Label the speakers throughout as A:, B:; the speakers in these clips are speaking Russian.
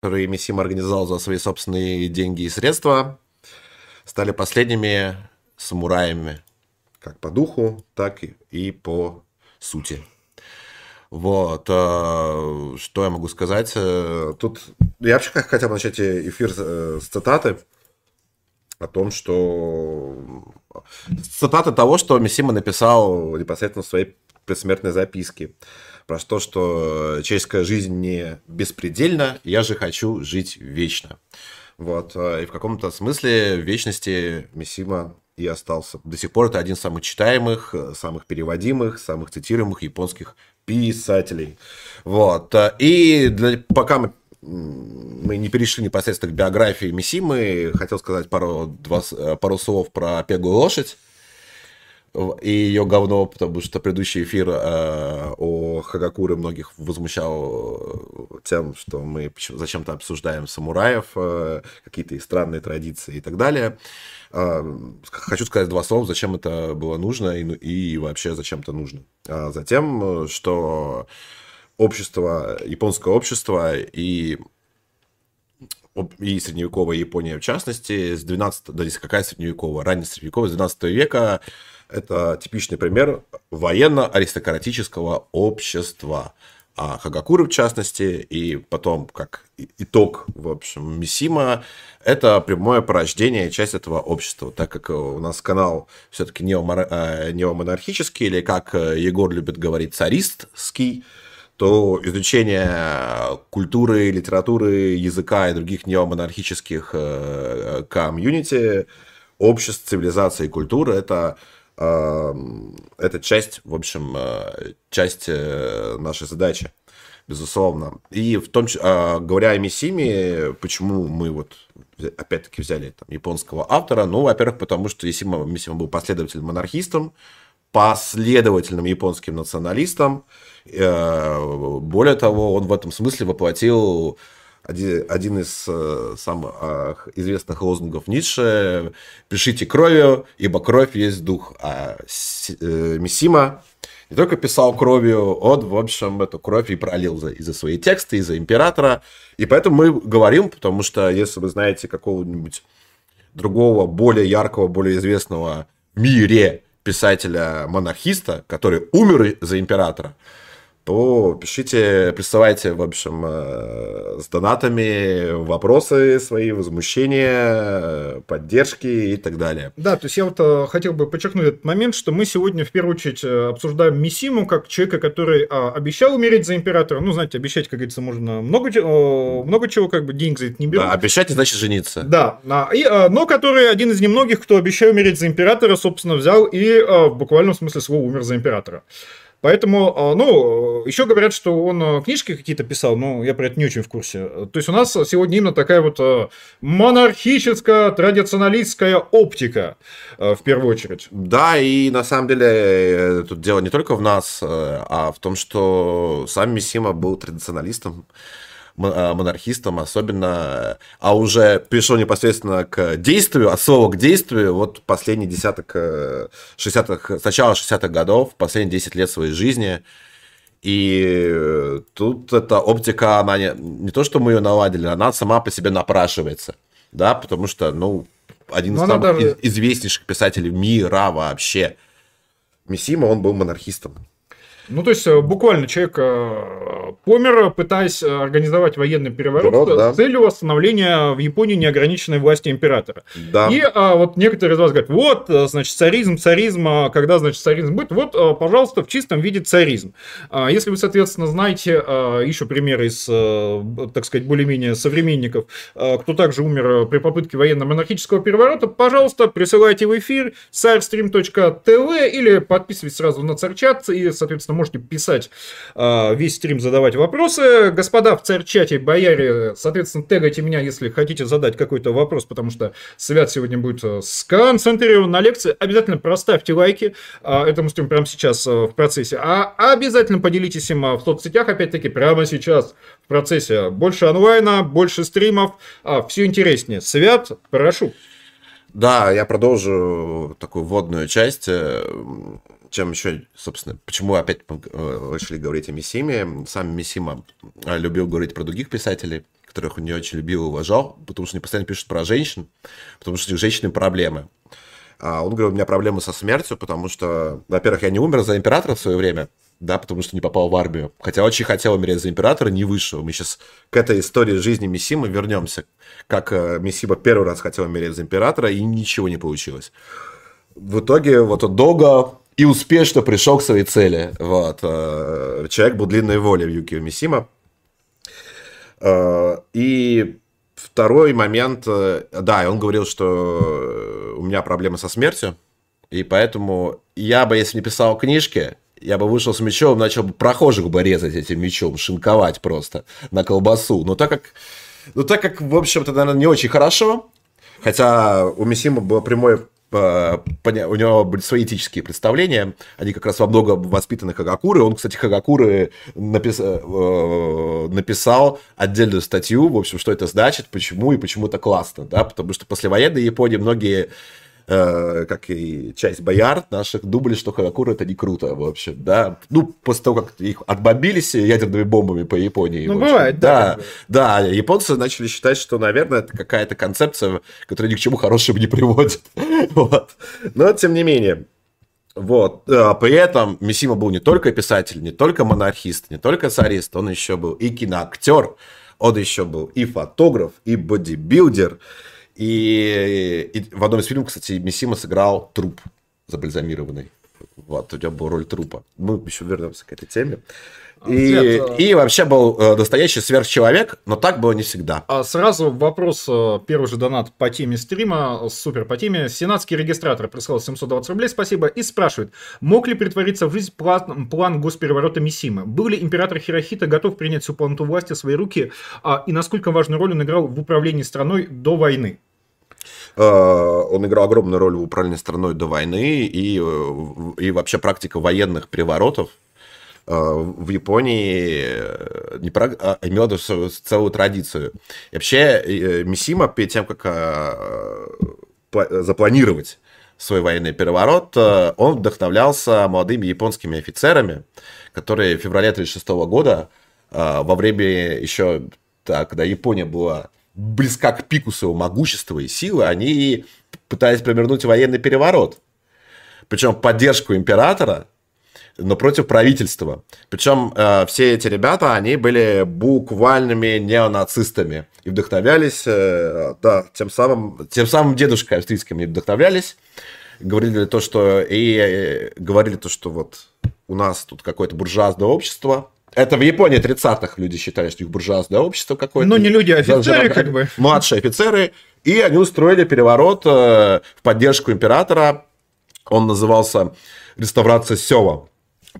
A: которые Мисима организовал за свои собственные деньги и средства, стали последними самураями, как по духу, так и по сути. Вот, э, что я могу сказать? Э, тут я вообще хотел бы начать эфир с цитаты о том, что цитата того, что Мисима написал непосредственно в своей предсмертной записке про то, что человеческая жизнь не беспредельна, я же хочу жить вечно. Вот. И в каком-то смысле в вечности Мисима и остался. До сих пор это один из самых читаемых, самых переводимых, самых цитируемых японских писателей. Вот. И для, пока мы мы не перешли непосредственно к биографии Мисимы, хотел сказать пару, два, пару слов про «Пегую лошадь» и ее говно, потому что предыдущий эфир э, о Хагакуре многих возмущал э, тем, что мы зачем-то обсуждаем самураев, э, какие-то странные традиции и так далее. Э, хочу сказать два слова, зачем это было нужно и, и вообще зачем это нужно. А затем, что общество, японское общество и и средневековая Япония в частности, с 12, да, какая средневековая, ранее средневековая, с 12 века, это типичный пример военно-аристократического общества. А Хагакуры, в частности, и потом, как итог, в общем, Мисима, это прямое порождение, часть этого общества, так как у нас канал все-таки. Э, неомонархический, или, как Егор любит говорить, царистский, то изучение культуры, литературы, языка и других неомонархических э, комьюнити, обществ, цивилизации и культуры – это это часть, в общем, э, часть э, нашей задачи, безусловно. И в том числе, а, говоря о Мисиме, почему мы вот опять-таки взяли там, японского автора, ну, во-первых, потому что Мисима, Мисима был последовательным монархистом, последовательным японским националистом. Э, более того, он в этом смысле воплотил один, из э, самых известных лозунгов Ницше «Пишите кровью, ибо кровь есть дух». А э, Мисима не только писал кровью, он, в общем, эту кровь и пролил за, и за свои тексты, и за императора. И поэтому мы говорим, потому что если вы знаете какого-нибудь другого, более яркого, более известного в мире писателя-монархиста, который умер за императора, то пишите, присылайте, в общем, э, с донатами вопросы свои, возмущения, поддержки и так далее.
B: Да, то есть я вот э, хотел бы подчеркнуть этот момент, что мы сегодня в первую очередь э, обсуждаем Мисиму как человека, который а, обещал умереть за императора. Ну, знаете, обещать, как говорится, можно много, много чего, как бы денег за это не берут. Да,
A: обещать значит жениться.
B: Да, и, но который один из немногих, кто обещал умереть за императора, собственно, взял и в буквальном смысле слова умер за императора. Поэтому, а, ну, еще говорят, что он а, книжки какие-то писал, но я про это не очень в курсе. То есть у нас сегодня именно такая вот а, монархическая, традиционалистская оптика, в первую очередь.
A: Да, и на самом деле э, тут дело не только в нас, э, а в том, что сам Мисима был традиционалистом. Э, монархистом, особенно, а уже перешел непосредственно к действию, от слова к действию, вот последний десяток 60-х, э, сначала 60-х годов, последние 10 лет своей жизни, и тут эта оптика, она не, не то, что мы ее наладили, она сама по себе напрашивается, да, потому что, ну, один из самых даже... известнейших писателей мира вообще. Мисима, он был монархистом.
B: Ну, то есть, э, буквально человек э, помер, пытаясь организовать военный переворот Народ, да. с целью восстановления в Японии неограниченной власти императора. Да. И а, вот некоторые из вас говорят, вот, э, значит, царизм, царизм, а когда, значит, царизм будет, вот, пожалуйста, в чистом виде царизм. А если вы, соответственно, знаете еще примеры из, так сказать, более-менее современников, кто также умер при попытке военно-монархического переворота, пожалуйста, присылайте в эфир царстрим.тв или подписывайтесь сразу на царчат и, соответственно, можете писать э, весь стрим, задавать вопросы. Господа в царь-чате, бояре, соответственно, тегайте меня, если хотите задать какой-то вопрос, потому что Свят сегодня будет э, сконцентрирован на лекции. Обязательно проставьте лайки э, этому стриму прямо сейчас э, в процессе. А обязательно поделитесь им в соцсетях, опять-таки, прямо сейчас в процессе. Больше онлайна, больше стримов, а, все интереснее. Свят, прошу.
A: Да, я продолжу такую вводную часть чем еще, собственно, почему опять э, решили говорить о Мисиме. Сам Мисима э, любил говорить про других писателей, которых он не очень любил и уважал, потому что они постоянно пишут про женщин, потому что у них женщины проблемы. А он говорил, у меня проблемы со смертью, потому что, во-первых, я не умер за императора в свое время, да, потому что не попал в армию. Хотя очень хотел умереть за императора, не вышел. Мы сейчас к этой истории жизни Мисимы вернемся. Как э, Мисима первый раз хотел умереть за императора, и ничего не получилось. В итоге вот он долго и успешно пришел к своей цели. Вот. Э, человек был длинной воли в Юкио Мисима. Э, и второй момент, да, он говорил, что у меня проблемы со смертью, и поэтому я бы, если не писал книжки, я бы вышел с мечом, начал бы прохожих бы резать этим мечом, шинковать просто на колбасу. Но так как, ну так как, в общем-то, наверное, не очень хорошо, хотя у Мисима было прямое э, у него были свои этические представления, они как раз во много воспитаны Хагакуры. Он, кстати, Хагакуры напис... Э, написал отдельную статью, в общем, что это значит, почему и почему это классно, да, потому что послевоенной Японии многие э, как и часть бояр наших, думали, что Харакура это не круто, в общем, да. Ну, после того, как их отбомбились ядерными бомбами по Японии.
B: Ну, бывает,
A: да. Да, да, японцы начали считать, что, наверное, это какая-то концепция, которая ни к чему хорошему не приводит. вот. Но, тем не менее, вот. А при этом Мисима был не только писатель, не только монархист, не только царист, он еще был и киноактер, он еще был и фотограф, и бодибилдер, и, и в одном из фильмов, кстати, Мисима сыграл труп забальзамированный. Вот, у него была роль трупа. Мы еще вернемся к этой теме. И, Нет, и вообще был э, настоящий сверхчеловек, но так было не всегда.
B: А сразу вопрос, э, первый же донат по теме стрима, супер по теме. Сенатский регистратор прислал 720 рублей, спасибо, и спрашивает, мог ли притвориться в жизнь план, план госпереворота Мисимы? Был ли император Хирохита готов принять всю полноту власти в свои руки, а, и насколько важную роль он играл в управлении страной до войны?
A: Э, он играл огромную роль в управлении страной до войны и, и вообще практика военных переворотов Э, в Японии э, не про, а имел целую традицию. И вообще э, Мисима перед тем, как запланировать свой военный переворот, он вдохновлялся молодыми японскими офицерами, которые в феврале 1936 года, во время еще, да, когда Япония была близка к пику своего могущества и силы, они пытались провернуть военный переворот. Причем поддержку императора но против правительства. Причем э, все эти ребята, они были буквальными неонацистами и вдохновлялись, э, да, тем самым, тем самым дедушкой австрийским не вдохновлялись, говорили то, что и э, говорили то, что вот у нас тут какое-то буржуазное общество, это в Японии 30-х люди считали, что их буржуазное общество какое-то.
B: Ну, не люди, а офицеры, как бы.
A: Младшие офицеры. И они устроили переворот э, в поддержку императора. Он назывался реставрация Сева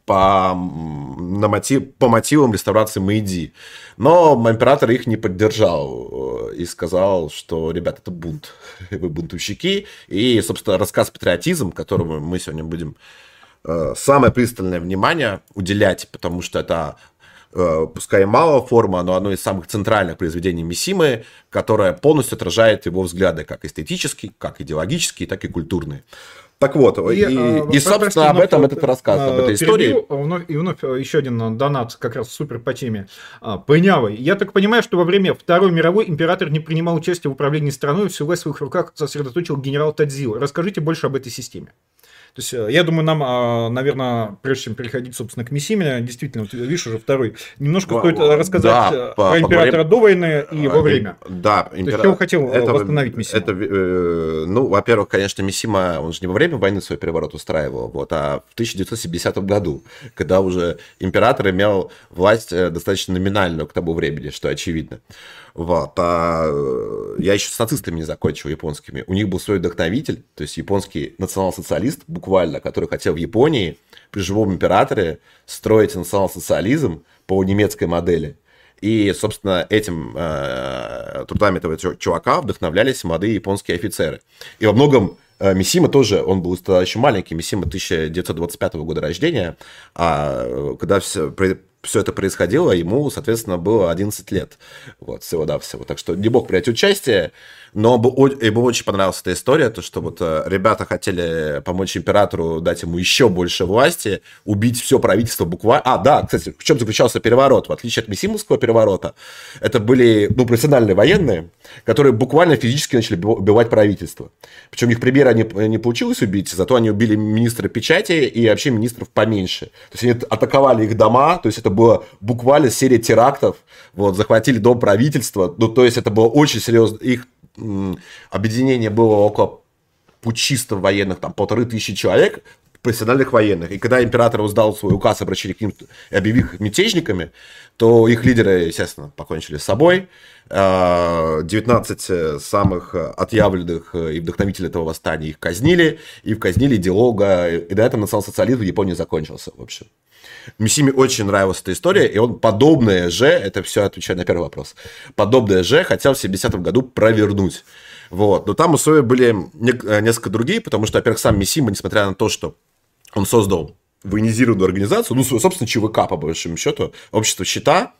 A: по, на мотив, по мотивам реставрации Мэйди. Но император их не поддержал э, и сказал, что, ребят, это бунт, вы бунтовщики. И, собственно, рассказ «Патриотизм», которому мы сегодня будем самое пристальное внимание уделять, потому что это э, пускай и малого форма, но одно из самых центральных произведений Мисимы, которое полностью отражает его взгляды как эстетические, как идеологические, так и культурные. Так вот, и, и, а, и собственно, об этом этот рассказ, об этой истории.
B: Вновь, и вновь еще один донат, как раз супер по теме. А, Понявый. Я так понимаю, что во время Второй мировой император не принимал участие в управлении страной, всю власть в своих руках сосредоточил генерал Тадзио. Расскажите больше об этой системе. То есть, э, я думаю, нам, а, наверное, прежде чем переходить, собственно, к Мессиме, действительно, вот, видишь, уже второй, немножко стоит рассказать да, э, про императора до войны и во время.
A: Да,
B: импера... То есть, я хотел э, это, восстановить Мессиму.
A: Это, ну, во-первых, конечно, Мессима, он же не во время войны свой переворот устраивал, вот, а в 1970 году, когда уже император имел власть достаточно номинальную к тому времени, что очевидно. Вот. А я еще с нацистами не закончил японскими. У них был свой вдохновитель, то есть японский национал-социалист, буквально, который хотел в Японии при живом императоре строить национал-социализм по немецкой модели. И, собственно, этим э, трудами этого чувака вдохновлялись молодые японские офицеры. И во многом э, Мисима тоже, он был тогда еще маленький, Мисима 1925 года рождения, а э, когда все, все это происходило, ему, соответственно, было 11 лет. Вот, всего-навсего. Так что не мог принять участие. Но ему очень понравилась эта история, то, что вот э, ребята хотели помочь императору дать ему еще больше власти, убить все правительство буквально. А, да, кстати, в чем заключался переворот? В отличие от Мессимовского переворота, это были ну, профессиональные военные, которые буквально физически начали убивать правительство. Причем их примера не, не получилось убить, зато они убили министра печати и вообще министров поменьше. То есть они атаковали их дома, то есть это было буквально серия терактов, вот, захватили дом правительства, ну, то есть это было очень серьезно. Их объединение было около пучистов военных, там полторы тысячи человек, профессиональных военных. И когда император сдал свой указ, обращили к ним и объявив их мятежниками, то их лидеры, естественно, покончили с собой. 19 а, самых отъявленных и вдохновителей этого восстания их казнили, и казнили идеолога, и на этом национал-социализм в Японии закончился, в общем. Мисиме очень нравилась эта история, и он подобное же, это все отвечая на первый вопрос, подобное же хотел в 70-м году провернуть. Вот. Но там условия были несколько другие, потому что, во-первых, сам Мисима, несмотря на то, что он создал военизированную организацию, ну, собственно, ЧВК, по большому счету, общество щита,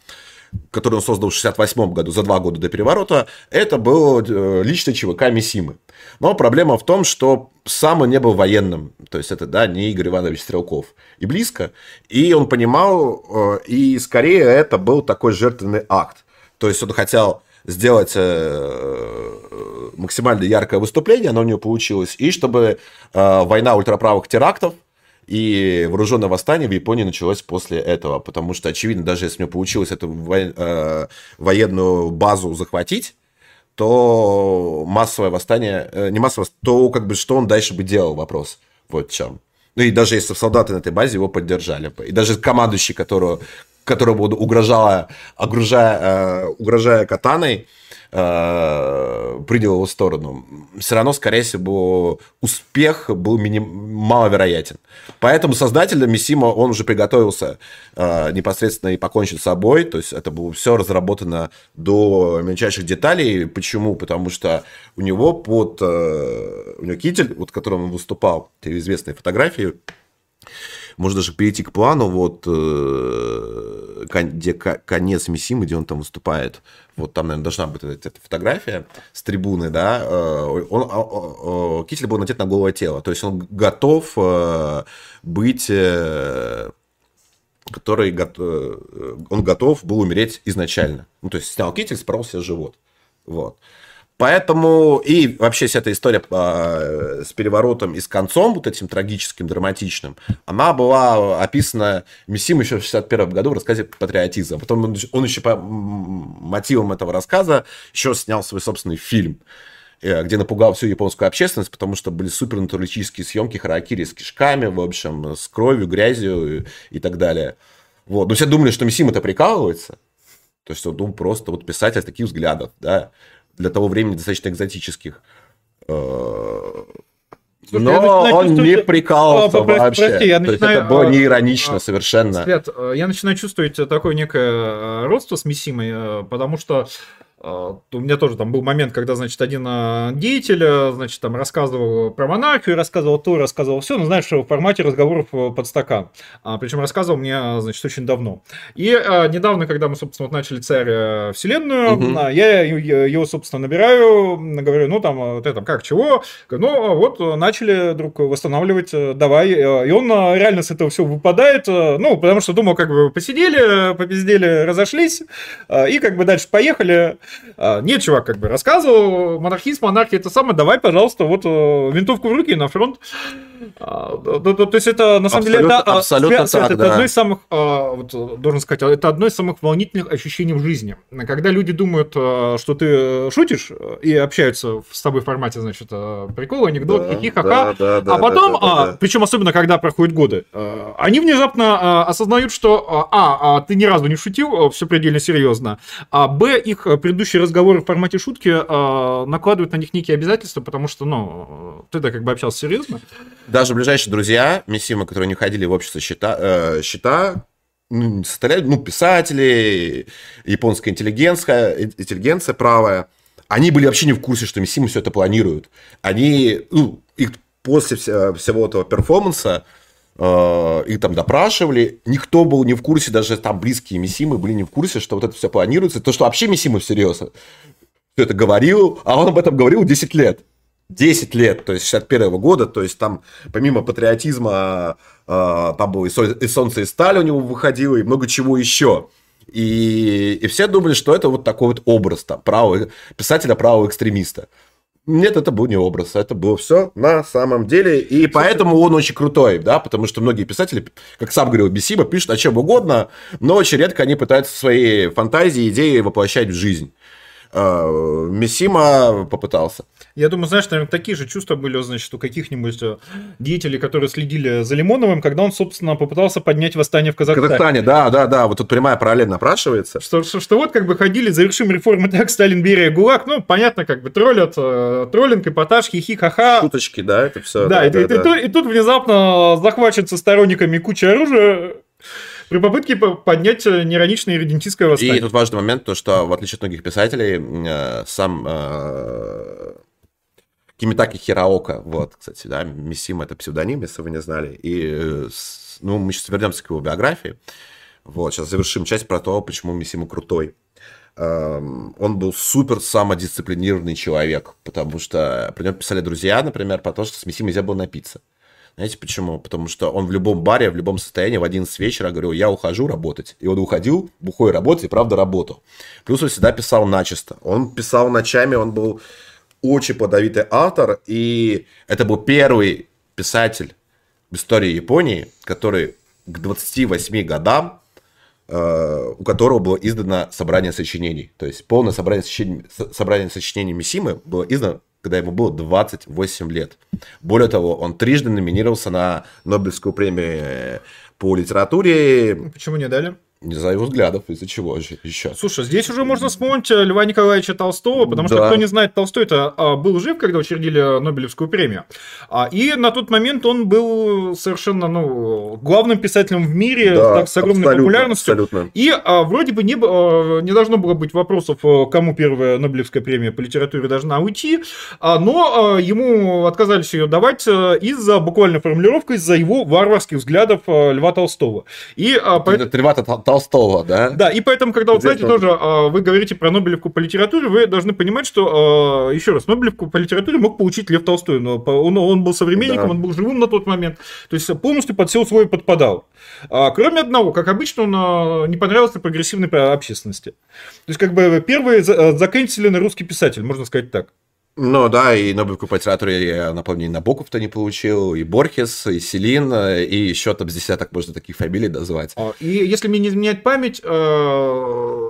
A: который он создал в 68 году, за два года до переворота, это был э, личный ЧВК Мисимы. Но проблема в том, что сам он не был военным, то есть это, да, не Игорь Иванович Стрелков, и близко, и он понимал, э, и скорее это был такой жертвенный акт, то есть он хотел сделать э, максимально яркое выступление, оно у него получилось, и чтобы война ультраправых терактов – и вооруженное восстание в Японии началось после этого, потому что, очевидно, даже если у него получилось эту э, военную базу захватить, то массовое восстание, э, не массовое, то как бы что он дальше бы делал, вопрос. Вот в чем. Ну и даже если солдаты на этой базе его поддержали бы. И даже командующий, которого, которого угрожала, огружая, э, угрожая катаной, э, принял его сторону, все равно, скорее всего, успех был миним... маловероятен. Поэтому создатель Мисима, он уже приготовился э, непосредственно и покончить с собой, то есть это было все разработано до мельчайших деталей. Почему? Потому что у него под... Э, у него китель, вот которым он выступал, те известные фотографии, можно даже перейти к плану, вот, э, где конец Мисимы, где он там выступает. Вот там, наверное, должна быть эта фотография с трибуны, да. Э, он, а, а, а, китель был надет на голое тело. То есть он готов э, быть который он готов был умереть изначально. Ну, то есть снял китель, спорол себе живот. Вот. Поэтому и вообще вся эта история а, с переворотом и с концом, вот этим трагическим, драматичным, она была описана Мессим еще в 61 году в рассказе «Патриотизм». Потом он, он еще по мотивам этого рассказа еще снял свой собственный фильм э, где напугал всю японскую общественность, потому что были супернатуралистические съемки харакири с кишками, в общем, с кровью, грязью и, так далее. Вот. Но все думали, что Мисим это прикалывается. То есть он ну, просто вот писатель таких взглядов, да для того времени достаточно экзотических. Э, Слушай, Но он не прикалывался а, вообще. Прости, я начинаю... То есть это было не иронично а, совершенно.
B: Свет, э, я начинаю чувствовать такое некое родство с Миссимой, потому что а, у меня тоже там был момент, когда, значит, один а, деятель, а, значит, там рассказывал про монархию, рассказывал то, рассказывал все, ну, знаешь, в формате разговоров э, под стакан. Причем рассказывал мне, значит, очень давно. И недавно, когда мы, собственно, вот начали «Царь э, Вселенную», угу. я его, собственно, набираю, говорю, ну, там, ты там как, чего? Ну, вот, начали вдруг восстанавливать, э, давай. И он реально с этого все выпадает, ну, потому что думал, как бы посидели, попиздели, разошлись, и как бы дальше поехали. А, нет, чувак, как бы рассказывал, монархизм, монархия, это самое, давай, пожалуйста, вот э, винтовку в руки на фронт. А, то есть это на самом деле это,
A: а, абсолютно свят, так,
B: это да. одно из самых, вот, должен сказать, это одно из самых волнительных ощущений в жизни. Когда люди думают, что ты шутишь и общаются с тобой в формате, значит, прикол, анекдот, да, да, а потом, да, да, да, причем особенно когда проходят годы, они внезапно осознают, что а, ты ни разу не шутил, все предельно серьезно, а б, их предыдущие разговоры в формате шутки накладывают на них некие обязательства, потому что, ну, ты да как бы общался серьезно
A: даже ближайшие друзья Мисима, которые не ходили в общество счета, э, счета ну, составляют, ну, писатели, японская интеллигенция, интеллигенция правая, они были вообще не в курсе, что Мисима все это планирует. Они, ну, их после всего этого перформанса, э, их там допрашивали, никто был не в курсе, даже там близкие Мисимы были не в курсе, что вот это все планируется, то, что вообще Мисима всерьез все это говорил, а он об этом говорил 10 лет. 10 лет, то есть 61 года, то есть там помимо патриотизма э, там было и, «Солнце, и сталь» у него выходило, и много чего еще. И, и все думали, что это вот такой вот образ там, правого, писателя правого экстремиста. Нет, это был не образ, это было все на самом деле, и поэтому он очень крутой, да, потому что многие писатели, как сам говорил Бесима, пишут о чем угодно, но очень редко они пытаются свои фантазии, идеи воплощать в жизнь. Э, Мисима попытался.
B: Я думаю, знаешь, наверное, такие же чувства были, значит, у каких-нибудь э, деятелей, которые следили за Лимоновым, когда он, собственно, попытался поднять восстание в Казахстане. Казахстане,
A: да, да, да, вот тут прямая параллель напрашивается.
B: Что, что, что вот как бы ходили, завершим реформы, так, Сталин, Берия, ГУЛАГ, ну, понятно, как бы троллят, э, троллинг, эпатаж, хихи, ха-ха.
A: Шуточки, да, это все.
B: Да, да, и, да, и, да. И, и, и тут внезапно захвачен со сторонниками куча оружия, при попытке поднять э, неироничное иридентистское восстание.
A: И тут важный момент, то, что в отличие от многих писателей, сам Кимитаки Хираока, вот, кстати, да, Мисима это псевдоним, если вы не знали, и, ну, мы сейчас вернемся к его биографии, вот, сейчас завершим часть про то, почему Мисима крутой. Эм, он был супер самодисциплинированный человек, потому что про него писали друзья, например, про то, что с Мисимой нельзя было напиться. Знаете почему? Потому что он в любом баре, в любом состоянии в 11 вечера говорил, я ухожу работать. И он уходил, бухой работать, и правда работал. Плюс он всегда писал начисто. Он писал ночами, он был очень плодовитый автор, и это был первый писатель в истории Японии, который к 28 годам, э, у которого было издано собрание сочинений. То есть полное собрание сочинений, собрание сочинений Мисимы было издано когда ему было 28 лет. Более того, он трижды номинировался на Нобелевскую премию по литературе.
B: Почему не дали?
A: Из-за его взглядов, из-за чего же еще.
B: Слушай, здесь уже можно вспомнить э, Льва Николаевича Толстого, потому да. что, кто не знает, Толстой это а, был жив, когда учредили Нобелевскую премию. А, и на тот момент он был совершенно ну, главным писателем в мире, да, так, с огромной абсолютно, популярностью. Абсолютно. И а, вроде бы не, не должно было быть вопросов, э, кому первая Нобелевская премия по литературе должна уйти, но ему отказались ее давать э, из-за буквально формулировки, из-за его варварских взглядов Льва Толстого.
A: И, это Льва Толстого, да?
B: Да, и поэтому, когда, вот, знаете, тоже а, вы говорите про Нобелевку по литературе, вы должны понимать, что, а, еще раз, Нобелевку по литературе мог получить Лев Толстой, но он, он был современником, да. он был живым на тот момент, то есть полностью под все условия подпадал. А, кроме одного, как обычно, он не понравился прогрессивной общественности. То есть, как бы, первый заканчивали русский писатель, можно сказать так.
A: Ну да, и Нобелевку по литературе, я напомню, и Набоков-то не получил, и Борхес, и Селин, и еще там с десяток можно таких фамилий назвать. А,
B: и если мне не изменять память, э,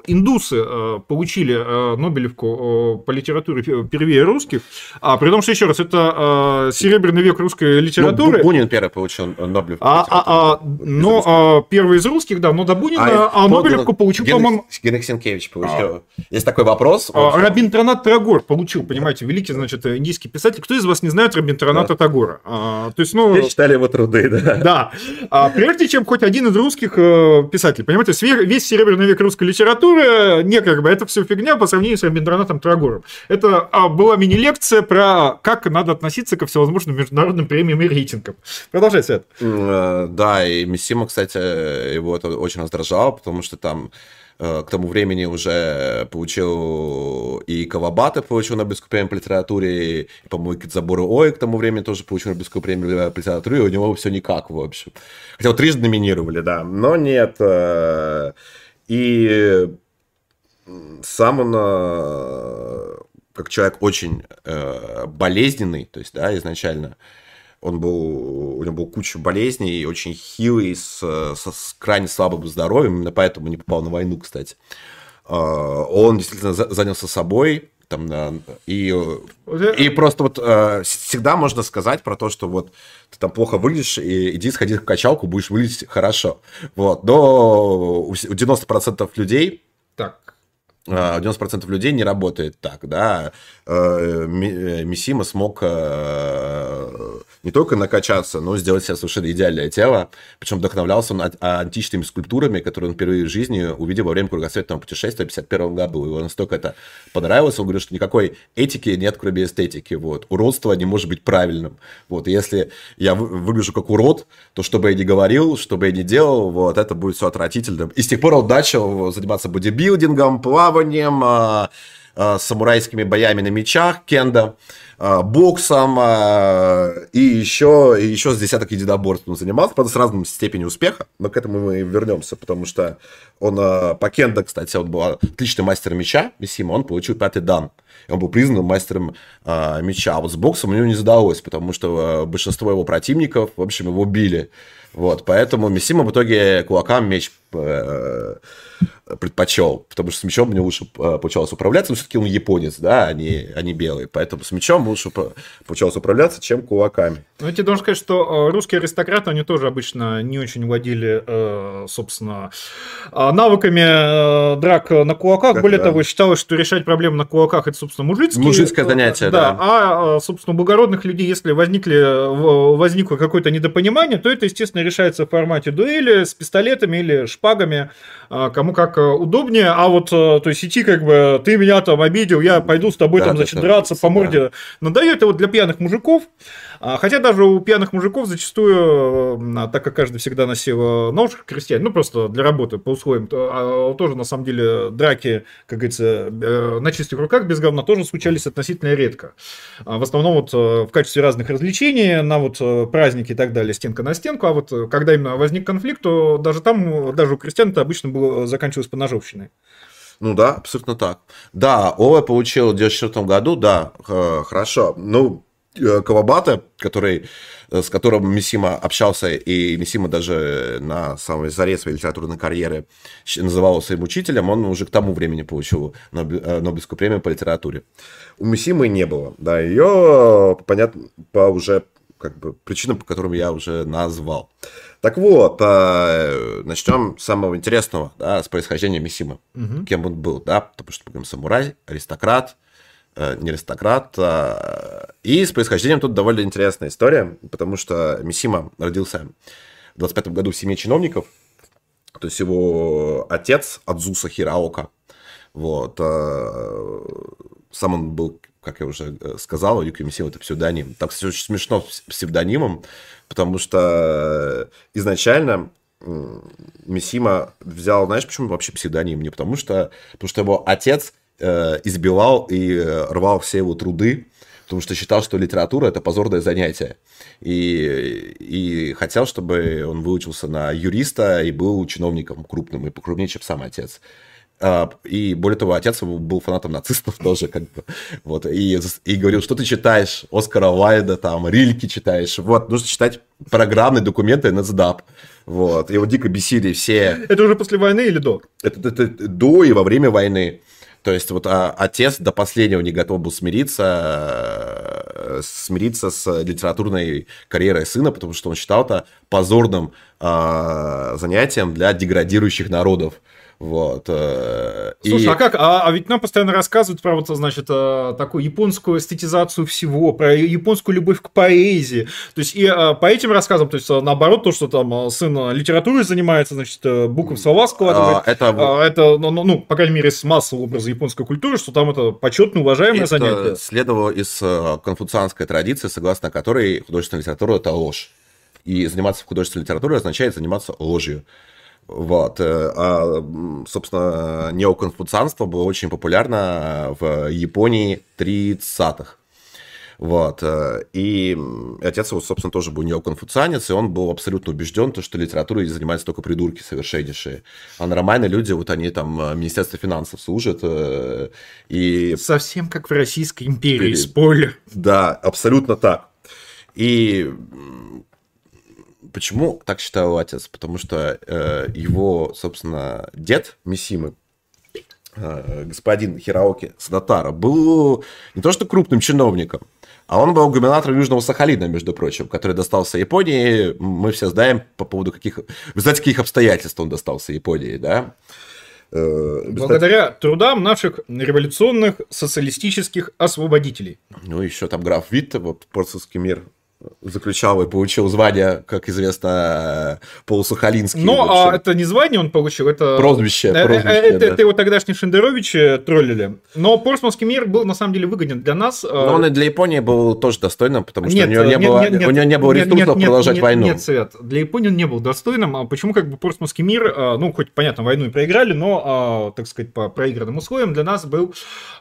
B: индусы э, получили э, Нобелевку по литературе первее русских, а при том, что, еще раз, это серебряный век русской литературы. Ну,
A: Бунин первый получил Нобелевку.
B: А, а, а, но а, первый из русских, да, но до Бунина, а, а Нобелевку получил, по-моему...
A: Генрих Сенкевич получил. А, Есть такой вопрос.
B: А, Рабин Транат Трагор получил, понимаете, великий, значит, индийский писатель. Кто из вас не знает Рабиндраната да. Тагора? А, то есть, ну...
A: Все читали его труды, да.
B: Да. А, прежде чем хоть один из русских э, писателей, понимаете, весь серебряный век русской литературы, не как бы, это все фигня по сравнению с Рабиндранатом Трагором. Это а, была мини-лекция про как надо относиться ко всевозможным международным премиям и рейтингам. Продолжай, Свет.
A: Э, да, и Миссима, кстати, его это очень раздражало, потому что там Э, к тому времени уже получил и Кавабата получил Нобелевскую премию по литературе, и, по-моему, Кидзабуру Ой к тому времени тоже получил Нобелевскую премию по литературе, и у него все никак, в общем. Хотя вот трижды номинировали, да, но нет. Э, и сам он э, как человек очень болезненный, то есть, да, изначально, он был, у него был куча болезней, очень хилый, с, со, с крайне слабым здоровьем, именно поэтому не попал на войну, кстати. А, он действительно занялся собой, там, и, и просто вот э, всегда можно сказать про то, что вот ты там плохо выглядишь, и иди сходи в качалку, будешь выглядеть хорошо. Вот. Но у 90% людей 90% а, людей не работает так, да. Э, Мисима смог э, не только накачаться, но и сделать себе совершенно идеальное тело. Причем вдохновлялся он античными скульптурами, которые он впервые в жизни увидел во время кругосветного путешествия в 51 году. Его настолько это понравилось, он говорит, что никакой этики нет, кроме эстетики. Вот. Уродство не может быть правильным. Вот. Если я выгляжу как урод, то что бы я ни говорил, что бы я ни делал, вот, это будет все отвратительным. И с тех пор он начал заниматься бодибилдингом, плаванием, плаванием, а, а, самурайскими боями на мечах, кенда, а, боксом и еще, и еще с десяток единоборств он занимался, правда, с разной степенью успеха, но к этому мы вернемся, потому что он по кенда, кстати, он был отличный мастер меча, Мисима, он получил пятый дан. Он был признан мастером меча. А вот с боксом у него не задалось, потому что большинство его противников, в общем, его били. Вот, поэтому Мисима в итоге кулакам меч э, предпочел, потому что с мячом мне лучше э, получалось управляться, но все-таки он японец, да, а не, а не белый, поэтому с мячом лучше получалось управляться, чем кулаками.
B: Ну, я тебе должен сказать, что э, русские аристократы, они тоже обычно не очень владели, э, собственно, навыками драк на кулаках. Как, Более да. того, считалось, что решать проблемы на кулаках это, собственно, мужицкие.
A: Мужицкое занятие, да.
B: да. А, собственно, у благородных людей, если возникли, возникло какое-то недопонимание, то это, естественно, решается в формате дуэли с пистолетами или шпагами, кому как удобнее, а вот, то есть идти как бы, ты меня там обидел, я пойду с тобой да, там, значит, драться по морде. Да. Надаю это вот для пьяных мужиков, хотя даже у пьяных мужиков зачастую, а, так как каждый всегда носил нож крестьян, ну просто для работы по условиям, а, тоже на самом деле драки, как говорится, э, на чистых руках без говна тоже случались относительно редко. В основном вот э, в качестве разных развлечений, на вот э, праздники и так далее, стенка на стенку, а вот когда именно возник конфликт, то даже там, даже у крестьян это обычно было, заканчивалось по ножовщиной.
A: Ну да, абсолютно так. Да, Ова получил в 1994 году, да, хорошо. Ну, Э, Кавабата, который, э, с которым Мисима общался, и Мисима даже на самой заре своей литературной карьеры называл его своим учителем, он уже к тому времени получил э, Нобелевскую премию по литературе. У Мисимы не было, да, ее, понятно, по уже как бы причинам, по которым я уже назвал. Так вот, начнем с самого интересного, да, с происхождения Мисимы. Угу. Кем он был, да, потому что, мы самурай, аристократ, Э, не аристократ. А, и с происхождением тут довольно интересная история, потому что Мисима родился в 25 году в семье чиновников, то есть его отец Адзуса Хираока. Вот. А, сам он был, как я уже э, сказал, Юки Мисима это псевдоним. Так все очень смешно с псевдонимом, потому что изначально Мисима взял, знаешь, почему вообще псевдоним? Не потому что, потому что его отец Э, избивал и э, рвал все его труды, потому что считал, что литература это позорное занятие. И, и хотел, чтобы он выучился на юриста и был чиновником крупным, и покрупнее, чем сам отец. А, и более того, отец был фанатом нацистов тоже, как бы, вот, и, и говорил, что ты читаешь Оскара Вайда, там, Рильки читаешь, вот, нужно читать программные документы NSDAP, вот, его дико бесили все.
B: Это уже после войны или до?
A: Это, это, это до и во время войны. То есть вот а, отец до последнего не готов был смириться, э, смириться с литературной карьерой сына, потому что он считал это позорным а, занятием для деградирующих народов. Вот.
B: Э, Слушай, и... а как? А, а ведь нам постоянно рассказывают про вот, значит, э, такую японскую эстетизацию всего, про японскую любовь к поэзии. То есть, и э, по этим рассказам, то есть, наоборот, то, что там сын литературой занимается, значит, буквы в слова складывает, а, это, а, это ну, ну, ну, по крайней мере, с массового образа японской культуры, что там это почетно уважаемое это занятие.
A: следовало из конфуцианской традиции, согласно которой художественная литература – это ложь. И заниматься художественной литературе означает заниматься ложью. Вот. Э, а, собственно, неоконфуцианство было очень популярно в Японии 30-х. Вот. Э, и отец его, собственно, тоже был неоконфуцианец, и он был абсолютно убежден, что литературой занимаются только придурки совершеннейшие. А нормальные люди, вот они там в Министерстве финансов служат. Э, и...
B: Совсем как в Российской империи, спойлер.
A: Да, абсолютно так. И Почему так считал отец? Потому что э, его, собственно, дед Мисимы, э, господин Хираоки Садатара, был не то что крупным чиновником, а он был губернатором Южного Сахалина, между прочим, который достался Японии. Мы все знаем по поводу каких... Вы знаете, каких обстоятельств он достался Японии, да?
B: Э, Благодаря трудам наших революционных социалистических освободителей.
A: Ну, еще там граф Витте, вот Порцевский мир заключал и получил звание, как известно, полусахалинский.
B: Но а, это не звание он получил, это...
A: Прозвище. Э,
B: э, прозвище это, да. это его тогдашний Шендерович троллили. Но Портсманский мир был на самом деле выгоден для нас.
A: Но он и для Японии был тоже достойным, потому что нет, у него не нет, было, нет, у него не было ресурсов нет, продолжать
B: нет,
A: войну.
B: Нет, Свет, для Японии он не был достойным. А почему как бы Портсманский мир, а, ну, хоть, понятно, войну и проиграли, но, а, так сказать, по проигранным условиям для нас был,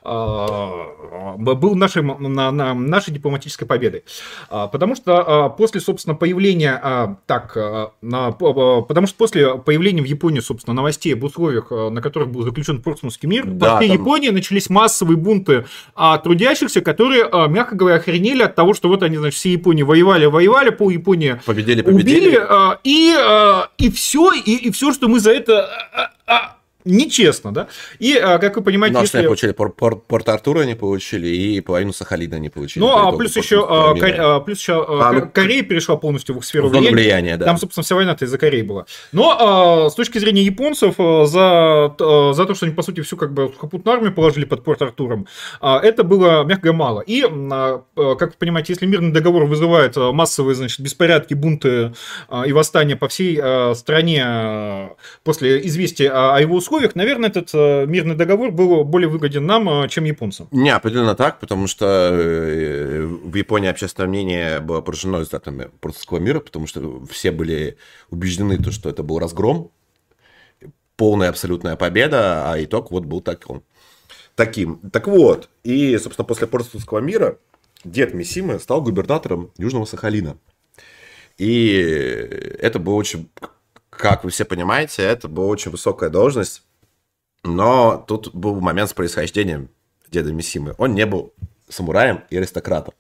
B: был нашей, на, на, нашей дипломатической победой. Потому что после после, собственно, появления, а, так, а, на, потому что после появления в Японии, собственно, новостей об условиях, а, на которых был заключен Портсмутский мир, да, по всей там... Японии начались массовые бунты а, трудящихся, которые, а, мягко говоря, охренели от того, что вот они, значит, все Японии воевали, воевали, пол Японии
A: победили, победили. убили,
B: а, и, а, и все, и, и все, что мы за это... А, а, нечестно, да? И, а, как вы понимаете,
A: Но если... получили, Порт Артура не получили, и половину Сахалина не получили.
B: Ну, а плюс еще, а, а, плюс еще а, ну, Корея перешла полностью в их сферу влияния. влияния да. Там, собственно, вся война-то из-за Кореи была. Но с точки зрения японцев, за, за то, что они, по сути, всю как бы сухопутную армию положили под Порт Артуром, это было, мягко мало. И, как вы понимаете, если мирный договор вызывает массовые, значит, беспорядки, бунты и восстания по всей стране после известия о его условиях, условиях, наверное, этот э, мирный договор был более выгоден нам, э, чем японцам.
A: Не, определенно так, потому что э, в Японии общественное мнение было поражено результатами Портского мира, потому что все были убеждены, то, что это был разгром, полная абсолютная победа, а итог вот был таким. таким. Так вот, и, собственно, после Портского мира дед Мисимы стал губернатором Южного Сахалина. И это было очень как вы все понимаете, это была очень высокая должность, но тут был момент с происхождением деда Мисимы. Он не был самураем и аристократом.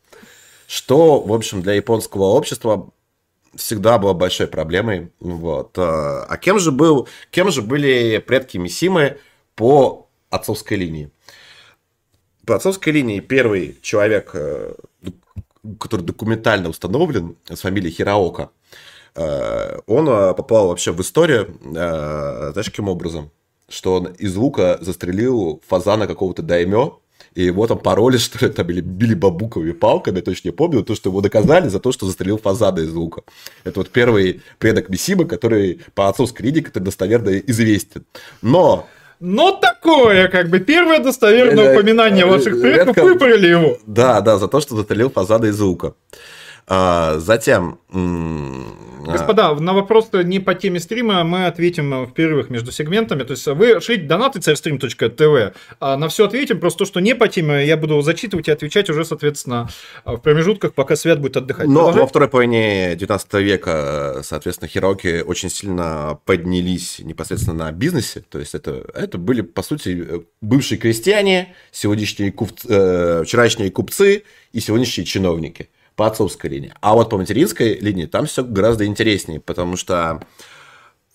A: Что, в общем, для японского общества всегда было большой проблемой. Вот. А кем же, был, кем же были предки Мисимы по отцовской линии? По отцовской линии первый человек, э, который документально установлен, с фамилией Хираока, Э, он э, попал вообще в историю, э, знаешь, каким образом? Что он из лука застрелил фазана какого-то даймё, и его там пароли, что ли, там, или били бабуковыми палками, я точно не помню, то, что его доказали за то, что застрелил фазана из лука. Это вот первый предок Мисима, который по отцовской линии, который достоверно известен. Но
B: но такое, как бы, первое достоверное упоминание ваших предков, выпарили его.
A: Да, да, за то, что застрелил фазана из лука. А, затем...
B: Господа, на вопрос не по теме стрима мы ответим в перерывах между сегментами. То есть вы шлите донаты царьстрим.тв, а на все ответим. Просто то, что не по теме, я буду зачитывать и отвечать уже, соответственно, в промежутках, пока Свет будет отдыхать.
A: Но Продолжай. во второй половине 19 века, соответственно, хироки очень сильно поднялись непосредственно на бизнесе. То есть это, это были, по сути, бывшие крестьяне, сегодняшние купцы, э, вчерашние купцы и сегодняшние чиновники по отцовской линии. А вот по материнской линии там все гораздо интереснее, потому что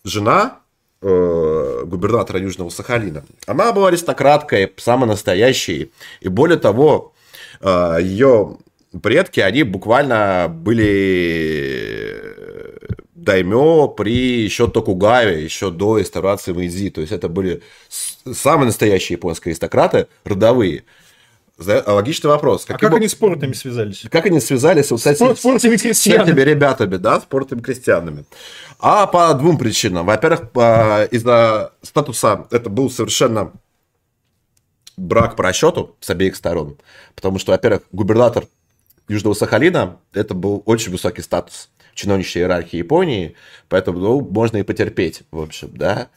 A: жена э, губернатора Южного Сахалина, она была аристократкой, самой настоящей. И более того, э, ее предки, они буквально были даймё при еще Токугаве, еще до реставрации Мэйдзи. То есть это были самые настоящие японские аристократы, родовые. А логичный вопрос.
B: Каким... А как они с портами связались?
A: Как они связались вот с, этими, с, с этими ребятами, да, с портами крестьянами? А по двум причинам. Во-первых, из-за статуса это был совершенно брак по расчету с обеих сторон. Потому что, во-первых, губернатор Южного Сахалина это был очень высокий статус чиновничьей иерархии Японии, поэтому ну, можно и потерпеть, в общем, да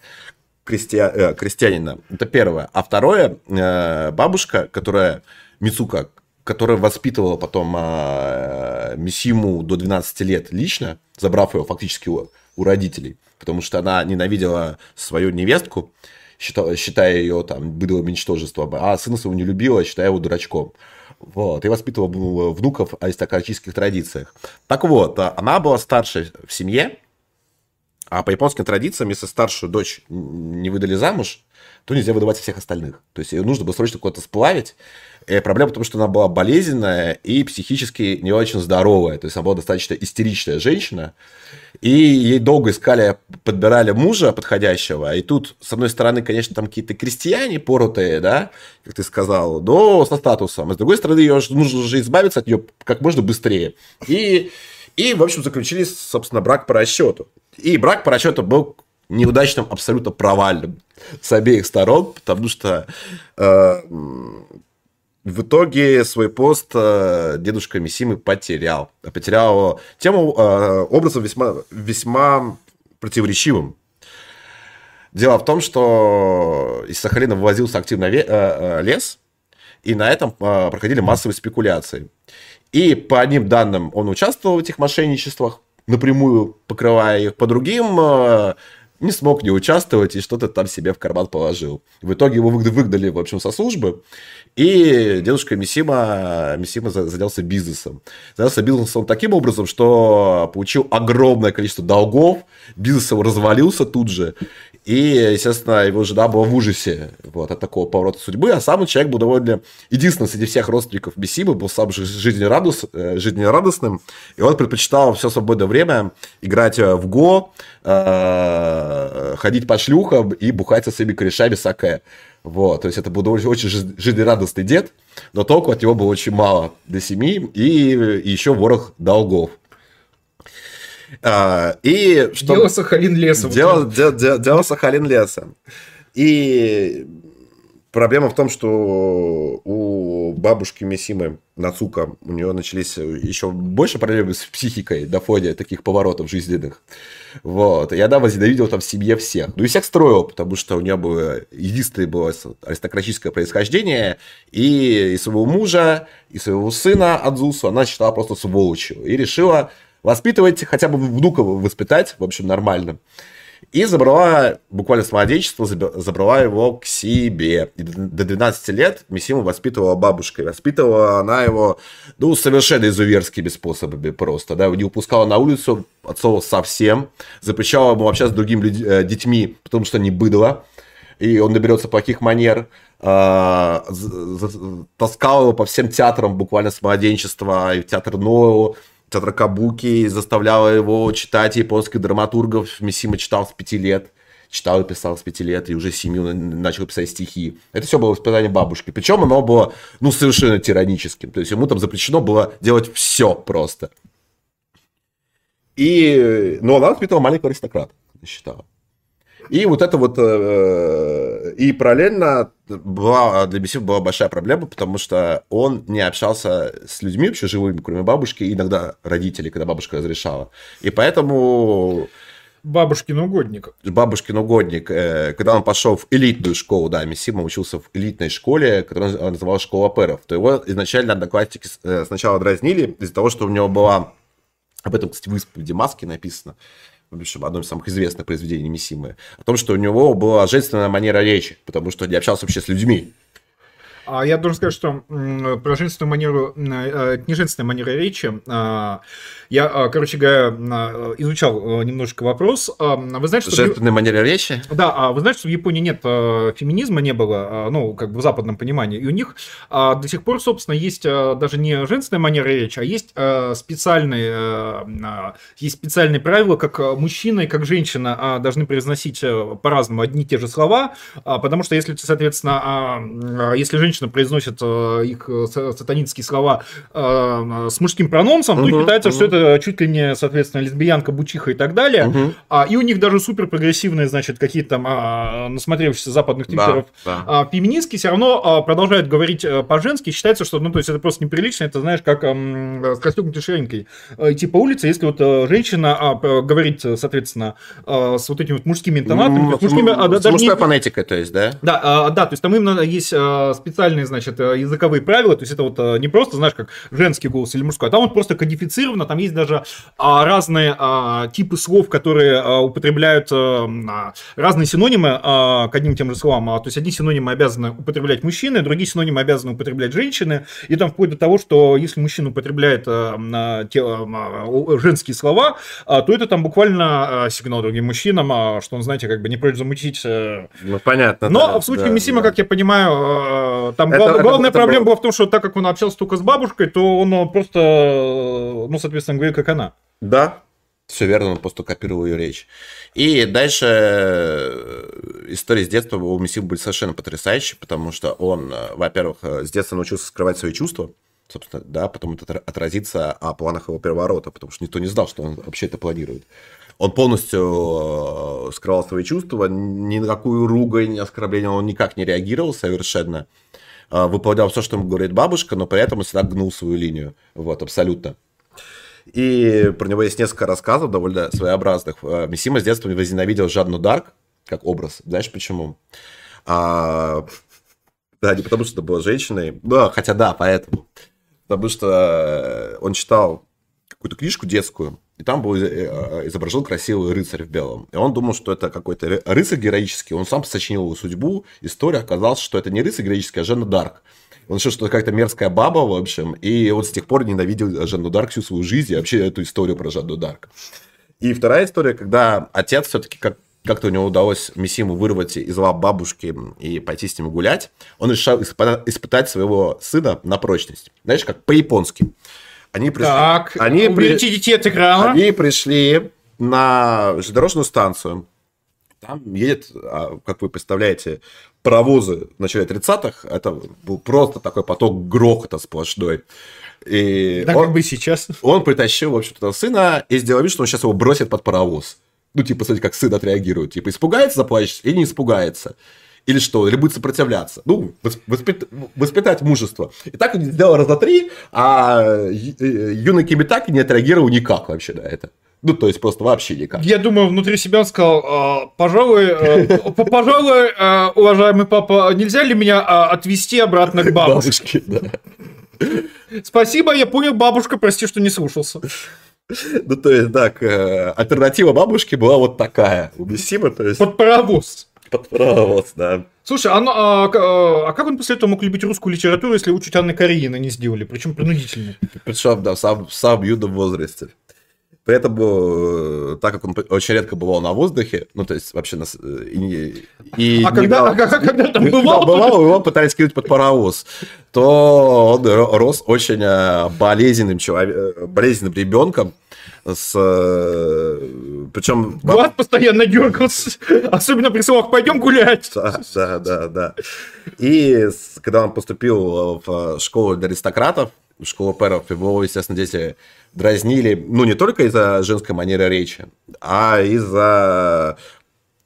A: крестья... э, крестьянина. Это первое. А второе, э, бабушка, которая, Мицука, которая воспитывала потом э, Мисиму до 12 лет лично, забрав его фактически у, у родителей, потому что она ненавидела свою невестку, считала, считая ее там быдлым ничтожеством, а сына своего не любила, считая его дурачком. Вот, и воспитывала внуков в аристократических традициях. Так вот, она была старшей в семье, а по японским традициям, если старшую дочь не выдали замуж, то нельзя выдавать всех остальных. То есть ее нужно было срочно куда-то сплавить. И проблема в том, что она была болезненная и психически не очень здоровая. То есть она была достаточно истеричная женщина. И ей долго искали, подбирали мужа подходящего. И тут, с одной стороны, конечно, там какие-то крестьяне порутые, да, как ты сказал, но со статусом. А с другой стороны, ее нужно же избавиться от нее как можно быстрее. И, и в общем, заключили, собственно, брак по расчету. И брак по расчету был неудачным, абсолютно провальным с обеих сторон, потому что э, в итоге свой пост э, дедушка Мисимы потерял. Потерял тему э, образом весьма, весьма противоречивым. Дело в том, что из Сахалина вывозился активно э, лес, и на этом проходили массовые спекуляции. И по одним данным он участвовал в этих мошенничествах, напрямую покрывая их, по другим не смог не участвовать и что-то там себе в карман положил. В итоге его выгнали, в общем, со службы, и дедушка Мисима, Мисима занялся бизнесом. Занялся бизнесом таким образом, что получил огромное количество долгов, бизнес его развалился тут же, и, естественно, его жена была в ужасе вот, от такого поворота судьбы, а сам человек был довольно... Единственный среди всех родственников Мисимы был сам жизнерадос... Э, жизнерадостным, и он предпочитал все свободное время играть в ГО, э, ходить по шлюхам и бухать со своими корешами саке. Вот, то есть это был очень жизнерадостный дед, но толку от него было очень мало до семьи и еще ворох долгов.
B: А, и что... Дело Сахалин лесом.
A: Дело, дело, дело, дело Сахалин лесом. И проблема в том, что у бабушки Месимы Нацука у нее начались еще больше проблемы с психикой до фоне таких поворотов жизненных. Вот. И она возненавидела там в семье всех. Ну и всех строила, потому что у нее было единственное было аристократическое происхождение. И, и своего мужа, и своего сына Адзусу она считала просто сволочью. И решила воспитывать, хотя бы внука воспитать, в общем, нормально. И забрала, буквально с младенчества, забрала его к себе. И до 12 лет Мисиму воспитывала бабушка. Воспитывала она его, ну, совершенно изуверскими способами просто. Да, не упускала на улицу от совсем. Запрещала ему общаться с другими людьми, э, детьми, потому что не быдло. И он наберется плохих манер. Э, таскал его по всем театрам буквально с младенчества. И в театр Ноу театр Кабуки, заставляла его читать японских драматургов. Мисима читал с пяти лет. Читал и писал с пяти лет, и уже семью начал писать стихи. Это все было воспитание бабушки. Причем оно было, ну, совершенно тираническим. То есть ему там запрещено было делать все просто. И, ну, она воспитывала маленького аристократа, считала. И вот это вот, э, и параллельно была, для Бесив была большая проблема, потому что он не общался с людьми вообще живыми, кроме бабушки, иногда родителей, когда бабушка разрешала. И поэтому...
B: Бабушкин угодник.
A: Бабушкин угодник. Э, когда он пошел в элитную школу, да, Мисима учился в элитной школе, которую называлась школа перов, то его изначально одноклассники э, сначала дразнили из-за того, что у него была... Об этом, кстати, в исповеди Маски написано в общем, одно из самых известных произведений Мисимы, о том, что у него была женственная манера речи, потому что не общался вообще с людьми.
B: А я должен сказать, что про женственную манеру, э, не женственная манера речи, а, я, а, короче говоря, а, изучал немножко вопрос. Вы знаете,
A: что... Женственная манера речи?
B: Да, вы знаете, что в Японии нет феминизма, не было, ну, как бы в западном понимании. И у них до сих пор, собственно, есть даже не женственная манера речи, а есть специальные, есть специальные правила, как мужчина и как женщина должны произносить э, по-разному одни и те же слова, потому что если, соответственно, если женщина женщина произносит э, их э, сатанинские слова э, с мужским прононсом, uh-huh, то считается, uh-huh. что это чуть ли не, соответственно, лесбиянка, бучиха и так далее. Uh-huh. А, и у них даже супер прогрессивные, значит, какие-то там а, насмотревшиеся западных твиттеров да, да. а, феминистки все равно а, продолжают говорить по-женски. Считается, что, ну, то есть это просто неприлично, это, знаешь, как а, с расстегнутой ширинкой идти по улице, если вот женщина а, говорит, соответственно, а, с вот этими вот мужскими интонатами.
A: Mm, мужскими, а, даже мужской не... фонетикой, то есть, да?
B: Да, а, да, то есть там именно есть специальные специальные, значит, э, языковые правила, то есть это вот э, не просто, знаешь, как женский голос или мужской, а там вот просто кодифицировано, там есть даже а, разные а, типы слов, которые а, употребляют а, разные синонимы к одним и тем же словам, то есть одни синонимы обязаны употреблять мужчины, другие синонимы обязаны употреблять женщины, и там вплоть до того, что если мужчина употребляет женские слова, то это там буквально сигнал другим мужчинам, что он, знаете, как бы не прочь замутить.
A: Ну, понятно.
B: Но да, в случае да, Мисима, да. как я понимаю, там это, глав, главная это проблема было... была в том, что так как он общался только с бабушкой, то он просто, ну, соответственно, говорил, как она.
A: Да, все верно, он просто копировал ее речь. И дальше э, история с детства у Мисимы были совершенно потрясающие, потому что он, э, во-первых, э, с детства научился скрывать свои чувства, собственно, да, потом это отразится о планах его переворота, потому что никто не знал, что он вообще это планирует. Он полностью скрывал свои чувства, ни на какую ругань, ни оскорбление он никак не реагировал совершенно. Выполнял все, что ему говорит бабушка, но при этом он всегда гнул свою линию. Вот, абсолютно. И про него есть несколько рассказов довольно своеобразных. Э, Мисима с детства возненавидел Жанну Дарк как образ. Знаешь почему? А, да, не потому что это была женщиной. Да, хотя да, поэтому. Потому что он читал какую-то книжку детскую, и там был э, изображен красивый рыцарь в белом. И он думал, что это какой-то рыцарь героический. Он сам сочинил его судьбу. История оказалась, что это не рыцарь героический, а Жанна Дарк. Он решил, что это какая-то мерзкая баба, в общем, и вот с тех пор ненавидел Жанну Дарк всю свою жизнь и вообще эту историю про Жанну Дарк. И вторая история, когда отец все-таки как как-то у него удалось Мисиму вырвать из лап бабушки и пойти с ним гулять, он решил испытать своего сына на прочность. Знаешь, как по-японски.
B: Они пришли, так, они уберите
A: детей от экрана. Они пришли на железнодорожную станцию. Там едет, а, как вы представляете, паровозы в начале 30-х, это был просто такой поток грохота сплошной.
B: И да, он, как бы сейчас.
A: Он притащил, в общем-то, сына и сделал вид, что он сейчас его бросит под паровоз. Ну, типа, смотрите, как сын отреагирует. Типа, испугается, заплачет или не испугается. Или что, или будет сопротивляться. Ну, воспит... воспитать мужество. И так он сделал раза три, а юный Кибитаки не отреагировал никак вообще на это. Ну, то есть просто вообще никак.
B: Я думаю, внутри себя он сказал, «А, пожалуй, э, пожалуй, э, уважаемый папа, нельзя ли меня а, отвезти обратно к бабушке? Спасибо, я понял, бабушка, прости, что не слушался.
A: Ну, то есть, так, э, альтернатива бабушки была вот такая, убесима, то есть...
B: Под паровоз.
A: Под паровоз, да.
B: Слушай, а, а, а, а как он после этого мог любить русскую литературу, если учить Анны Каренина не сделали, причем принудительно?
A: Причем, да, в самом, в самом юном возрасте. Поэтому, э, так как он очень редко бывал на воздухе, ну, то есть, вообще, нас, э, и, и
B: а, когда, брал, а когда там
A: бывал? бывал, его пытались кинуть под паровоз, то он рос очень э, болезненным, человек, болезненным ребенком, с... Причем...
B: Глаз постоянно дергался, особенно при словах «пойдем гулять».
A: Да, да, да, да. И когда он поступил в школу для аристократов, в школу пэров, его, естественно, дети дразнили, ну, не только из-за женской манеры речи, а из-за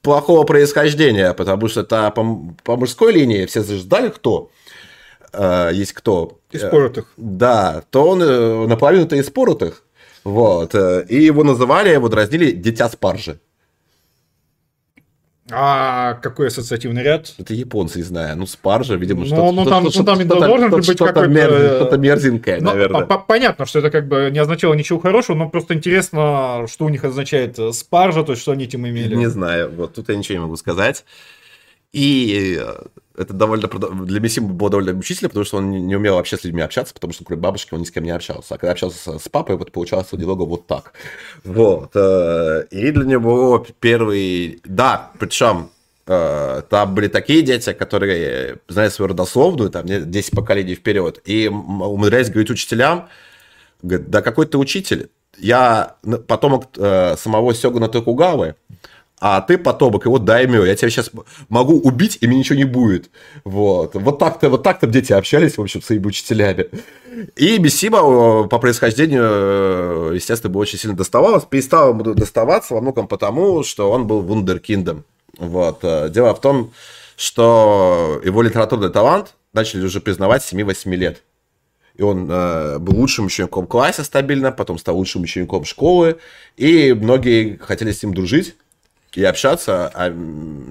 A: плохого происхождения, потому что это по, по мужской линии все ждали кто, э, есть кто.
B: Из поротых. Э,
A: да, то он э, наполовину-то из поротых. Вот. Э, и его называли, его дразнили «дитя спаржи».
B: А какой ассоциативный ряд?
A: Это японцы, не знаю. Ну, спаржа, видимо,
B: ну, что-то. Ну, там, что, ну, там
A: что
B: должен быть
A: что-то, мерз, что-то мерзенькое, ну, наверное.
B: Понятно, что это как бы не означало ничего хорошего, но просто интересно, что у них означает спаржа, то есть что они этим имели.
A: Не знаю, вот тут я ничего не могу сказать. И э, это довольно для Мессима было довольно мучительно, потому что он не умел вообще с людьми общаться, потому что кроме бабушки он ни с кем не общался. А когда общался с папой, вот получалось немного вот так. Вот. Э, и для него первый... Да, причем э, там были такие дети, которые знают свою родословную, там 10 поколений вперед, и умудряясь говорить учителям, говорит, да какой ты учитель? Я потомок самого Сёгуна Токугавы, а ты потомок, вот даймё, я тебя сейчас могу убить, и мне ничего не будет. Вот, вот так-то, вот так-то дети общались, в общем, с своими учителями. И Бесима э, по происхождению, э, естественно, бы очень сильно доставалось, перестал ему доставаться во многом потому, что он был вундеркиндом. Вот. Э, дело в том, что его литературный талант начали уже признавать с 7-8 лет. И он э, был лучшим учеником класса стабильно, потом стал лучшим учеником школы, и многие хотели с ним дружить, и общаться, а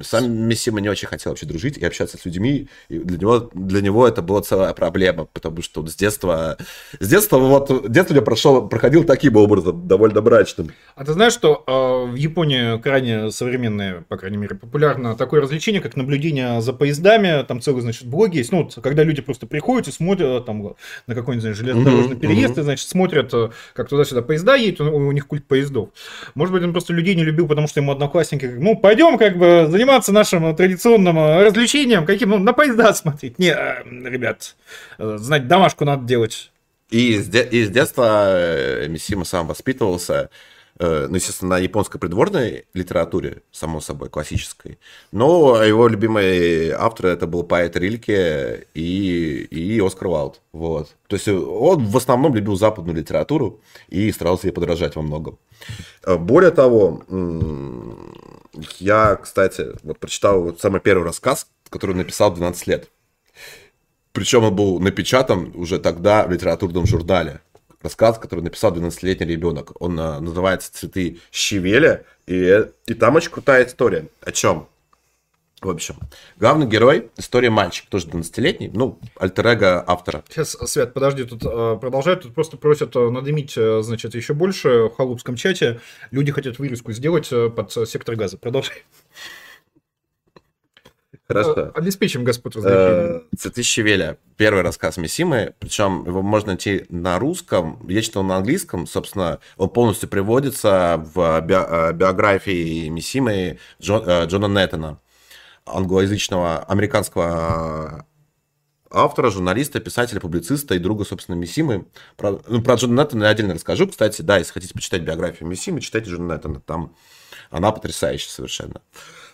A: сам Миссима не очень хотел вообще дружить и общаться с людьми, и для него, для него это была целая проблема, потому что с детства, с детства вот, детство я прошел, проходил таким образом, довольно брачным.
B: А ты знаешь, что э, в Японии крайне современное, по крайней мере, популярно такое развлечение, как наблюдение за поездами, там целый, значит, блоги есть, ну, вот, когда люди просто приходят и смотрят там на какой-нибудь, железнодорожный mm-hmm, переезд, mm-hmm. и, значит, смотрят, э, как туда-сюда поезда едут, у, них культ поездов. Может быть, он просто людей не любил, потому что ему одноклассники одноклассники, ну, пойдем как бы заниматься нашим традиционным э, развлечением, каким, ну, на поезда смотреть. Не, э, ребят, э, знать, домашку надо делать.
A: И с, де- и детства Мисима сам воспитывался, ну, естественно, на японской придворной литературе, само собой, классической. Но его любимый автор это был поэт Рильке и, и Оскар Уайлд. Вот. То есть он в основном любил западную литературу и старался ей подражать во многом. Более того, я, кстати, вот прочитал вот самый первый рассказ, который написал 12 лет. Причем он был напечатан уже тогда в литературном журнале. Рассказ, который написал 12-летний ребенок. Он а, называется «Цветы щавеля», и, и там очень крутая история. О чем? В общем, главный герой, история мальчик, тоже 12-летний, ну, альтер автора.
B: Сейчас, Свет, подожди, тут э, продолжают, тут просто просят э, надымить, э, значит, еще больше в халупском чате. Люди хотят вырезку сделать под сектор газа. Продолжай.
A: Хорошо.
B: Обеспечим Господь развлечением.
A: Цветы щавеля. Первый рассказ Мисимы, причем его можно найти на русском, я читал на английском, собственно, он полностью приводится в биографии Мисимы Джона Неттона англоязычного американского автора, журналиста, писателя, публициста и друга, собственно, Миссимы. Про, ну, про Джона Нэттона я отдельно расскажу. Кстати, да, если хотите почитать биографию Миссимы, читайте Джона Нэттона. Там она потрясающая совершенно.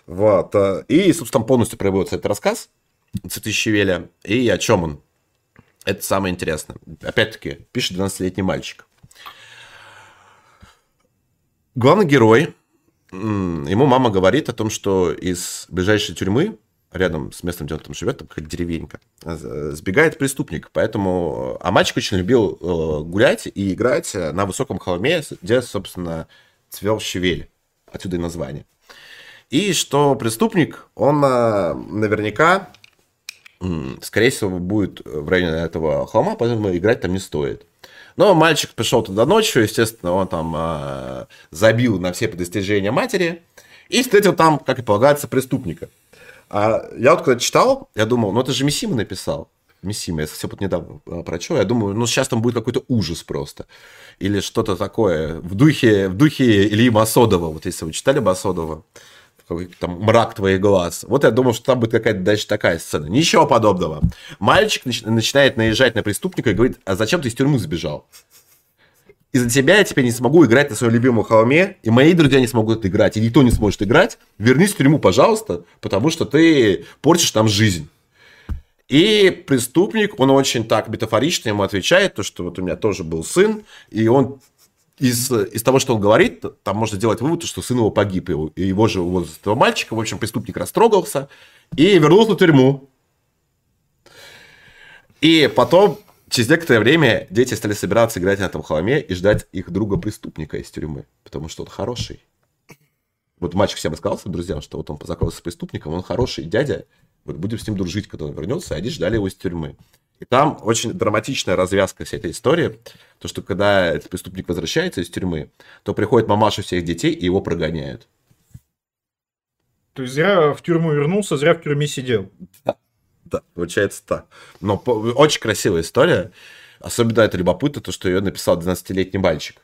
A: Вот. Э, и, собственно, полностью проводится этот рассказ «Цветы щавеля». И о чем он? Это самое интересное. Опять-таки, пишет 12-летний мальчик. Главный герой ему мама говорит о том, что из ближайшей тюрьмы, рядом с местом, где он там живет, там какая-то деревенька, э, сбегает преступник. Поэтому... А мальчик очень любил э, гулять и играть на высоком холме, где, собственно, цвел щавель. Отсюда и название. И что преступник, он э, наверняка, скорее всего, будет в районе этого холма, поэтому играть там не стоит. Но мальчик пришел туда ночью, естественно, он там э, забил на все достижения матери и встретил там, как и полагается, преступника. А я вот когда читал, я думал, ну это же Мисима написал. Мисима, я совсем вот недавно а, прочел, я думаю, ну сейчас там будет какой-то ужас просто. Или что-то такое в духе, в духе Ильи Масодова. Вот если вы читали Масодова, там мрак твоих глаз. Вот я думал, что там будет какая-то дальше такая сцена. Ничего подобного. Мальчик начинает наезжать на преступника и говорит, а зачем ты из тюрьмы сбежал? Из-за тебя я теперь не смогу играть на своем любимом холме, и мои друзья не смогут играть, и никто не сможет играть. Вернись в тюрьму, пожалуйста, потому что ты портишь там жизнь. И преступник, он очень так метафорично ему отвечает, то, что вот у меня тоже был сын, и он из, из того, что он говорит, там можно делать вывод, что сын его погиб, его, его же возраст этого мальчика, в общем, преступник растрогался и вернулся в тюрьму. И потом, через некоторое время, дети стали собираться играть на этом холме и ждать их друга-преступника из тюрьмы, потому что он хороший. Вот мальчик всем рассказал своим друзьям, что вот он познакомился с преступником, он хороший дядя, вот будем с ним дружить, когда он вернется, и они ждали его из тюрьмы. И там очень драматичная развязка всей этой истории. То, что когда этот преступник возвращается из тюрьмы, то приходит мамаша всех детей и его прогоняют.
B: То есть зря в тюрьму вернулся, зря в тюрьме сидел.
A: Да, да получается так. Но очень красивая история. Особенно это любопытно, то, что ее написал 12-летний мальчик.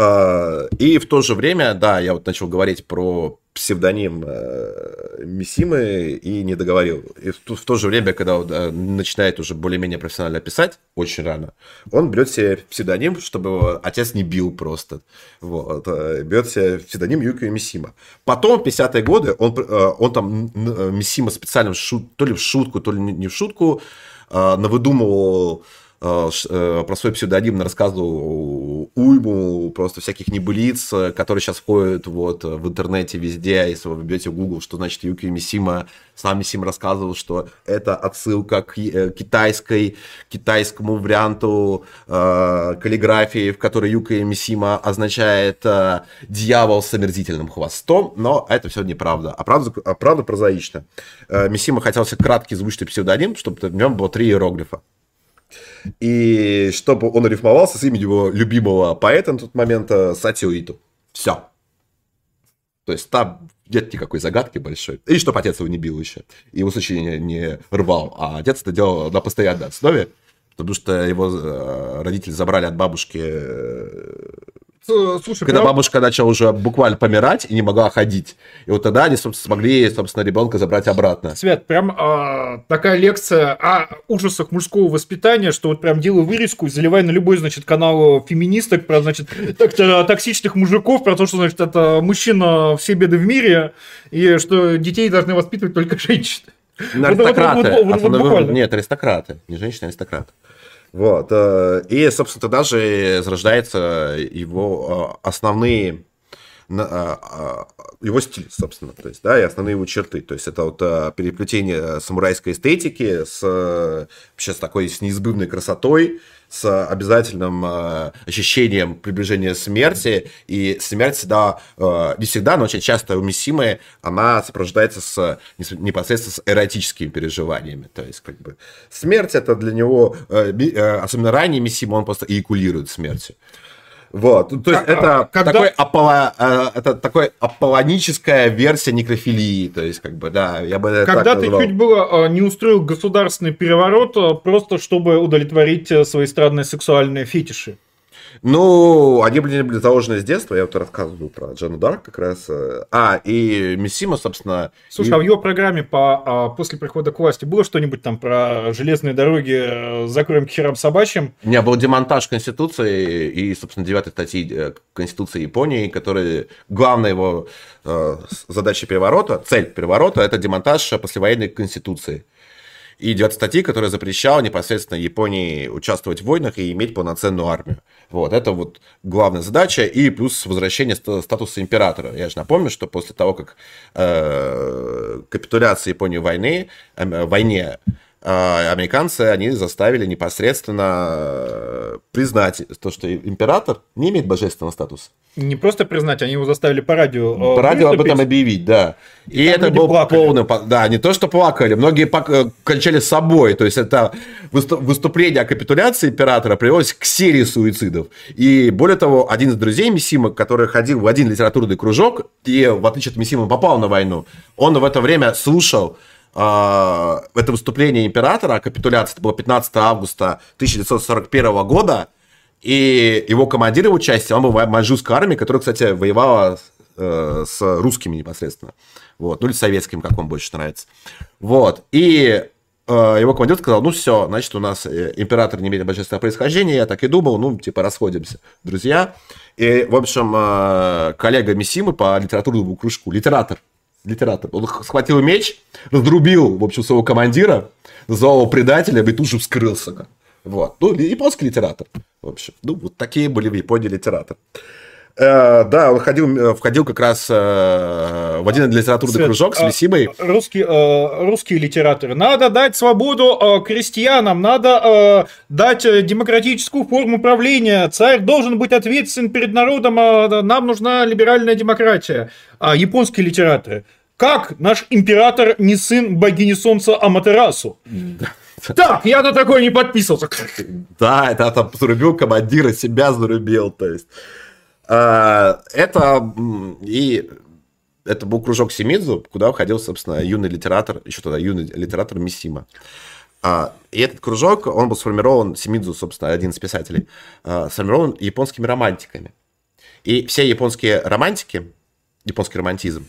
A: А, и в то же время, да, я вот начал говорить про псевдоним э, Мисимы и не договорил. И в, то же время, когда он э, начинает уже более-менее профессионально писать, очень рано, он берет себе псевдоним, чтобы его отец не бил просто. Вот. Э, берет себе псевдоним Юкио Мисима. Потом, в 50-е годы, он, э, он там Мисима специально, шут, то ли в шутку, то ли не в шутку, э, навыдумывал Э, э, про свой псевдоним рассказывал уйму просто всяких небылиц, которые сейчас ходят вот в интернете везде, если вы вбьете в Google, что значит Юки Мисима, сам Мисима рассказывал, что это отсылка к э, китайской, китайскому варианту э, каллиграфии, в которой Юка Мисима означает э, дьявол с омерзительным хвостом, но это все неправда, а правда, а правда прозаично. Э, Мисима хотел себе краткий звучный псевдоним, чтобы в нем было три иероглифа. И чтобы он рифмовался с именем его любимого поэта на тот момент э, Сатио Иту. Все. То есть там нет никакой загадки большой. И чтобы отец его не бил еще. И его сочинение не рвал. А отец это делал на постоянной основе. Потому что его э, родители забрали от бабушки э, Слушай, когда прям... бабушка начала уже буквально помирать и не могла ходить. И вот тогда они, собственно, смогли, собственно, ребенка забрать обратно.
B: Свет, прям а, такая лекция о ужасах мужского воспитания, что вот прям делаю вырезку, заливай на любой, значит, канал феминисток про, значит, так, токсичных мужиков, про то, что, значит, это мужчина все беды в мире, и что детей должны воспитывать только женщины.
A: Аристократы. Вот, вот, вот, вот, нет, аристократы. Не женщины, а аристократы. Вот. Э, и, собственно, тогда же зарождаются его э, основные его стиль, собственно, то есть, да, и основные его черты. То есть это вот переплетение самурайской эстетики с вообще с такой с неизбывной красотой, с обязательным э, ощущением приближения смерти. И смерть всегда, э, не всегда, но очень часто уместимая, она сопровождается с, непосредственно с эротическими переживаниями. То есть, как бы, смерть это для него, э, э, особенно ранний Миссима, он просто эякулирует смертью. Вот, то есть а, это, а, когда... такой аполо... Э, это такой аполлоническая версия некрофилии, то есть как бы, да, я бы
B: Когда ты чуть было а, не устроил государственный переворот, а, просто чтобы удовлетворить э, свои странные сексуальные фетиши.
A: Ну, они были, были заложены с детства, я вот рассказываю про Джану Дарк как раз. Э, а, и Миссима, собственно...
B: Слушай,
A: и...
B: а в его программе по, а, после прихода к власти было что-нибудь там про железные дороги, э, закроем к херам собачьим?
A: Не, был демонтаж Конституции и, собственно, девятой статьи э, Конституции Японии, который главная его э, задача переворота, цель переворота, это демонтаж послевоенной Конституции идет статьи, которая запрещала непосредственно Японии участвовать в войнах и иметь полноценную армию. Вот, это вот главная задача, и плюс возвращение статуса императора. Я же напомню, что после того, как э, капитуляция Японии в войне, э, войне американцы, они заставили непосредственно э, признать то, что император не имеет божественного статуса.
B: Не просто признать, они его заставили по радио
A: э, По радио об этом объявить, да. И, и это был полный... Да, не то, что плакали, многие э, кончали с собой. То есть это выступление о капитуляции императора привелось к серии суицидов. И более того, один из друзей Мисима, который ходил в один литературный кружок, и в отличие от Мисима попал на войну, он в это время слушал а, это выступление императора о капитуляции, это было 15 августа 1941 года, и его командир его части, он был в маньчжурской армии, которая, кстати, воевала э, с русскими непосредственно. Вот, ну или советским, как вам больше нравится. Вот, и э, его командир сказал, ну все, значит, у нас э, император не имеет божественного происхождения, я так и думал, ну, типа, расходимся, друзья. И, в общем, э, коллега Мисимы по литературному кружку, литератор, литератор. Он схватил меч, раздрубил, в общем, своего командира, назвал его предателем и тут же вскрылся. Вот. Ну, японский литератор. В общем, ну, вот такие были в Японии литераторы. Э, да, он ходил, э, входил как раз э, в один литературный Свет, кружок с Мисимой.
B: А, русские, э, русские литераторы. Надо дать свободу э, крестьянам, надо э, дать демократическую форму правления. Царь должен быть ответственен перед народом, а нам нужна либеральная демократия. А японские литераторы. Как наш император не сын богини солнца Аматерасу? Так, я на такое не подписывался.
A: Да, это там зарубил командира, себя зарубил, то есть. А, это и это был кружок Семидзу, куда входил, собственно, юный литератор, еще тогда юный литератор Мисима. А, и этот кружок, он был сформирован, Семидзу, собственно, один из писателей, а, сформирован японскими романтиками. И все японские романтики, японский романтизм,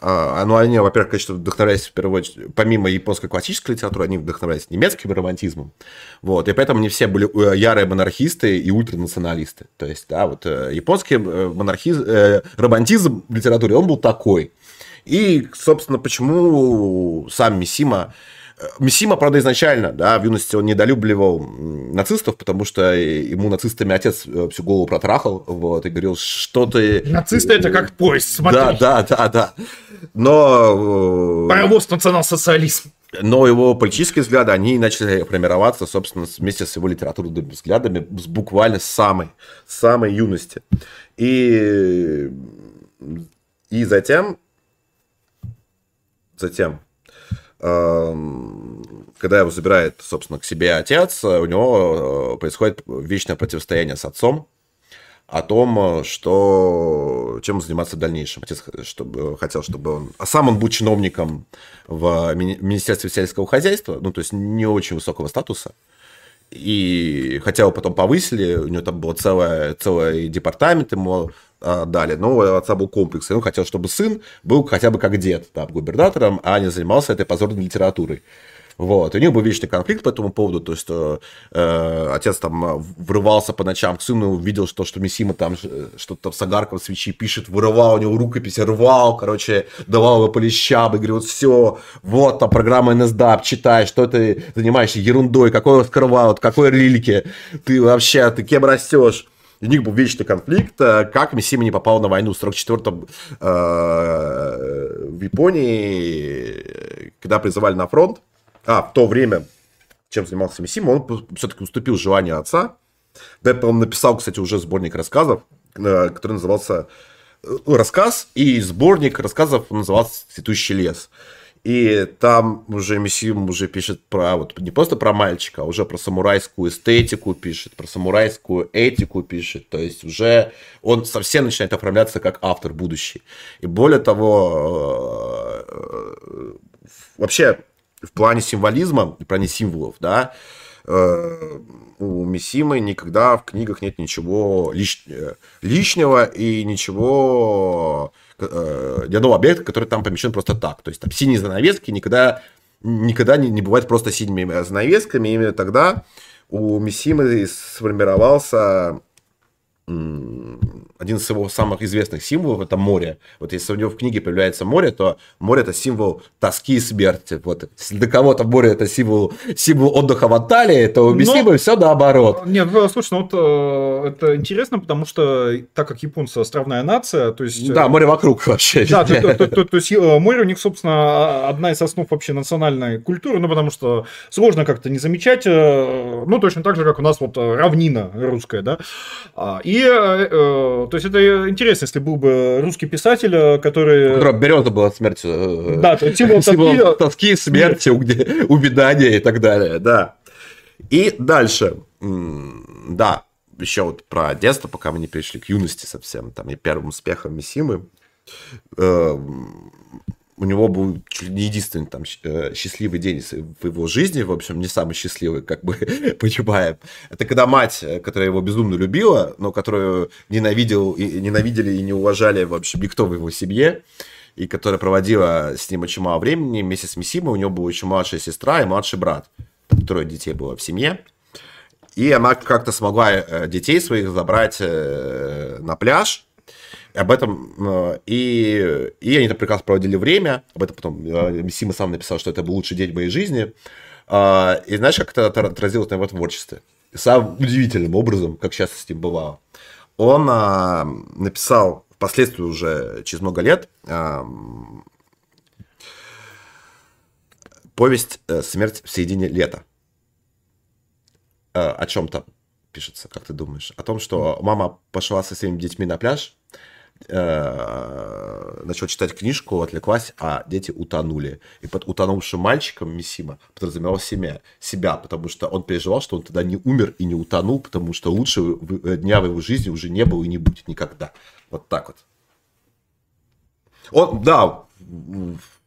A: ну, они, во-первых, конечно, вдохновляются, в первую очередь, помимо японской классической литературы, они вдохновляются немецким романтизмом. Вот, и поэтому они все были э, ярые монархисты и ультранационалисты. То есть, да, вот э, японский э, монархизм, э, романтизм в литературе, он был такой. И, собственно, почему сам Мисима Мисима, правда, изначально, да, в юности он недолюбливал нацистов, потому что ему нацистами отец э, всю голову протрахал, вот, и говорил, что ты...
B: Нацисты это как поезд, смотри.
A: Да, да, да, да. Но...
B: Э, Паровоз национал-социализм.
A: Но его политические взгляды, они начали формироваться, собственно, вместе с его литературными взглядами, буквально с самой, самой юности. И, и затем, затем, когда его забирает, собственно, к себе отец, у него э, происходит вечное противостояние с отцом, о том, что чем заниматься в дальнейшем. Отец чтобы, хотел, чтобы он... А сам он был чиновником в Министерстве сельского хозяйства, ну, то есть не очень высокого статуса. И хотя его потом повысили, у него там был целое, целый департамент ему дали, но у отца был комплекс, и он хотел, чтобы сын был хотя бы как дед, там, губернатором, а не занимался этой позорной литературой. Вот. И у них был вечный конфликт по этому поводу, то есть э, отец там врывался по ночам к сыну, видел, что, что Мисима там э, что-то с огарком свечи пишет, вырывал у него рукопись, рвал, короче, давал его по лещам и говорил, все, вот там программа NSDAP, читай, что ты занимаешься ерундой, какой скрывают, какой релики, ты вообще, ты кем растешь? У них был вечный конфликт, э, как Мисима не попал на войну в 44-м э, в Японии, когда призывали на фронт а, в то время, чем занимался Мисима, он все-таки уступил желанию отца. Да, он написал, кстати, уже сборник рассказов, э, который назывался э, рассказ, и сборник рассказов назывался «Цветущий лес». И там уже Мисим уже пишет про вот не просто про мальчика, а уже про самурайскую эстетику пишет, про самурайскую этику пишет. То есть уже он совсем начинает оформляться как автор будущий. И более того, э, вообще в плане символизма, в плане символов, да, э, у Мисимы никогда в книгах нет ничего лиш... лишнего и ничего, э, ни одного объекта, который там помещен просто так. То есть там синие занавески никогда, никогда не, не бывает просто синими занавесками. Именно тогда у Мисимы сформировался один из его самых известных символов это море. Вот если у него в книге появляется море, то море это символ тоски и смерти. Вот если для кого-то море это символ, символ отдыха в Анталии, то у Мисимы Но... все наоборот.
B: Нет, ну, слушай, ну вот э, это интересно, потому что так как японцы островная нация, то есть...
A: Да, море вокруг вообще.
B: Да, то, то, то, то есть э, море у них, собственно, одна из основ вообще национальной культуры, ну потому что сложно как-то не замечать, э, ну точно так же, как у нас вот равнина русская, да, а, и э, то есть это интересно, если был бы русский писатель, э, который...
A: Который береза была смертью.
B: Э, да, символ тоски,
A: тоски смерти, убедания и так далее, да. И дальше, да, еще вот про детство, пока мы не перешли к юности совсем, там и первым успехом Мисимы у него был чуть ли не единственный там э, счастливый день в его жизни, в общем, не самый счастливый, как бы понимаем. Это когда мать, э, которая его безумно любила, но которую ненавидел, и, ненавидели и не уважали вообще никто в его семье, и которая проводила с ним очень мало времени вместе с Мисимой, у него была еще младшая сестра и младший брат. Трое детей было в семье. И она как-то смогла э, детей своих забрать на пляж, об этом э, и, и они там прекрасно проводили время. Об этом потом э, Сима сам написал, что это был лучший день моей жизни. А, и знаешь, как это отразилось на его творчестве? Самым удивительным образом, как часто с ним бывало. Он а, написал впоследствии уже через много лет а, повесть «Смерть в середине лета». О чем там пишется, как ты думаешь? О том, что мама пошла со своими детьми на пляж, э, начал читать книжку, отвлеклась, а дети утонули. И под утонувшим мальчиком Мисима подразумевал себя, себя, потому что он переживал, что он тогда не умер и не утонул, потому что лучше дня в его жизни уже не было и не будет никогда. Вот так вот. Он, да,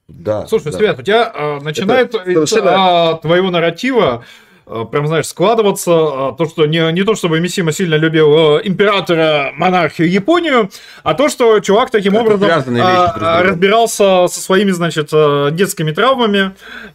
A: да.
B: Слушай,
A: да.
B: Свет, у тебя э, начинает Это от твоего нарратива Э, прям, знаешь, складываться. А то, что не, не то, чтобы Мисима сильно любил э, императора, монархию Японию, а то, что чувак таким Это образом а, разбирался со своими, значит, э, детскими травмами.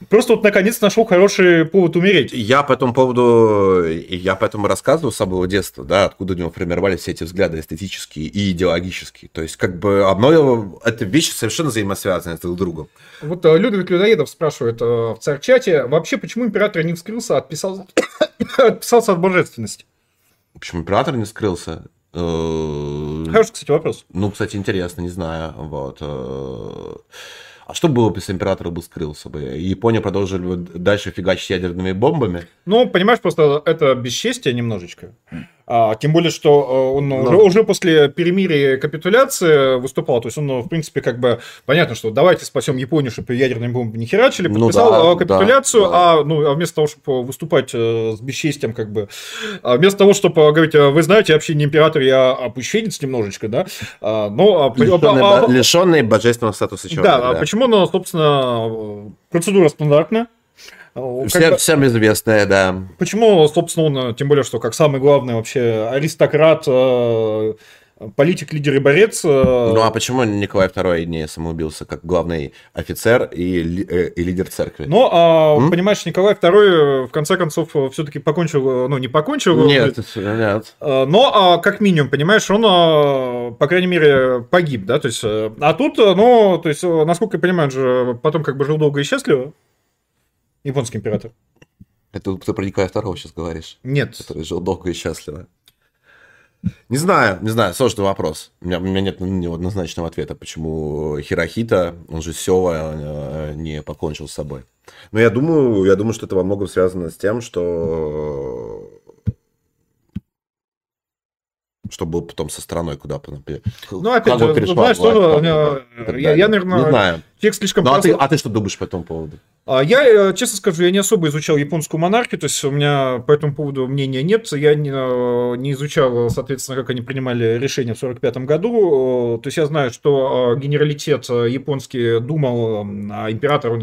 B: Просто вот наконец нашел хороший повод умереть.
A: Я по этому поводу, я поэтому рассказываю с самого детства, да, откуда у него формировались все эти взгляды эстетические и идеологические. То есть, как бы, одно, это вещи совершенно взаимосвязаны друг с другом.
B: Вот Людвиг Людоедов спрашивает в царь-чате, вообще, почему император не вскрылся, отписал написал, отписался от божественности.
A: Почему император не скрылся?
B: Э, Хороший, кстати, вопрос.
A: Ну, кстати, интересно, не знаю. Вот. Э, а что было бы, если император бы скрылся бы? Япония продолжили бы дальше фигачить ядерными бомбами?
B: Ну, понимаешь, просто это бесчестие немножечко. А, тем более, что э, он Но... уже, уже после перемирия и капитуляции выступал. То есть он, в принципе, как бы понятно, что давайте спасем Японию, чтобы ядерные бомбы не херачили. Ну подписал ну, да, капитуляцию, да, да. а ну, а вместо того, чтобы выступать э, с бесчестием, как бы, а вместо того, чтобы говорить, вы знаете, я вообще не император, я опущенец немножечко, да.
A: А, но, лишенный, а, а, лишенный божественного статуса
B: человека. Да, да. почему, ну, собственно, процедура стандартная.
A: Всем, бы... всем известная, да.
B: Почему, собственно, он, тем более, что как самый главный вообще аристократ, э, политик, лидер и борец. Э,
A: ну а почему Николай II не самоубился как главный офицер и, э, и лидер церкви?
B: Ну, а, М? понимаешь, Николай II в конце концов все-таки покончил, ну не покончил.
A: Нет, нет.
B: Но а, как минимум, понимаешь, он, по крайней мере, погиб, да, то есть, а тут, ну, то есть, насколько я понимаю, он же потом как бы жил долго и счастливо. Японский император.
A: Это ты про Николая II сейчас говоришь?
B: Нет.
A: Который жил долго и счастливо. Не знаю, не знаю, сложный вопрос. У меня, у меня нет однозначного ответа, почему Хирохита, он же Сева, э, не покончил с собой. Но я думаю, я думаю, что это во многом связано с тем, что что был потом со страной, куда
B: Ну, опять же, знаешь, что, я, я, наверное,
A: не знаю.
B: Текст слишком...
A: Ну, а, ты, а ты что думаешь по этому поводу?
B: А я, э, честно скажу, я не особо изучал японскую монархию, то есть у меня по этому поводу мнения нет. Я не, э, не изучал, соответственно, как они принимали решение в 1945 году. То есть я знаю, что э, генералитет японский думал, а император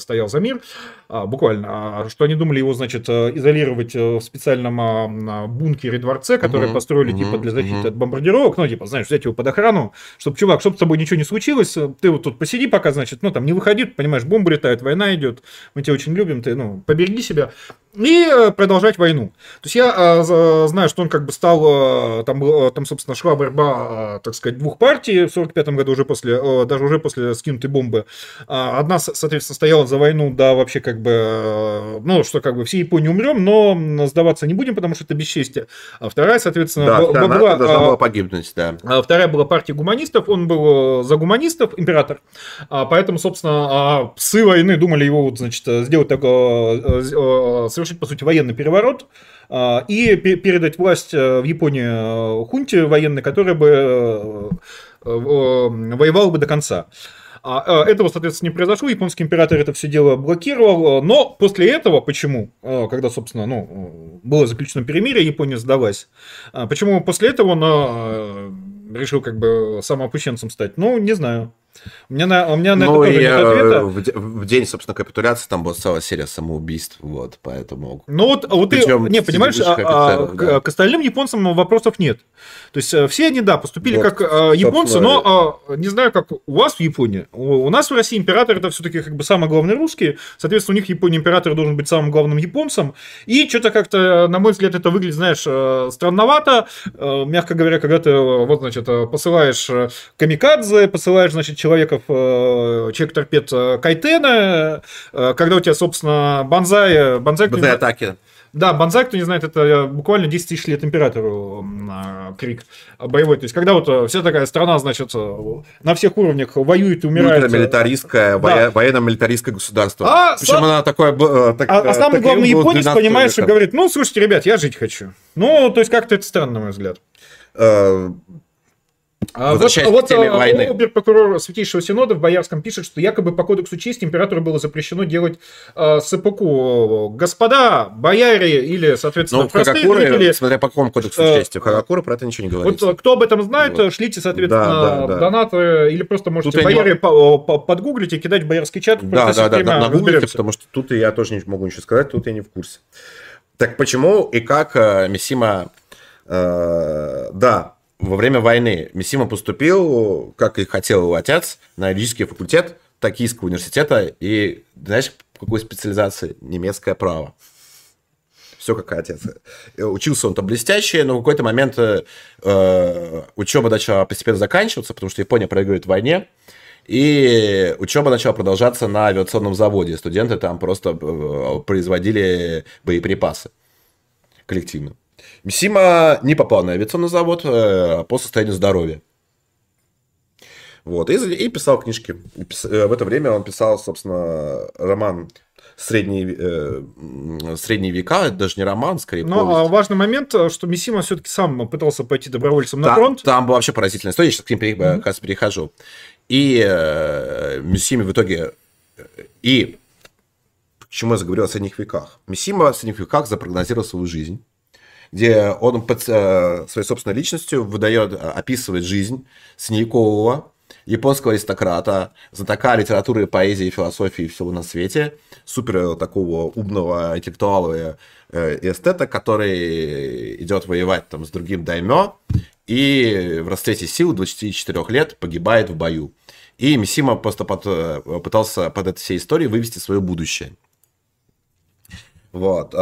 B: стоял за мир, буквально, а что они думали его, значит, изолировать в специальном бункере дворце, который угу, построили угу, типа для защиты угу. от бомбардировок, ну, типа, знаешь, взять его под охрану, чтобы, чувак, чтобы с тобой ничего не случилось, ты вот тут посиди пока, значит, ну, там, не выходи, понимаешь, бомбы летают, война идет, мы тебя очень любим, ты, ну, побереги себя, и э, продолжать войну. То есть я э, знаю, что он как бы стал, э, там, там, собственно, шла борьба, так сказать, двух партий в 45 году, уже после, даже уже после скинутой бомбы. А, одна, соответственно, стояла за войну, да, вообще как бы, ну, что как бы все Японии умрем, но сдаваться не будем, потому что это бесчестие. А вторая, соответственно,
A: да, была, была, должна была погибнуть, да.
B: А вторая была партия гуманистов, он был за гуманистов, император. А, поэтому, собственно, псы войны думали его вот, значит, сделать такое, э, э, совершить, по сути, военный переворот э, и передать власть в Японии хунте военной, которая бы воевала бы до конца. А, этого, соответственно, не произошло, японский император это все дело блокировал, но после этого, почему, когда, собственно, ну, было заключено перемирие, Япония сдалась, почему после этого он решил как бы самоопущенцем стать, ну, не знаю. У меня на, у меня на
A: ну, это тоже нет ответа. В, в день, собственно, капитуляции там была целая серия самоубийств, вот, поэтому...
B: Ну вот, а вот Причем ты, не, понимаешь, а, а, да. к, остальным японцам вопросов нет. То есть э, все они, да, поступили вот, как а, японцы, но а, не знаю, как у вас в Японии. У, у нас в России император это все-таки как бы самый главный русский, соответственно, у них в Японии император должен быть самым главным японцем, и что-то как-то, на мой взгляд, это выглядит, знаешь, э, странновато, мягко говоря, когда ты, вот, значит, посылаешь камикадзе, посылаешь, значит, человеков, э, человек торпед э, Кайтена, э, когда у тебя, собственно, Банзай...
A: Банзай, Банзай атаки.
B: Да, Банзай, кто не знает, это буквально 10 тысяч лет императору крик боевой. То есть, когда вот вся такая страна, значит, на всех уровнях воюет и умирает.
A: Милитаристское, да. военно-милитаристское государство. А Причем сам... она такое...
B: Так, а, а самый главный японец, понимаешь, века. говорит, ну, слушайте, ребят, я жить хочу. Ну, то есть, как-то это странно, на мой взгляд. А вот, вот а, войны. Обер-прокурор Святейшего Синода в Боярском пишет, что якобы по кодексу чести императору было запрещено делать э, сэпуку. Господа, бояре или, соответственно,
A: ну, простые Хагакуры, зрители... Смотря по какому кодексу э, чести. В Хагакуре про это ничего не говорится.
B: Вот кто об этом знает, вот. шлите, соответственно, да, да, да. донаты или просто можете тут бояре не... по, по, подгуглить и кидать в боярский чат.
A: Да, да, да, да, нагуглите, потому что тут я тоже не могу ничего сказать, тут я не в курсе. Так почему и как э, Мисима... Э, да, во время войны Мисима поступил, как и хотел его отец, на юридический факультет Токийского университета и, знаешь, какой специализации? Немецкое право. Все как отец. Учился он там блестяще, но в какой-то момент э, учеба начала постепенно заканчиваться, потому что Япония проигрывает в войне. И учеба начала продолжаться на авиационном заводе. Студенты там просто э, производили боеприпасы. коллективно. Мисима не попал на авиационный завод э, по состоянию здоровья. Вот, и, и писал книжки. И пис, э, в это время он писал, собственно, роман средние, э, средние века, это даже не роман, скорее
B: Но повесть. А важный момент, э, что Мисима все-таки сам пытался пойти добровольцем на фронт.
A: Там была вообще поразительная история, я сейчас к ним mm-hmm. как раз перехожу. И э, Мисиме в итоге... И почему я заговорил о средних веках? Мисима в средних веках запрогнозировал свою жизнь где он под э, своей собственной личностью выдает, описывает жизнь Синьякового, японского аристократа, знатока литературы, поэзии, философии и всего на свете, супер э, такого умного интеллектуала э, и эстета, который идет воевать там с другим даймё и в расцвете сил 24 лет погибает в бою. И Мисима просто под, э, пытался под этой всей историей вывести свое будущее. Вот.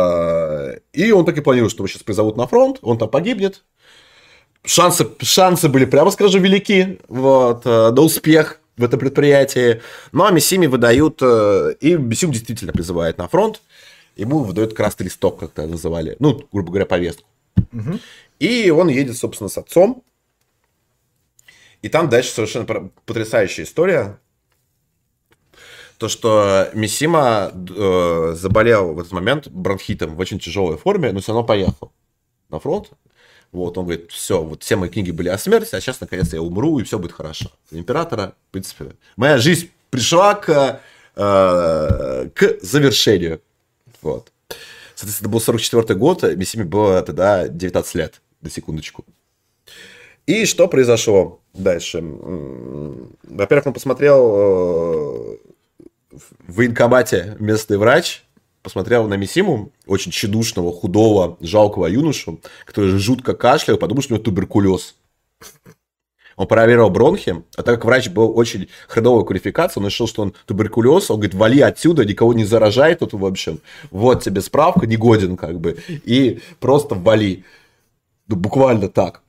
A: И он так и планирует, что его сейчас призовут на фронт, он там погибнет, шансы, шансы были, прямо скажу, велики вот, э, на успех в этом предприятии. Ну, а Миссими выдают, э, и Миссим действительно призывает на фронт, ему выдают красный листок, как то называли, ну, грубо говоря, повестку. Угу. И он едет, собственно, с отцом, и там дальше совершенно потрясающая история. То, что Мисима э, заболел в этот момент бронхитом в очень тяжелой форме, но все равно поехал на фронт. Вот, он говорит, все, вот все мои книги были о смерти, а сейчас, наконец, я умру, и все будет хорошо. Императора, в принципе, моя жизнь пришла к, э, к завершению. Вот. Соответственно, это был 44 год, Миссиме было тогда 19 лет, на секундочку. И что произошло дальше? Во-первых, он посмотрел э, в военкомате местный врач, посмотрел на Мисиму, очень тщедушного, худого, жалкого юношу, который жутко кашлял, потому что у него туберкулез. Он проверил бронхи, а так как врач был очень хреновой квалификации, он решил, что он туберкулез, он говорит, вали отсюда, никого не заражай тут, в общем. Вот тебе справка, негоден как бы, и просто вали. Ну, буквально так.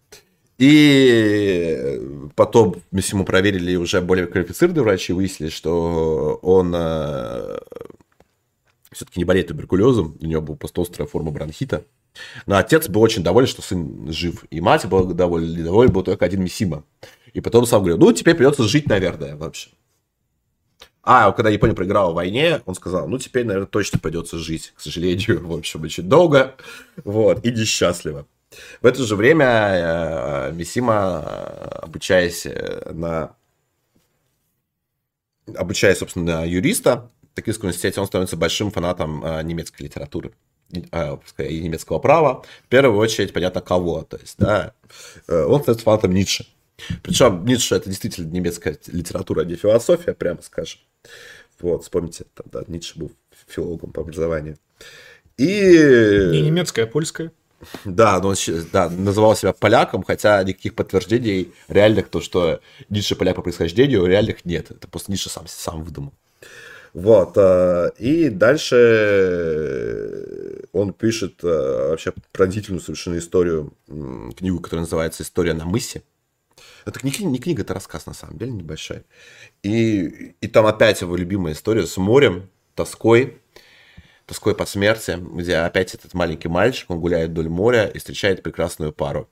A: И потом Миссиму проверили уже более квалифицированные врачи, выяснили, что он э, все-таки не болеет туберкулезом, у него была просто острая форма бронхита. Но отец был очень доволен, что сын жив. И мать была довольна, доволен был только один Мисима. И потом сам говорил, ну, теперь придется жить, наверное, вообще. А когда Япония проиграла в войне, он сказал, ну, теперь, наверное, точно придется жить, к сожалению, в общем, очень долго, вот, и несчастливо. В это же время э, Мисима, обучаясь э, на обучаясь, собственно, юриста, Токийском университете, он становится большим фанатом э, немецкой литературы э, и немецкого права. В первую очередь, понятно, кого. То есть, да, э, он становится фанатом Ницше. Причем Ницше это действительно немецкая литература, а не философия, прямо скажем. Вот, вспомните, там, да, Ницше был филологом по образованию. И...
B: Не немецкая, а польская.
A: Да, но он да, называл себя поляком, хотя никаких подтверждений реальных, то, что Ницше поляк по происхождению, реальных нет. Это просто Ницше сам, сам выдумал. Вот. Э, и дальше э, он пишет э, вообще пронзительную совершенно историю, книгу, которая называется «История на мысе». Это не, не книга, это рассказ, на самом деле, небольшой. И, и там опять его любимая история с морем, тоской, тоской по смерти, где опять этот маленький мальчик, он гуляет вдоль моря и встречает прекрасную пару,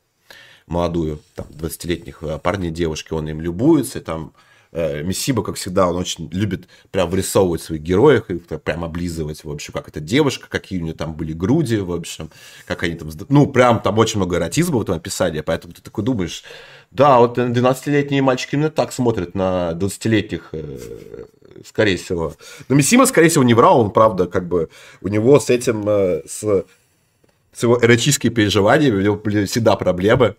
A: молодую, там, 20-летних парней и девушки, он им любуется, и там Э, Мисиба, как всегда, он очень любит прям вырисовывать своих героев, и прям облизывать, в общем, как эта девушка, какие у нее там были груди, в общем, как они там... Ну, прям там очень много эротизма в этом описании, поэтому ты такой думаешь, да, вот 12-летние мальчики именно так смотрят на 20-летних, э, скорее всего. Но Мисима, скорее всего, не врал, он, правда, как бы, у него с этим, э, с, с его эротическими переживаниями, у него были всегда проблемы.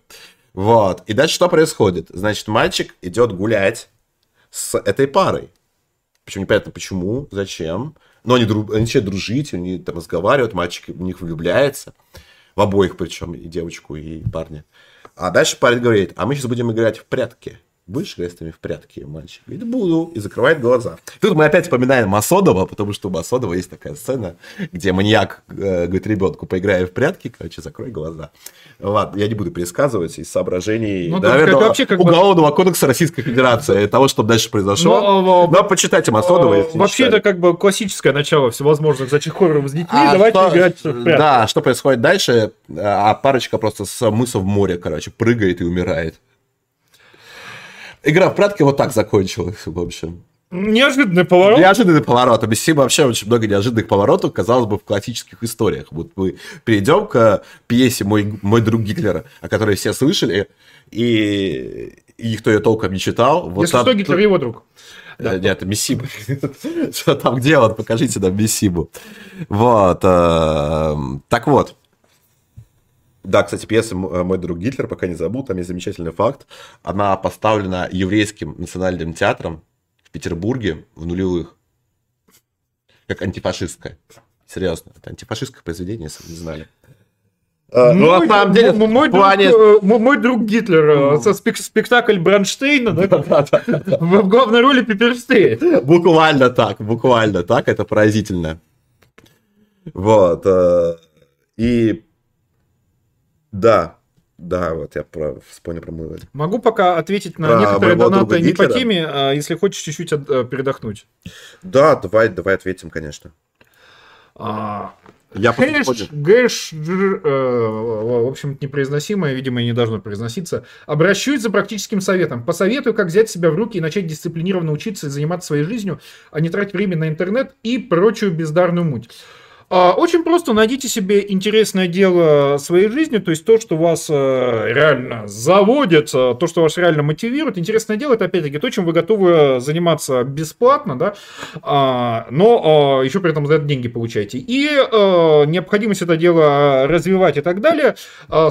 A: Вот. И дальше что происходит? Значит, мальчик идет гулять с этой парой. Причем непонятно почему, зачем. Но они, дру... они начинают дружить, они там разговаривают, мальчик в них влюбляется. В обоих причем, и девочку, и парня. А дальше парень говорит, а мы сейчас будем играть в прятки. Будешь нами в прятки, мальчик? Говорит, буду. И закрывает глаза. Тут мы опять вспоминаем Масодова, потому что у Масодова есть такая сцена, где маньяк э, говорит ребенку, поиграй в прятки, короче, закрой глаза. Ладно, я не буду пересказывать из соображений ну, наверное, вообще как Уголовного бы... кодекса Российской Федерации, того, что дальше произошло. Но, но, но почитайте Масодова,
B: если Вообще это как бы классическое начало всевозможных зачехоров с детьми. А Давайте что, играть в прятки.
A: Да, что происходит дальше? А парочка просто с мыса в море, короче, прыгает и умирает. Игра в прятки вот так закончилась, в общем.
B: Неожиданный поворот.
A: Неожиданный поворот. Объясним вообще очень много неожиданных поворотов, казалось бы, в классических историях. Вот мы перейдем к пьесе «Мой, мой друг Гитлера», о которой все слышали, и, и никто ее толком не читал.
B: Вот Если там... что, Гитлер его друг.
A: Да. Нет, это Миссиба. Что там делать? Покажите нам Миссибу. Вот. Э, так вот. Да, кстати, пьеса «Мой друг Гитлер», пока не забыл, там есть замечательный факт. Она поставлена еврейским национальным театром в Петербурге в нулевых. Как антифашистская. Серьезно, это антифашистское произведение, если вы не знали.
B: А, ну, мой, на самом деле, мой, плане... друг, мой, мой друг Гитлер, со спек спектакль Бронштейна, да, в главной роли Пиперстейн.
A: Буквально так, буквально так, это поразительно. Вот. Э, и да, да, вот я про, вспомнил про мой
B: Могу пока ответить на про некоторые донаты не по теме, а если хочешь чуть-чуть э, передохнуть.
A: Да, давай, давай ответим, конечно.
B: А, я Хэш, гэш, э, в общем, непроизносимое, видимо, не должно произноситься. Обращусь за практическим советом. Посоветую, как взять себя в руки и начать дисциплинированно учиться и заниматься своей жизнью, а не тратить время на интернет и прочую бездарную муть. А, очень просто найдите себе интересное дело своей жизни, то есть то, что вас э, реально заводит, э, то, что вас реально мотивирует. Интересное дело, это опять-таки то, чем вы готовы заниматься бесплатно, да, а, но а, еще при этом за это деньги получаете. И э, необходимость это дело развивать и так далее,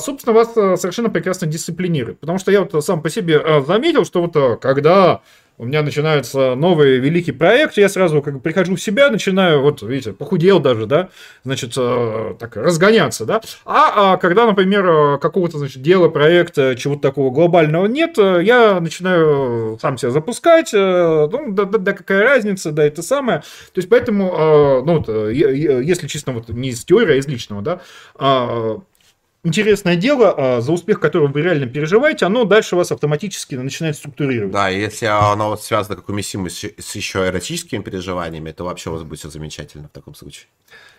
B: собственно, вас совершенно прекрасно дисциплинирует. Потому что я вот сам по себе заметил, что вот когда у меня начинается новый великий проект, я сразу как бы прихожу в себя, начинаю, вот видите, похудел даже, да, значит, э, так разгоняться, да. А, а когда, например, какого-то, значит, дела, проекта, чего-то такого глобального нет, я начинаю сам себя запускать, э, ну, да, да, да какая разница, да, это самое. То есть, поэтому, э, ну, вот, если честно, вот не из теории, а из личного, да, а, интересное дело, а, за успех которого вы реально переживаете, оно дальше вас автоматически начинает структурировать.
A: Да, если оно вот связано, как у с еще эротическими переживаниями, то вообще у вас будет все замечательно в таком случае.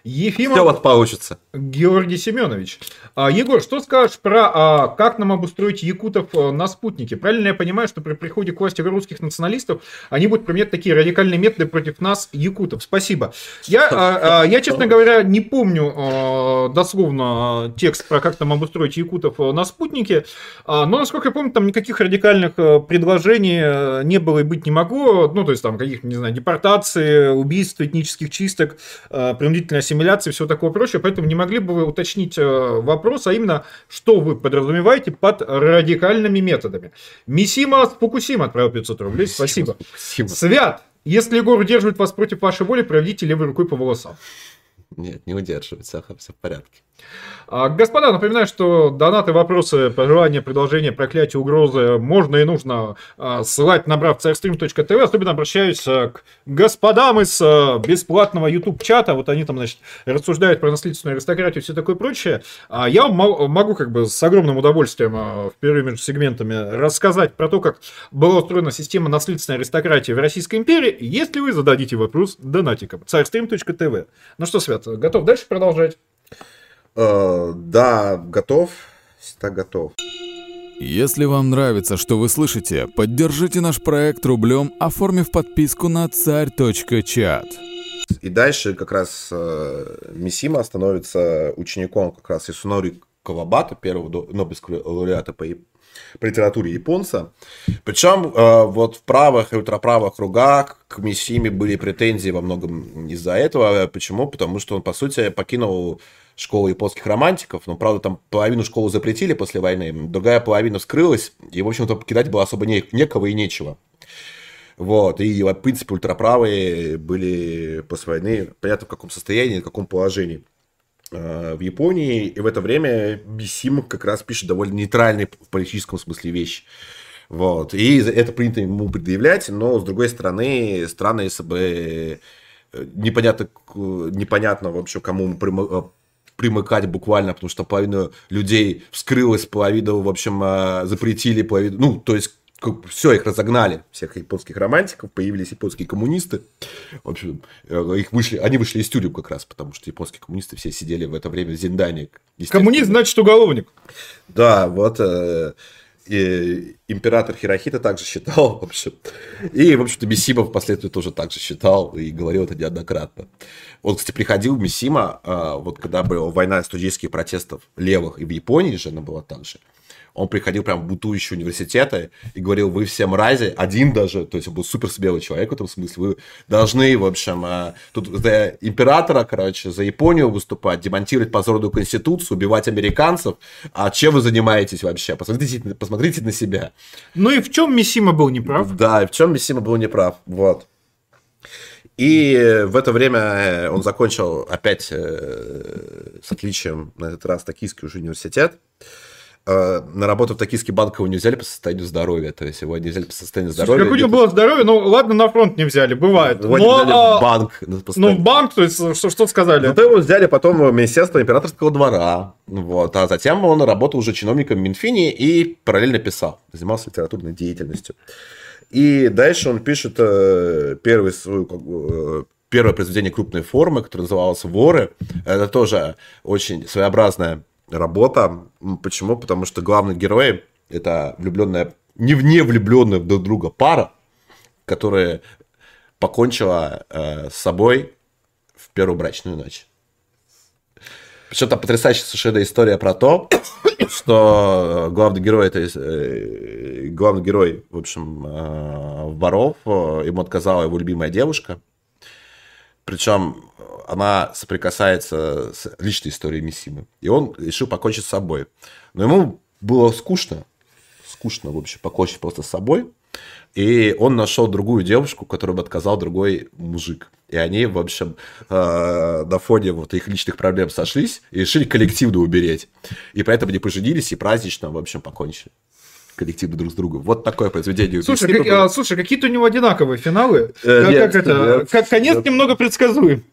B: Ефимов...
A: Все вот получится.
B: Георгий Семенович. А, Егор, что скажешь про а, как нам обустроить якутов а, на спутнике? Правильно я понимаю, что при приходе к власти русских националистов они будут применять такие радикальные методы против нас, якутов? Спасибо. Я, а, я честно говоря, не помню а, дословно а, текст про как нам обустроить якутов на спутнике, но, насколько я помню, там никаких радикальных предложений не было и быть не могло. Ну, то есть там каких, не знаю, депортации, убийств, этнических чисток, а, принудительной ассимиляции, все такое прочее. Поэтому не могли бы вы уточнить э, вопрос, а именно, что вы подразумеваете под радикальными методами. Мисима Фукусима отправил 500 рублей. Спасибо. Спасибо. Свят, если Егор удерживает вас против вашей воли, проведите левой рукой по волосам.
A: Нет, не удерживает, все, все в порядке.
B: А, господа, напоминаю, что донаты, вопросы, пожелания, предложения, проклятия, угрозы можно и нужно а, ссылать, набрав carstream.tv. Особенно обращаюсь а, к господам из бесплатного YouTube-чата. Вот они там, значит, рассуждают про наследственную аристократию и все такое прочее. Я могу как бы с огромным удовольствием в перерыве между сегментами рассказать про то, как была устроена система наследственной аристократии в Российской империи, если вы зададите вопрос донатиком. carstream.tv. Ну что, Свят, готов дальше продолжать?
A: Э, да, готов. Всегда готов.
C: Если вам нравится, что вы слышите, поддержите наш проект рублем, оформив подписку на царь.чат.
A: И дальше как раз э, Мисима становится учеником как раз Исунори Кавабата, первого Нобелевского лауреата по, по литературе японца. Причем э, вот в правых и ультраправых кругах к Мисиме были претензии во многом из-за этого. Почему? Потому что он, по сути, покинул школы японских романтиков, но, правда, там половину школы запретили после войны, другая половина вскрылась, и, в общем-то, покидать было особо не, некого и нечего. Вот, и, в принципе, ультраправые были после войны, понятно, в каком состоянии, в каком положении э, в Японии, и в это время Бисим как раз пишет довольно нейтральные в политическом смысле вещи. Вот. И это принято ему предъявлять, но, с другой стороны, если бы э, непонятно, непонятно вообще, кому э, примыкать буквально, потому что половина людей вскрылась, половину, в общем, э, запретили, половину, ну, то есть все, их разогнали, всех японских романтиков, появились японские коммунисты. В общем, их вышли, они вышли из тюрем как раз, потому что японские коммунисты все сидели в это время в Зиндане.
B: Коммунист значит уголовник.
A: Да, вот и император Хирохита также считал, в общем. И, в общем-то, Мисима впоследствии тоже так же считал и говорил это неоднократно. Он, кстати, приходил Мисима, а, вот когда была война студенческих протестов левых, и в Японии же она была так он приходил прям в бутующие университеты и говорил, вы все мрази, один даже, то есть он был супер смелый человек в этом смысле, вы должны, в общем, э, тут за императора, короче, за Японию выступать, демонтировать позорную конституцию, убивать американцев, а чем вы занимаетесь вообще? Посмотрите, посмотрите на себя.
B: Ну и в чем Мисима был неправ?
A: Да, и в чем Мисима был неправ, вот. И в это время э, он закончил опять э, с отличием, на этот раз, Токийский уже университет. Э, на работу в токийский банк его не взяли по состоянию здоровья. То есть его не взяли по состоянию здоровья.
B: Как у него было здоровье, ну ладно, на фронт не взяли, бывает.
A: Его но, взяли в банк.
B: Ну, в банк, то есть, что, что сказали?
A: Зато его взяли потом в Министерство императорского двора. Вот, а затем он работал уже чиновником Минфини и параллельно писал, занимался литературной деятельностью. И дальше он пишет э, первый свою, э, первое произведение крупной формы, которое называлось «Воры». Это тоже очень своеобразная работа. Почему? Потому что главный герой это влюбленная, не вне влюбленная друг друга пара, которая покончила э, с собой в первую брачную ночь. Там потрясающая совершенно история про то, что главный герой, это э, главный герой, в общем, э, воров, э, ему отказала его любимая девушка. Причем она соприкасается с личной историей Мисимы. И он решил покончить с собой. Но ему было скучно, скучно, в общем, покончить просто с собой. И он нашел другую девушку, которую бы отказал другой мужик. И они, в общем, э, на фоне вот их личных проблем сошлись и решили коллективно умереть. И поэтому они поженились и празднично, в общем, покончили коллективно друг с другом. Вот такое произведение.
B: Слушай, как, а, слушай какие-то у него одинаковые финалы. Э, как, нет, как это? Нет, как конец нет. немного предсказуем.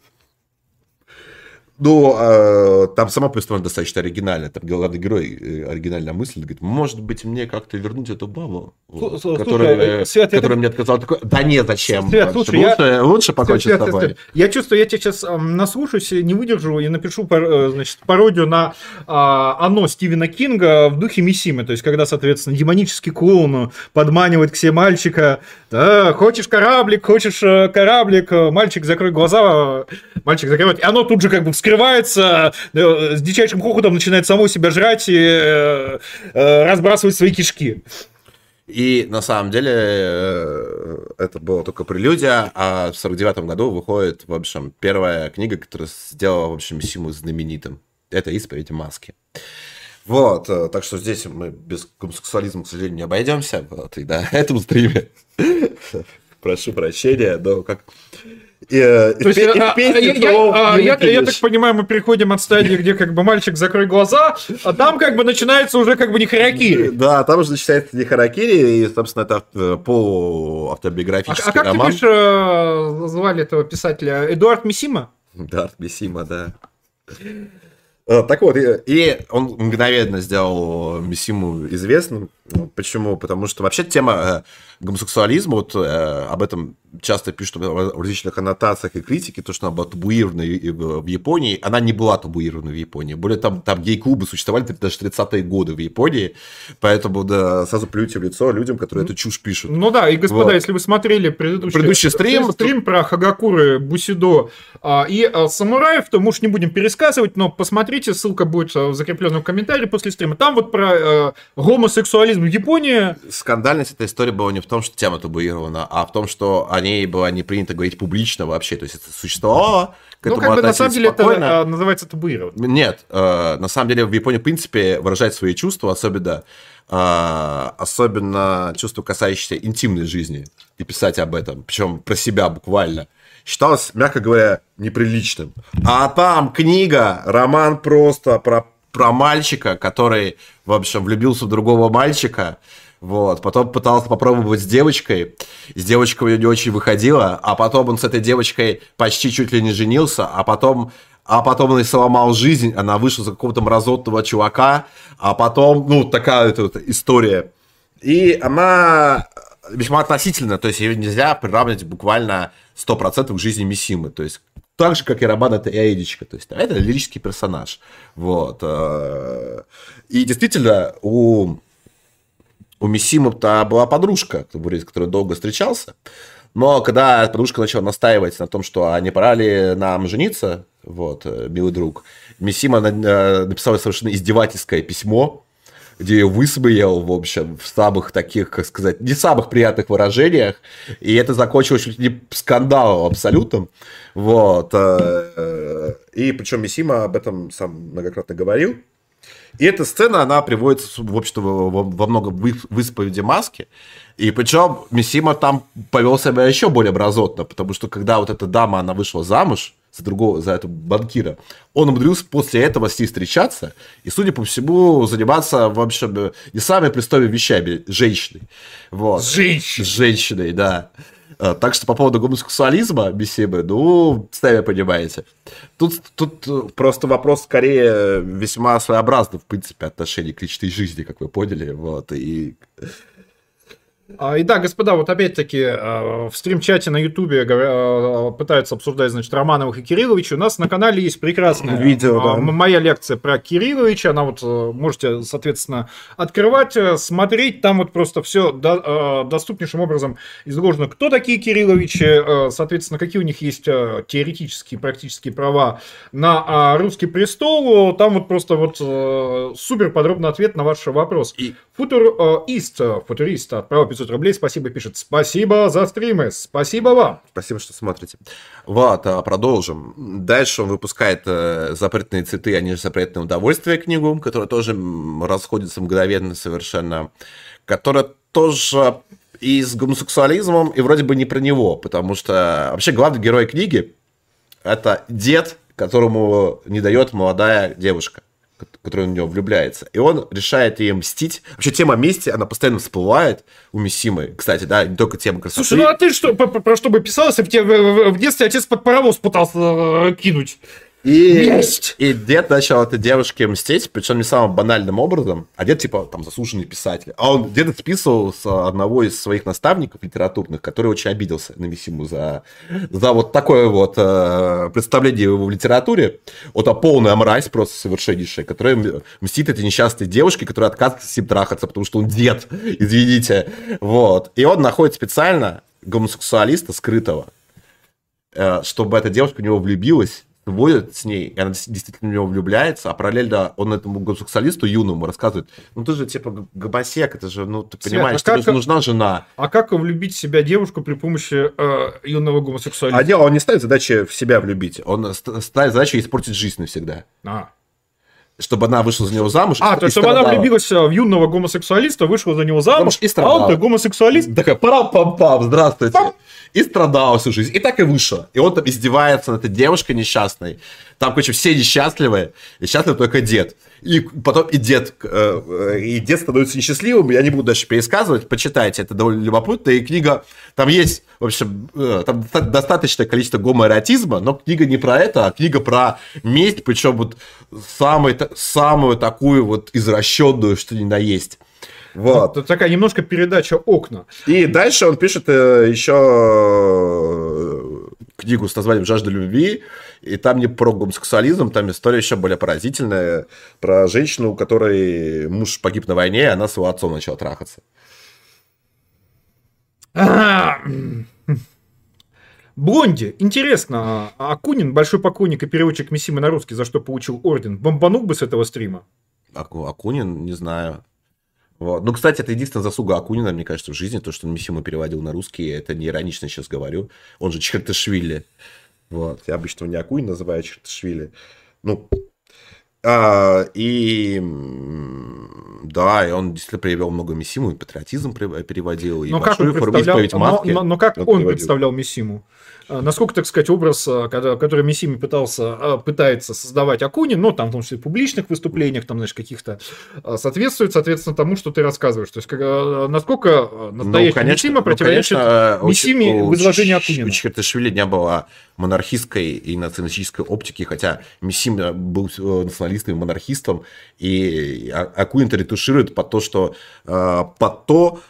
A: Ну, э, там сама повествование достаточно оригинальная. Там главный герой э, оригинальная мысль. Говорит, может быть, мне как-то вернуть эту бабу, слушай, которая, э, Свет, которая это... мне отказала. Такой, да нет, зачем? Свет, слушай, лучше, я... лучше покончить Свет, с тобой. Свет,
B: Я чувствую, я тебя сейчас э, наслушаюсь, не выдержу и напишу э, значит, пародию на э, оно Стивена Кинга в духе Мисимы. То есть, когда, соответственно, демонический клоун подманивает к себе мальчика. Да, хочешь кораблик, хочешь э, кораблик, мальчик, закрой глаза, мальчик закрывает. И оно тут же как бы вскрывается, э, с дичайшим хохотом начинает само себя жрать и э, э, разбрасывать свои кишки.
A: И на самом деле это было только прелюдия, а в 49 году выходит, в общем, первая книга, которая сделала, в общем, Симу знаменитым. Это «Исповедь маски». Вот, так что здесь мы без гомосексуализма, к сожалению, не обойдемся. Вот, и на этом стриме прошу прощения, но как
B: Э, То есть, а, а, я, так понимаю, мы переходим от стадии, где как бы мальчик закрой глаза, а там как бы начинается уже как бы не харакири.
A: Да, там уже начинается не харакири, и, собственно, это э, полуавтобиографический роман. А,
B: как ты пишешь, э, звали этого писателя? Эдуард Мисима?
A: Эдуард Мисима, да. Так вот, и он мгновенно сделал Мисиму известным. Почему? Потому что вообще тема гомосексуализма, вот об этом часто пишут в различных аннотациях и критике, то, что она была табуирована в Японии, она не была табуирована в Японии. Более там, там гей-клубы существовали даже 30-е годы в Японии, поэтому да, сразу плюйте в лицо людям, которые эту чушь пишут.
B: Ну да, и господа, вот. если вы смотрели предыдущий, предыдущий стрим, стрим то... про Хагакуры, Бусидо а, и а, самураев, то мы уж не будем пересказывать, но посмотрите, ссылка будет в закрепленном комментарии после стрима. Там вот про гомосексуализм в Японии.
A: Скандальность этой истории была не в том, что тема табуирована, а в том, что они ней было не принято говорить публично вообще, то есть это существовало.
B: К ну, как бы на самом деле спокойно. это называется табуирование.
A: Нет, э, на самом деле в Японии, в принципе, выражать свои чувства, особенно, э, особенно чувства, касающиеся интимной жизни, и писать об этом, причем про себя буквально, считалось, мягко говоря, неприличным. А там книга, роман просто про, про мальчика, который, в общем, влюбился в другого мальчика, Вот, потом пытался попробовать с девочкой, с девочкой у него не очень выходило, а потом он с этой девочкой почти чуть ли не женился, а потом а потом он и сломал жизнь, она вышла за какого-то мразотного чувака, а потом, ну, такая вот, вот история. И она весьма относительно, то есть ее нельзя приравнивать буквально 100% к жизни Мисимы, то есть так же, как и Роман, это и Аидичка, то есть это лирический персонаж, вот. Э, и действительно, у, у Мисимы-то была подружка, с которой долго встречался, но когда подружка начала настаивать на том, что а не пора ли нам жениться, вот, э, милый друг, Мисима э, написала совершенно издевательское письмо, где ее высмеял, в общем, в самых таких, как сказать, не самых приятных выражениях, и это закончилось чуть ли не скандалом абсолютным, вот, э, и причем Мисима об этом сам многократно говорил, и эта сцена, она приводится, в общем-то, во много в исповеди маски. И причем Мисима там повел себя еще более образотно, потому что когда вот эта дама, она вышла замуж, за другого, за этого банкира. Он умудрился после этого с ней встречаться и, судя по всему, заниматься, в общем, не самыми пристойными вещами, женщиной. Вот.
B: С женщиной.
A: С женщиной, да. А, так что по поводу гомосексуализма, беседы, ну, сами понимаете. Тут, тут просто вопрос скорее весьма своеобразный, в принципе, отношение к личной жизни, как вы поняли. Вот, и
B: и да, господа, вот опять-таки а, в стрим-чате на Ютубе а, пытаются обсуждать, значит, Романовых и Кирилловича. У нас на канале есть прекрасное видео, да. моя лекция про Кирилловича. Она вот можете, соответственно, открывать, э, смотреть. Там вот просто все доступнейшим образом изложено, кто такие Кирилловичи, соответственно, какие у них есть теоретические, практические права на русский престол. Там вот просто вот супер подробный ответ на ваш вопрос. И... Футурист, футурист отправил 500 рублей, спасибо, пишет. Спасибо за стримы, спасибо вам.
A: Спасибо, что смотрите. Вот, а, продолжим. Дальше он выпускает э, запретные цветы, они же запретные удовольствия книгу, которая тоже расходится мгновенно совершенно, которая тоже и с гомосексуализмом, и вроде бы не про него, потому что вообще главный герой книги это дед, которому не дает молодая девушка который в него влюбляется. И он решает ей мстить. Вообще тема мести, она постоянно всплывает у Мисимы. Кстати, да, не только тема красоты.
B: Слушай, ну а ты что, про, про что бы писал, если бы тебе в детстве отец под паровоз пытался э, кинуть?
A: И, Месть! и дед начал этой девушке мстить, причем не самым банальным образом, а дед, типа, там, заслуженный писатель. А он, дед списывал с одного из своих наставников литературных, который очень обиделся на Мисиму за, за вот такое вот э, представление его в литературе. Вот а полная мразь просто совершеннейшая, которая мстит этой несчастной девушке, которая отказывается с ним трахаться, потому что он дед, извините. Вот. И он находит специально гомосексуалиста скрытого, э, чтобы эта девушка в него влюбилась, водит с ней, и она действительно в него влюбляется, а параллельно он этому гомосексуалисту юному рассказывает, ну ты же типа гомосек, это же, ну ты Свет, понимаешь, а тебе нужна жена.
B: А как влюбить в себя девушку при помощи э, юного гомосексуалиста?
A: А дело, он не ставит задачи в себя влюбить, он ставит задачу испортить жизнь навсегда.
B: А
A: чтобы она вышла за него замуж.
B: А, то есть, чтобы она влюбилась в юного гомосексуалиста, вышла за него замуж,
A: и страдала.
B: а он-то гомосексуалист.
A: Такая, пара-пам-пам, здравствуйте. Пам и страдала всю жизнь. И так и вышло. И он там издевается над этой девушкой несчастной. Там, короче, все несчастливые, и счастлив только дед. И потом и дед, э, и дед становится несчастливым, я не буду дальше пересказывать, почитайте, это довольно любопытно, и книга, там есть, в общем, э, там достаточное количество гомоэротизма, но книга не про это, а книга про месть, причем вот самый, самую такую вот извращенную, что ни на есть.
B: Вот. Это такая немножко передача окна.
A: И дальше он пишет э, еще э, книгу с названием «Жажда любви», и там не про гомосексуализм, там история еще более поразительная, про женщину, у которой муж погиб на войне, и она с его отцом начала трахаться.
B: Блонди, интересно, а Акунин, большой поклонник и переводчик Мисимы на русский, за что получил орден, бомбанул бы с этого стрима?
A: Акунин, не знаю. Вот. Ну, кстати, это единственная заслуга Акунина, мне кажется, в жизни, то, что он Мисиму переводил на русский, это не иронично сейчас говорю. Он же Чертышвили. Вот. Я обычно не Акунин называю, а Чертышвили. Ну, а, и Да, и он действительно проявил много Мисиму, и патриотизм переводил, и
B: но как он представлял, но, но, но как он, он представлял Мисиму? А, насколько, так сказать, образ, а, который Миссими пытался, пытается создавать Акунин, ну, там, в том числе в публичных выступлениях, там, знаешь, каких-то, соответствует, соответственно, тому, что ты рассказываешь. То есть, насколько настоящий ну, конечно, Миссима ну, противоречит ну, Миссими в изложении Акунина. У
A: Чикаташвили не было монархистской и националистической оптики, хотя Миссим был э, националистом и монархистом, и Акунин ретуширует под то, что под то, а,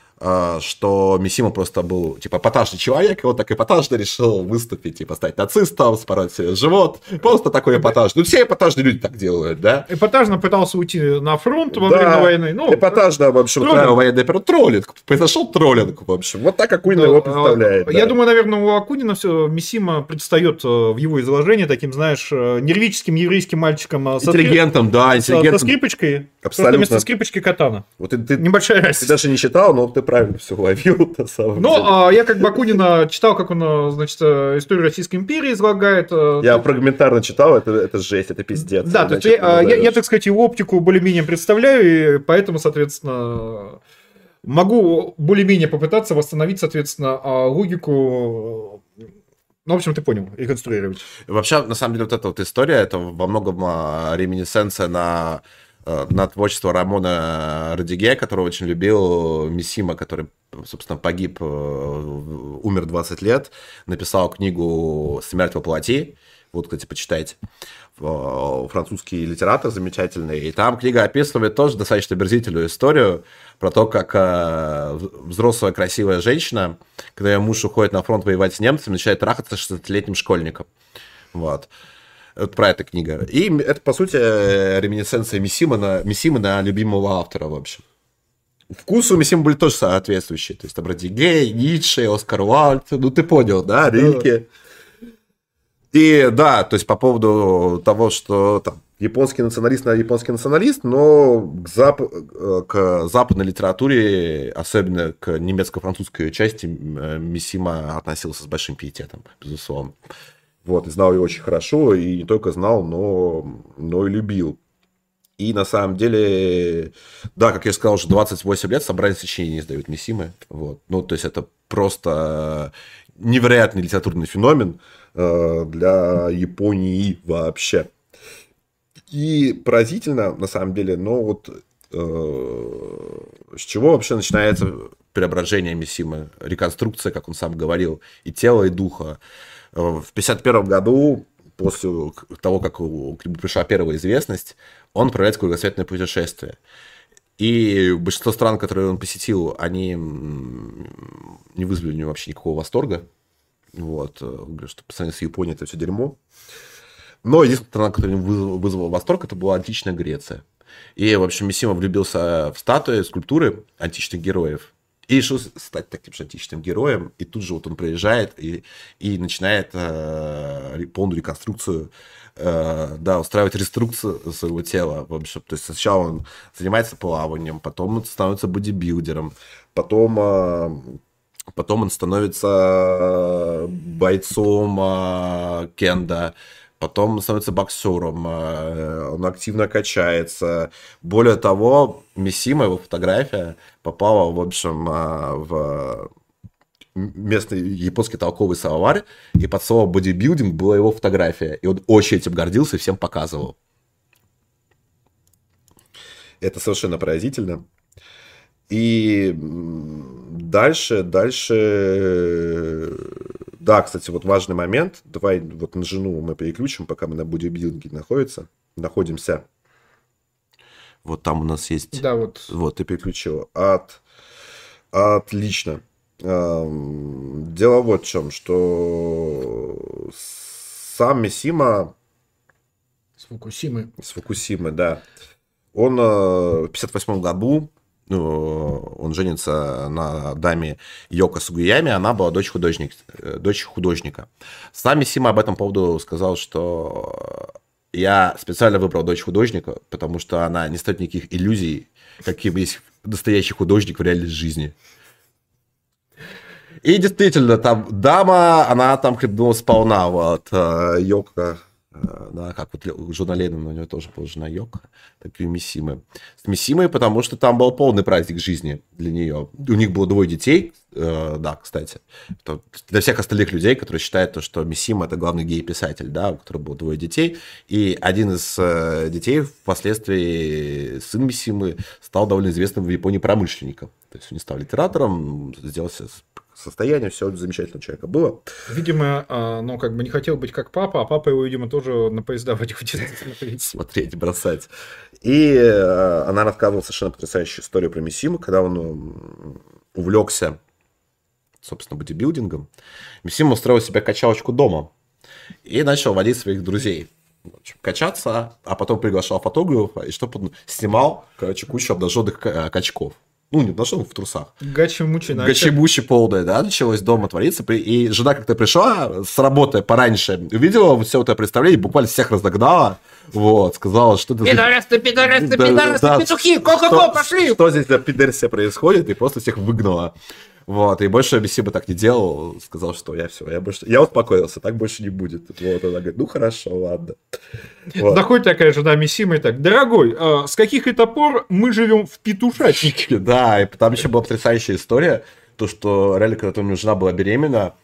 A: что Мисима просто был, типа, эпатажный человек, и он так эпатажно решил выступить, типа, стать нацистом, спороть себе живот. Просто такой эпатажный. Ну, все эпатажные люди так делают, да?
B: Эпатажно пытался уйти на фронт во да, время войны. Ну,
A: эпатажно, в общем, троллинг. военный троллинг. Произошел троллинг, в общем. Вот так Акунин да, его представляет.
B: Я да. думаю, наверное, у Акунина все Мисима предстает э, в его изложении таким, знаешь, э, нервическим еврейским мальчиком.
A: Э, интеллигентом, да, интеллигентом.
B: Со скрипочкой. Абсолютно. Просто вместо скрипочки катана.
A: Вот ты, ты, Небольшая разница. Ты даже не читал, но ты правильно все ловил. На
B: самом ну, деле. А, я как Бакунина читал, как он, а, значит, э, историю Российской империи излагает.
A: Э, я фрагментарно читал, это, это жесть, это пиздец.
B: Да, то есть я, я, я, так сказать, его оптику более-менее представляю, и поэтому, соответственно, могу более-менее попытаться восстановить, соответственно, а, логику ну, в общем, ты понял, реконструировать.
A: Вообще, на самом деле, вот эта вот история, это во многом реминесценция на на творчество Рамона Радиге, которого очень любил, Мисима, который, собственно, погиб, э, умер 20 лет, написал книгу «Смерть во плоти», вот, кстати, почитайте. Французский литератор замечательный. И там книга описывает тоже достаточно берзительную историю про то, как э, взрослая красивая женщина, когда ее муж уходит на фронт воевать с немцами, начинает трахаться с 16-летним школьником. Вот. Вот про эту книга. И это, по сути, э, реминесценция Мисима на, Мисима на любимого автора, в общем. Вкусы у Мисима были тоже соответствующие. То есть там Гей, Ницше, Оскар Уальд. Ну, ты понял, да, Рильке. И да, то есть по поводу того, что там японский националист на японский националист, но к, зап... Э, к западной литературе, особенно к немецко-французской части, э, Мисима относился с большим пиететом, безусловно. Вот, и знал ее очень хорошо, и не только знал, но, но и любил. И на самом деле, да, как я сказал, уже 28 лет собрание сочинений издают Мисимы. Вот. Ну, то есть это просто невероятный литературный феномен э, для Японии вообще. И поразительно, на самом деле, но вот э, с чего вообще начинается преображение Мисимы, реконструкция, как он сам говорил, и тела, и духа. В 1951 году, после того, как у пришла первая известность, он отправляется в кругосветное путешествие. И большинство стран, которые он посетил, они не вызвали у него вообще никакого восторга. Вот, говорю, что по сравнению с Японией это все дерьмо. Но единственная страна, которая вызвала, вызвала восторг, это была античная Греция. И, в общем, Мисима влюбился в статуи, скульптуры античных героев. И решил стать таким же героем. И тут же вот он приезжает и, и начинает э, полную реконструкцию, э, да, устраивать реструкцию своего тела. В общем, то есть сначала он занимается плаванием, потом он становится бодибилдером, потом... Э, Потом он становится бойцом э, кенда, потом становится боксером, э, он активно качается. Более того, Мисима, его фотография, попала, в общем, э, в местный японский толковый словарь, и под словом бодибилдинг была его фотография. И он очень этим гордился и всем показывал. Это совершенно поразительно. И дальше, дальше да, кстати, вот важный момент. Давай вот на жену мы переключим, пока мы на бодибилдинге находится, находимся. Вот там у нас есть...
B: Да, вот.
A: Вот, ты переключил. От... Отлично. Дело вот в чем, что сам Мисима...
B: С Фукусимы.
A: С Фукусимы, да. Он э, в 58 году он женится на даме Йока Сугуями, она была дочь, художник, э, дочь художника. Сами Сима об этом поводу сказал, что я специально выбрал дочь художника, потому что она не стоит никаких иллюзий, каким есть настоящий художник в реальной жизни. И действительно, там дама, она там хлебнула сполна, вот, э, Йока да, как вот Джона Леннона, у него тоже была жена Йока, так и Миссимы. С Миссимой, потому что там был полный праздник жизни для нее. У них было двое детей, э, да, кстати. Для всех остальных людей, которые считают, то, что Миссима это главный гей-писатель, да, у которого было двое детей, и один из э, детей впоследствии, сын Миссимы, стал довольно известным в Японии промышленником. То есть он не стал литератором, сделался состояние, все замечательно у человека было.
B: Видимо, а, ну, как бы не хотел быть как папа, а папа его, видимо, тоже на поезда водил
A: смотреть. Смотреть, бросать. И э, она рассказывала совершенно потрясающую историю про Миссиму, когда он увлекся, собственно, бодибилдингом. Миссима устроил себе качалочку дома и начал водить своих друзей качаться, а потом приглашал фотографа, и чтобы он снимал, короче, кучу обнаженных качков. Ну, не нашел в трусах.
B: Гачи-мучи
A: начали. Гачи-мучи полное, да, началось дома твориться. И жена как-то пришла с работы пораньше, увидела все это представление, буквально всех разогнала. Вот, сказала, что это...
B: Пидорасты, пидорасты, пидорасты, петухи, ко-ко-ко, пошли!
A: Что здесь за пидорсия происходит, и просто всех выгнала. Вот, и больше Абисиба так не делал, сказал, что я все, я больше, я успокоился, так больше не будет. Вот, она говорит, ну хорошо, ладно.
B: Вот. Заходит такая жена Миссима и так, дорогой, а с каких это пор мы живем в петушатнике?
A: Да, и там еще была потрясающая история, то, что реально, когда у меня жена была беременна,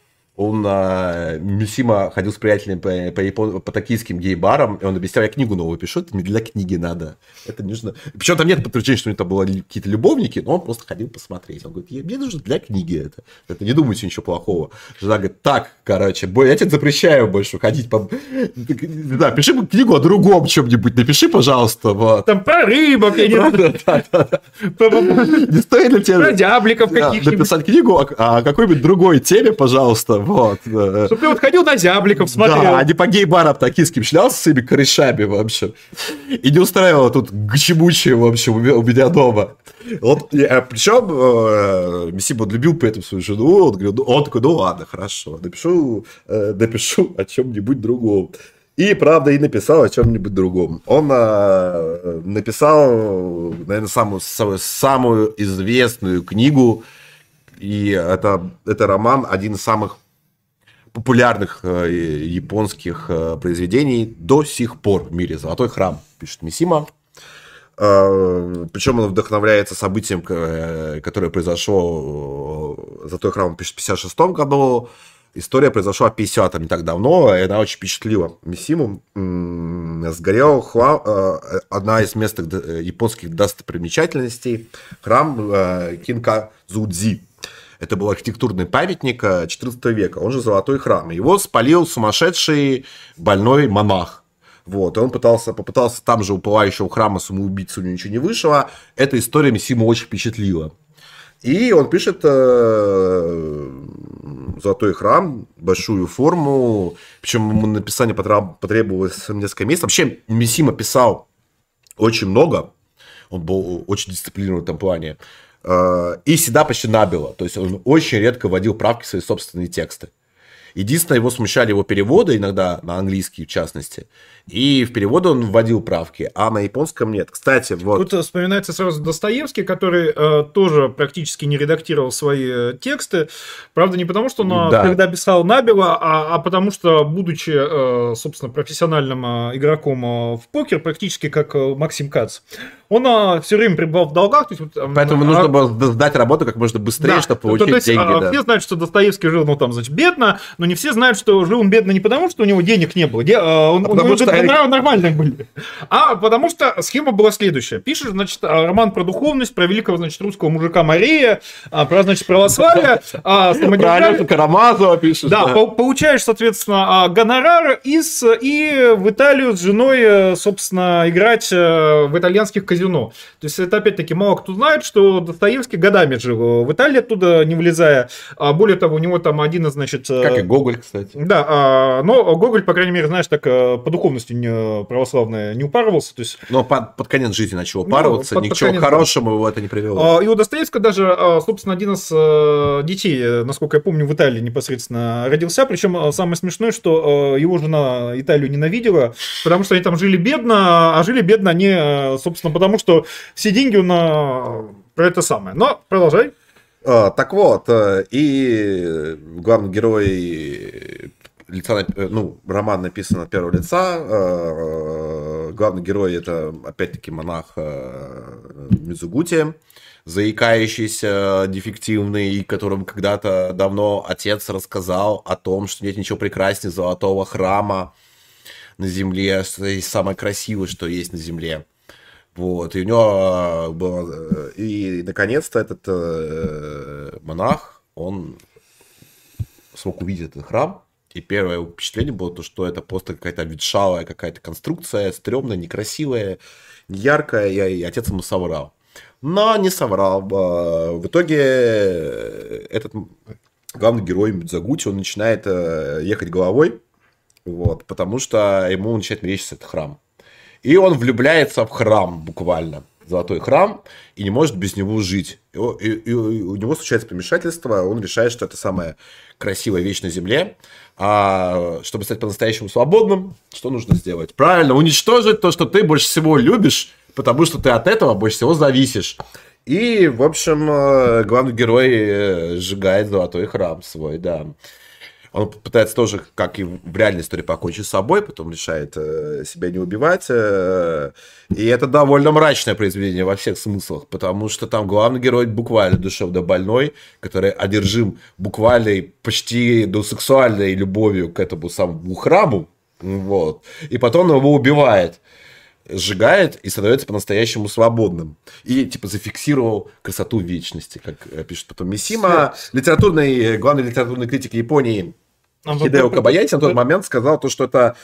A: он а, Мюсима ходил с приятелями по, по, япон... по токийским гей-барам, и он объяснял, я книгу новую пишу, это не для книги надо. Это не нужно. Причем там нет подтверждения, что у него там были какие-то любовники, но он просто ходил посмотреть. Он говорит, мне нужно для книги это. Это не думайте ничего плохого. Жена говорит, так, короче, я тебе запрещаю больше ходить по... Да, пиши книгу о другом чем-нибудь, напиши, пожалуйста. Вот.
B: Там про рыбок, я
A: не Не стоит ли тебе...
B: Про дябликов
A: каких-нибудь. Написать книгу о какой-нибудь другой теме, пожалуйста. Вот.
B: Чтобы ты вот ходил на зябликов, смотрел.
A: Да, а не по гей-барам токийским шлялся с своими корешами, вообще. И не устраивало тут гчебучие, в общем, у меня дома. Вот, а причем э, Мессиба любил при этом свою жену, он, говорил, ну, он такой, ну ладно, хорошо, напишу, э, напишу о чем-нибудь другом. И, правда, и написал о чем-нибудь другом. Он э, написал, наверное, самую, самую известную книгу, и это, это роман, один из самых популярных э, японских э, произведений до сих пор в мире. «Золотой храм», пишет Мисима. Э, Причем он вдохновляется событием, которое произошло, «Золотой храм» пишет в 56 году, История произошла в 50-м, не так давно, и она очень впечатлила Мисиму. Сгорел храм, одна из местных японских достопримечательностей, храм Кинка Зудзи. Это был архитектурный памятник XIV века, он же Золотой храм. Его спалил сумасшедший больной монах. Вот, и он пытался, попытался там же у пылающего храма самоубийцу, у него ничего не вышло. Эта история Мисиму очень впечатлила. И он пишет э, «Золотой храм», большую форму, причем ему написание потребовалось несколько месяцев. Вообще, Мисима писал очень много, он был очень дисциплинирован в этом плане. Э, и всегда почти набило. То есть он очень редко вводил правки в свои собственные тексты. Единственное, его смущали его переводы, иногда на английский в частности. И в переводы он вводил правки, а на японском нет. Кстати, вот...
B: Тут вспоминается сразу Достоевский, который э, тоже практически не редактировал свои э, тексты. Правда, не потому, что он да. когда писал набело, а, а потому что, будучи, э, собственно, профессиональным э, игроком э, в покер, практически как э, Максим Кац, он а, все время пребывал в долгах. То есть,
A: вот, Поэтому а, нужно было сдать работу как можно быстрее, да, чтобы получить то, то есть, деньги. А,
B: да. Все знают, что Достоевский жил, ну, там, значит, бедно, но не все знают, что жил он бедно не потому, что у него денег не было, де, а, он, а потому что нрав, нормальные были, а потому что схема была следующая. Пишешь, значит, роман про духовность, про великого, значит, русского мужика Мария, про, значит, православие,
A: а, Про Алёшу Карамазова пишешь.
B: Да, да, получаешь, соответственно, гонорар из, и в Италию с женой, э, собственно, играть э, в итальянских казино казино. То есть это опять-таки мало кто знает, что Достоевский годами жил в Италии, оттуда не влезая. А более того, у него там один из, значит...
A: Э, как и Гоголь, кстати.
B: Да, а, но Гоголь, по крайней мере, знаешь, так э, по духовности не, православной не упарывался. То есть...
A: Но под, под конец жизни начал упарываться, ну, под, ничего под конец, хорошему его это не привело.
B: А, и у Достоевского даже, а, собственно, один из э, детей, насколько я помню, в Италии непосредственно родился. Причем самое смешное, что его жена Италию ненавидела, потому что они там жили бедно, а жили бедно они, собственно, потому потому что все деньги на про это самое. Но продолжай.
A: А, так вот, э, и главный герой лица, ну, роман написан от первого лица. Главный герой это, опять-таки, монах Мизугути, заикающийся, дефективный, которому когда-то давно отец рассказал о том, что нет ничего прекраснее золотого храма на земле, что это самое красивое, что есть на земле. Вот, и у него было... И, наконец-то, этот э, монах, он смог увидеть этот храм, и первое впечатление было то, что это просто какая-то ветшалая какая-то конструкция, стрёмная, некрасивая, яркая, и отец ему соврал. Но не соврал. А, в итоге э, этот главный герой Мидзагути, он начинает э, ехать головой, вот, потому что ему начинает мерещиться этот храм. И он влюбляется в храм буквально золотой храм и не может без него жить. И, и, и у него случается помешательство, он решает, что это самая красивая вещь на земле. А чтобы стать по-настоящему свободным, что нужно сделать? Правильно, уничтожить то, что ты больше всего любишь, потому что ты от этого больше всего зависишь. И, в общем, э, главный герой э, сжигает золотой храм свой, да. Он пытается тоже, как и в реальной истории, покончить с собой, потом решает э, себя не убивать. Э, и это довольно мрачное произведение во всех смыслах, потому что там главный герой буквально душевно больной, который одержим буквально почти до сексуальной любовью к этому самому храму. Вот. И потом его убивает сжигает и становится по-настоящему свободным. И, типа, зафиксировал красоту вечности, как э, пишет потом Мисима, литературный, главный литературный критик Японии а Хидео Кабаяти на тот момент сказал то, что это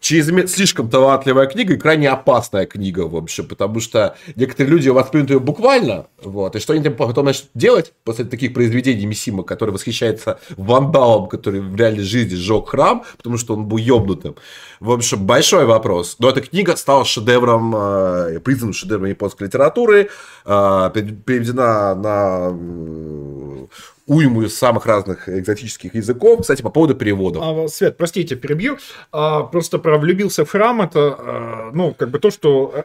A: чрезмер... слишком талантливая книга и крайне опасная книга, в общем, потому что некоторые люди воспримут ее буквально, вот, и что они потом начнут делать после таких произведений Мисима, который восхищается вандалом, который в реальной жизни сжег храм, потому что он был ёбнутым. В общем, большой вопрос. Но эта книга стала шедевром, э, признанным шедевром японской литературы, э, переведена на уйму из самых разных экзотических языков. Кстати, по поводу переводов.
B: А, Свет, простите, перебью. А, просто про влюбился в храм, это, а, ну, как бы то, что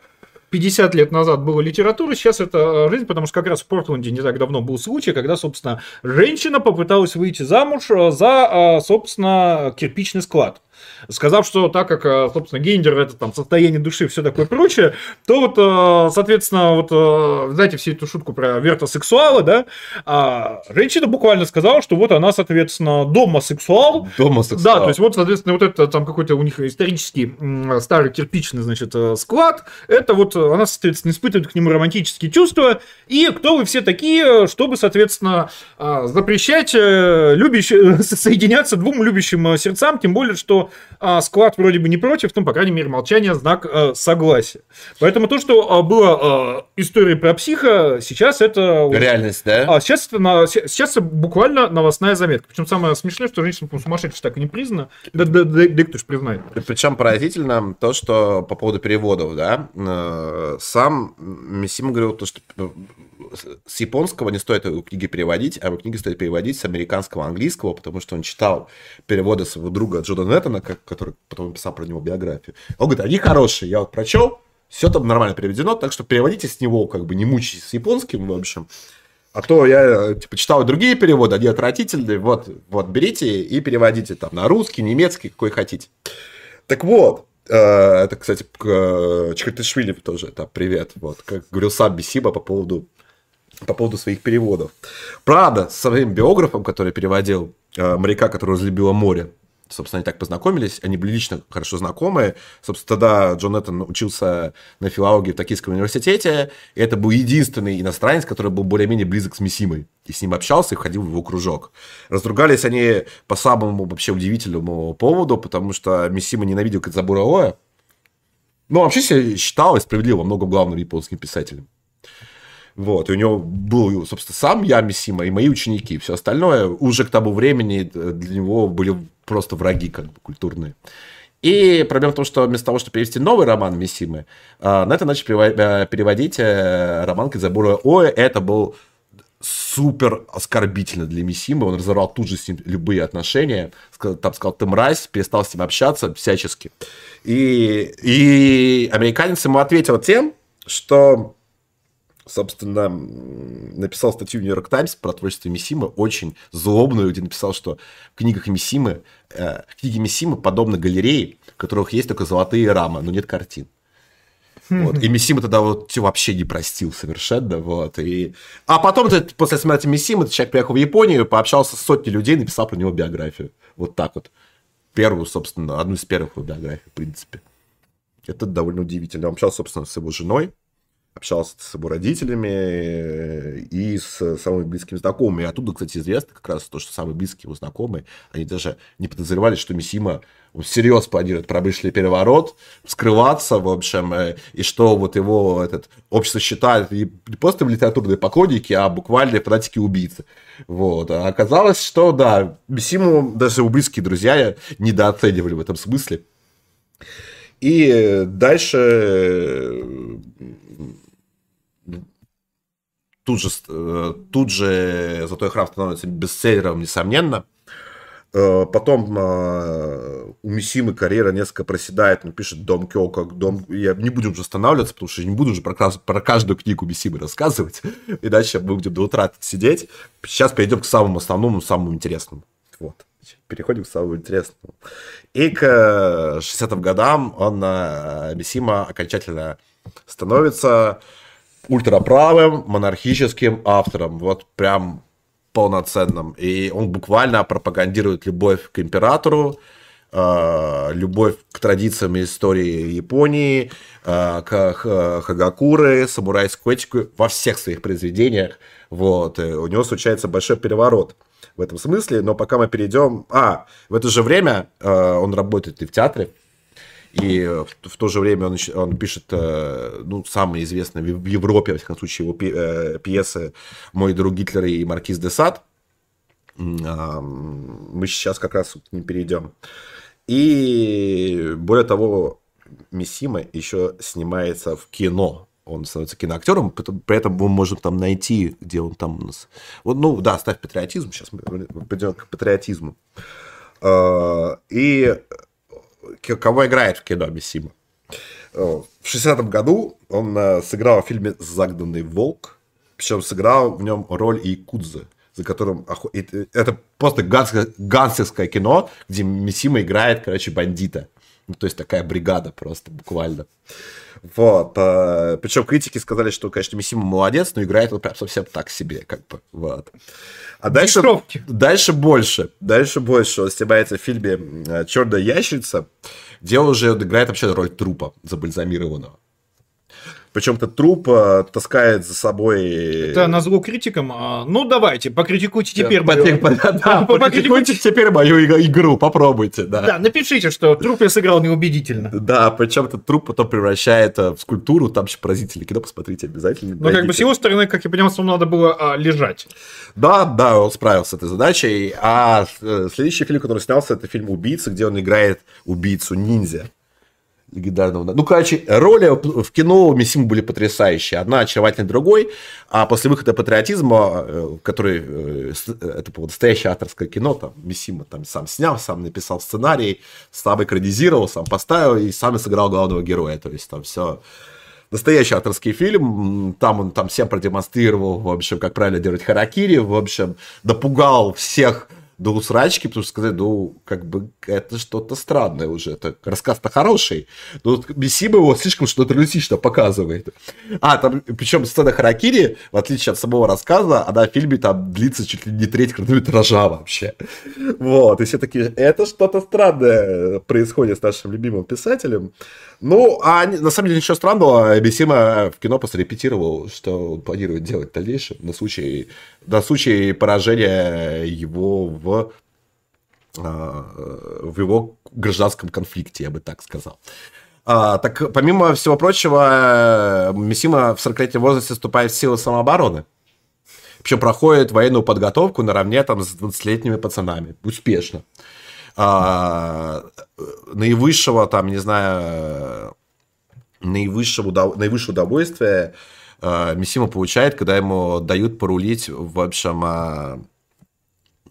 B: 50 лет назад была литература, сейчас это жизнь, потому что как раз в Портленде не так давно был случай, когда, собственно, женщина попыталась выйти замуж за, собственно, кирпичный склад сказав, что так как, э, собственно, гендер это там состояние души, все такое прочее, то вот, э, соответственно, вот, э, знаете, всю эту шутку про вертосексуала, да, а женщина буквально сказала, что вот она, соответственно, домосексуал.
A: Домосексуал.
B: Да, то есть вот, соответственно, вот это там какой-то у них исторический старый кирпичный, значит, склад, это вот она, соответственно, испытывает к нему романтические чувства, и кто вы все такие, чтобы, соответственно, запрещать любящим, соединяться двум любящим сердцам, тем более, что а, склад вроде бы не против, но, по крайней мере, молчание – знак а, согласия. Поэтому то, что а, было а, историей про психа, сейчас это...
A: Реальность, да?
B: А, сейчас, это на, сейчас это буквально новостная заметка. Причем самое смешное, что женщина, сумасшедшая так и не признана. Да, да, да, да кто ж признает.
A: Причем поразительно то, что по поводу переводов, да, э, сам Миссима говорил то, что с японского не стоит его книги переводить, а его книги стоит переводить с американского английского, потому что он читал переводы своего друга Джона Неттона, который потом писал про него биографию. Он говорит, они хорошие, я вот прочел, все там нормально переведено, так что переводите с него, как бы не мучайтесь с японским, в общем. А то я типа, читал другие переводы, они отвратительные. Вот, вот берите и переводите там на русский, немецкий, какой хотите. Так вот, э, это, кстати, э, Чикатишвили тоже, это привет. Вот, как говорил сам Бесиба по поводу по поводу своих переводов. Правда, с своим биографом, который переводил э, моряка, который разлюбило море, собственно, они так познакомились, они были лично хорошо знакомы. Собственно, тогда Джон Эттон учился на филологии в Токийском университете, и это был единственный иностранец, который был более-менее близок с Мисимой, и с ним общался и входил в его кружок. Разругались они по самому вообще удивительному поводу, потому что Мисима ненавидел Кадзабура Оя, ну, вообще себя считал и справедливо много главным японским писателем. Вот, и у него был, собственно, сам я Мисима и мои ученики. Все остальное уже к тому времени для него были просто враги как бы культурные. И проблема в том, что вместо того, чтобы перевести новый роман Мисимы, а, на это начали э, переводить э, роман Кадзабура Ой, Это был супер оскорбительно для Мисимы. Он разорвал тут же с ним любые отношения. Там сказал, ты мразь, перестал с ним общаться всячески. И, и американец ему ответил тем, что собственно, написал статью в Нью-Йорк Таймс про творчество Мисимы, очень злобную, где написал, что в книгах Мисимы, э, книги Мисимы подобны галерее, в которых есть только золотые рамы, но нет картин. Вот. И Мисима тогда вот вообще не простил совершенно. Вот. И... А потом, после смерти Мисимы, этот человек приехал в Японию, пообщался с сотней людей, написал про него биографию. Вот так вот. Первую, собственно, одну из первых его биографий, в принципе. Это довольно удивительно. Он общался, собственно, с его женой, общался с его родителями э, и с самыми близкими знакомыми. И оттуда, кстати, известно как раз то, что самые близкие его знакомые, они даже не подозревали, что Мисима всерьез планирует промышленный переворот, скрываться, в общем, э, и что вот его этот общество считает не просто литературные поклонники, а буквально фанатики-убийцы. Вот. А оказалось, что, да, Мисиму даже его близкие друзья недооценивали в этом смысле. И дальше тут же, э, тут же Золотой храм становится бестселлером, несомненно. Э, потом э, у Мисимы карьера несколько проседает, он пишет Дом Кё, как Дом... Я не будем уже останавливаться, потому что я не буду уже про, про каждую книгу Мисимы рассказывать, иначе мы будем до утра сидеть. Сейчас перейдем к самому основному, самому интересному. Вот. Переходим к самому интересному. И к 60-м годам он, Мисима, окончательно становится ультраправым монархическим автором, вот прям полноценным. И он буквально пропагандирует любовь к императору, э, любовь к традициям и истории Японии, э, к Хагакуры, самурайскую этику во всех своих произведениях. Вот. И у него случается большой переворот в этом смысле, но пока мы перейдем... А, в это же время э, он работает и в театре, и в, в то же время он, он пишет, э, ну, самые известные в Европе, во всяком случае, его э, пьесы «Мой друг Гитлер» и «Маркиз де Сад». Мы сейчас как раз к ним перейдем. И более того, Мисима еще снимается в кино. Он становится киноактером, при этом мы можем там найти, где он там у нас. Вот, ну да, ставь патриотизм. Сейчас мы придем к патриотизму. А, и кого играет в кино Мисима. В 60-м году он э, сыграл в фильме «Загнанный волк», причем сыграл в нем роль Якудзы, за которым... Это просто гангстерское кино, где Мисима играет, короче, бандита. Ну, то есть такая бригада просто, буквально. Вот. А, причем критики сказали, что, конечно, Мисима молодец, но играет он прям совсем так себе, как бы. Вот. А дальше, дальше больше. Дальше больше. Он снимается в фильме э, Черная ящерица, где он уже играет вообще роль трупа забальзамированного. Причем этот труп э, таскает за собой...
B: Это на зло критикам. А, ну, давайте, покритикуйте теперь
A: да, мою... Да, да, покритикуйте теперь мою игру, попробуйте. Да.
B: да, напишите, что труп я сыграл неубедительно.
A: Да, причем этот труп потом превращает в скульптуру, там еще поразительное кино, посмотрите обязательно.
B: Ну, как бы с его стороны, как я понимал, ему надо было а, лежать.
A: Да, да, он справился с этой задачей. А э, следующий фильм, который снялся, это фильм «Убийца», где он играет убийцу-ниндзя легендарного. Ну, короче, роли в кино у Мисимы были потрясающие. Одна очаровательная другой. А после выхода патриотизма, э, который э, это было настоящее авторское кино, там Мисима там сам снял, сам написал сценарий, сам экранизировал, сам поставил и сам сыграл главного героя. То есть там все настоящий авторский фильм. Там он там всем продемонстрировал, в общем, как правильно делать харакири, в общем, допугал всех до усрачки, потому что сказать, ну, как бы это что-то странное уже. Это рассказ-то хороший, но вот Мисима его слишком что-то реалистично показывает. А, там, причем сцена Харакири, в отличие от самого рассказа, она в фильме там длится чуть ли не треть хронометража вообще. Вот, и все таки это что-то странное происходит с нашим любимым писателем. Ну, а на самом деле ничего странного, Мисима в кино просто репетировал, что он планирует делать в дальнейшем на случай, на случай поражения его в, а, в его гражданском конфликте, я бы так сказал. А, так, помимо всего прочего, Мисима в 40-летнем возрасте вступает в силы самообороны. Причем проходит военную подготовку наравне там, с 20-летними пацанами. Успешно. А, наивысшего, там, не знаю, наивысшего, удов... наивысшее удовольствие а, Мисима получает, когда ему дают порулить, в общем, а,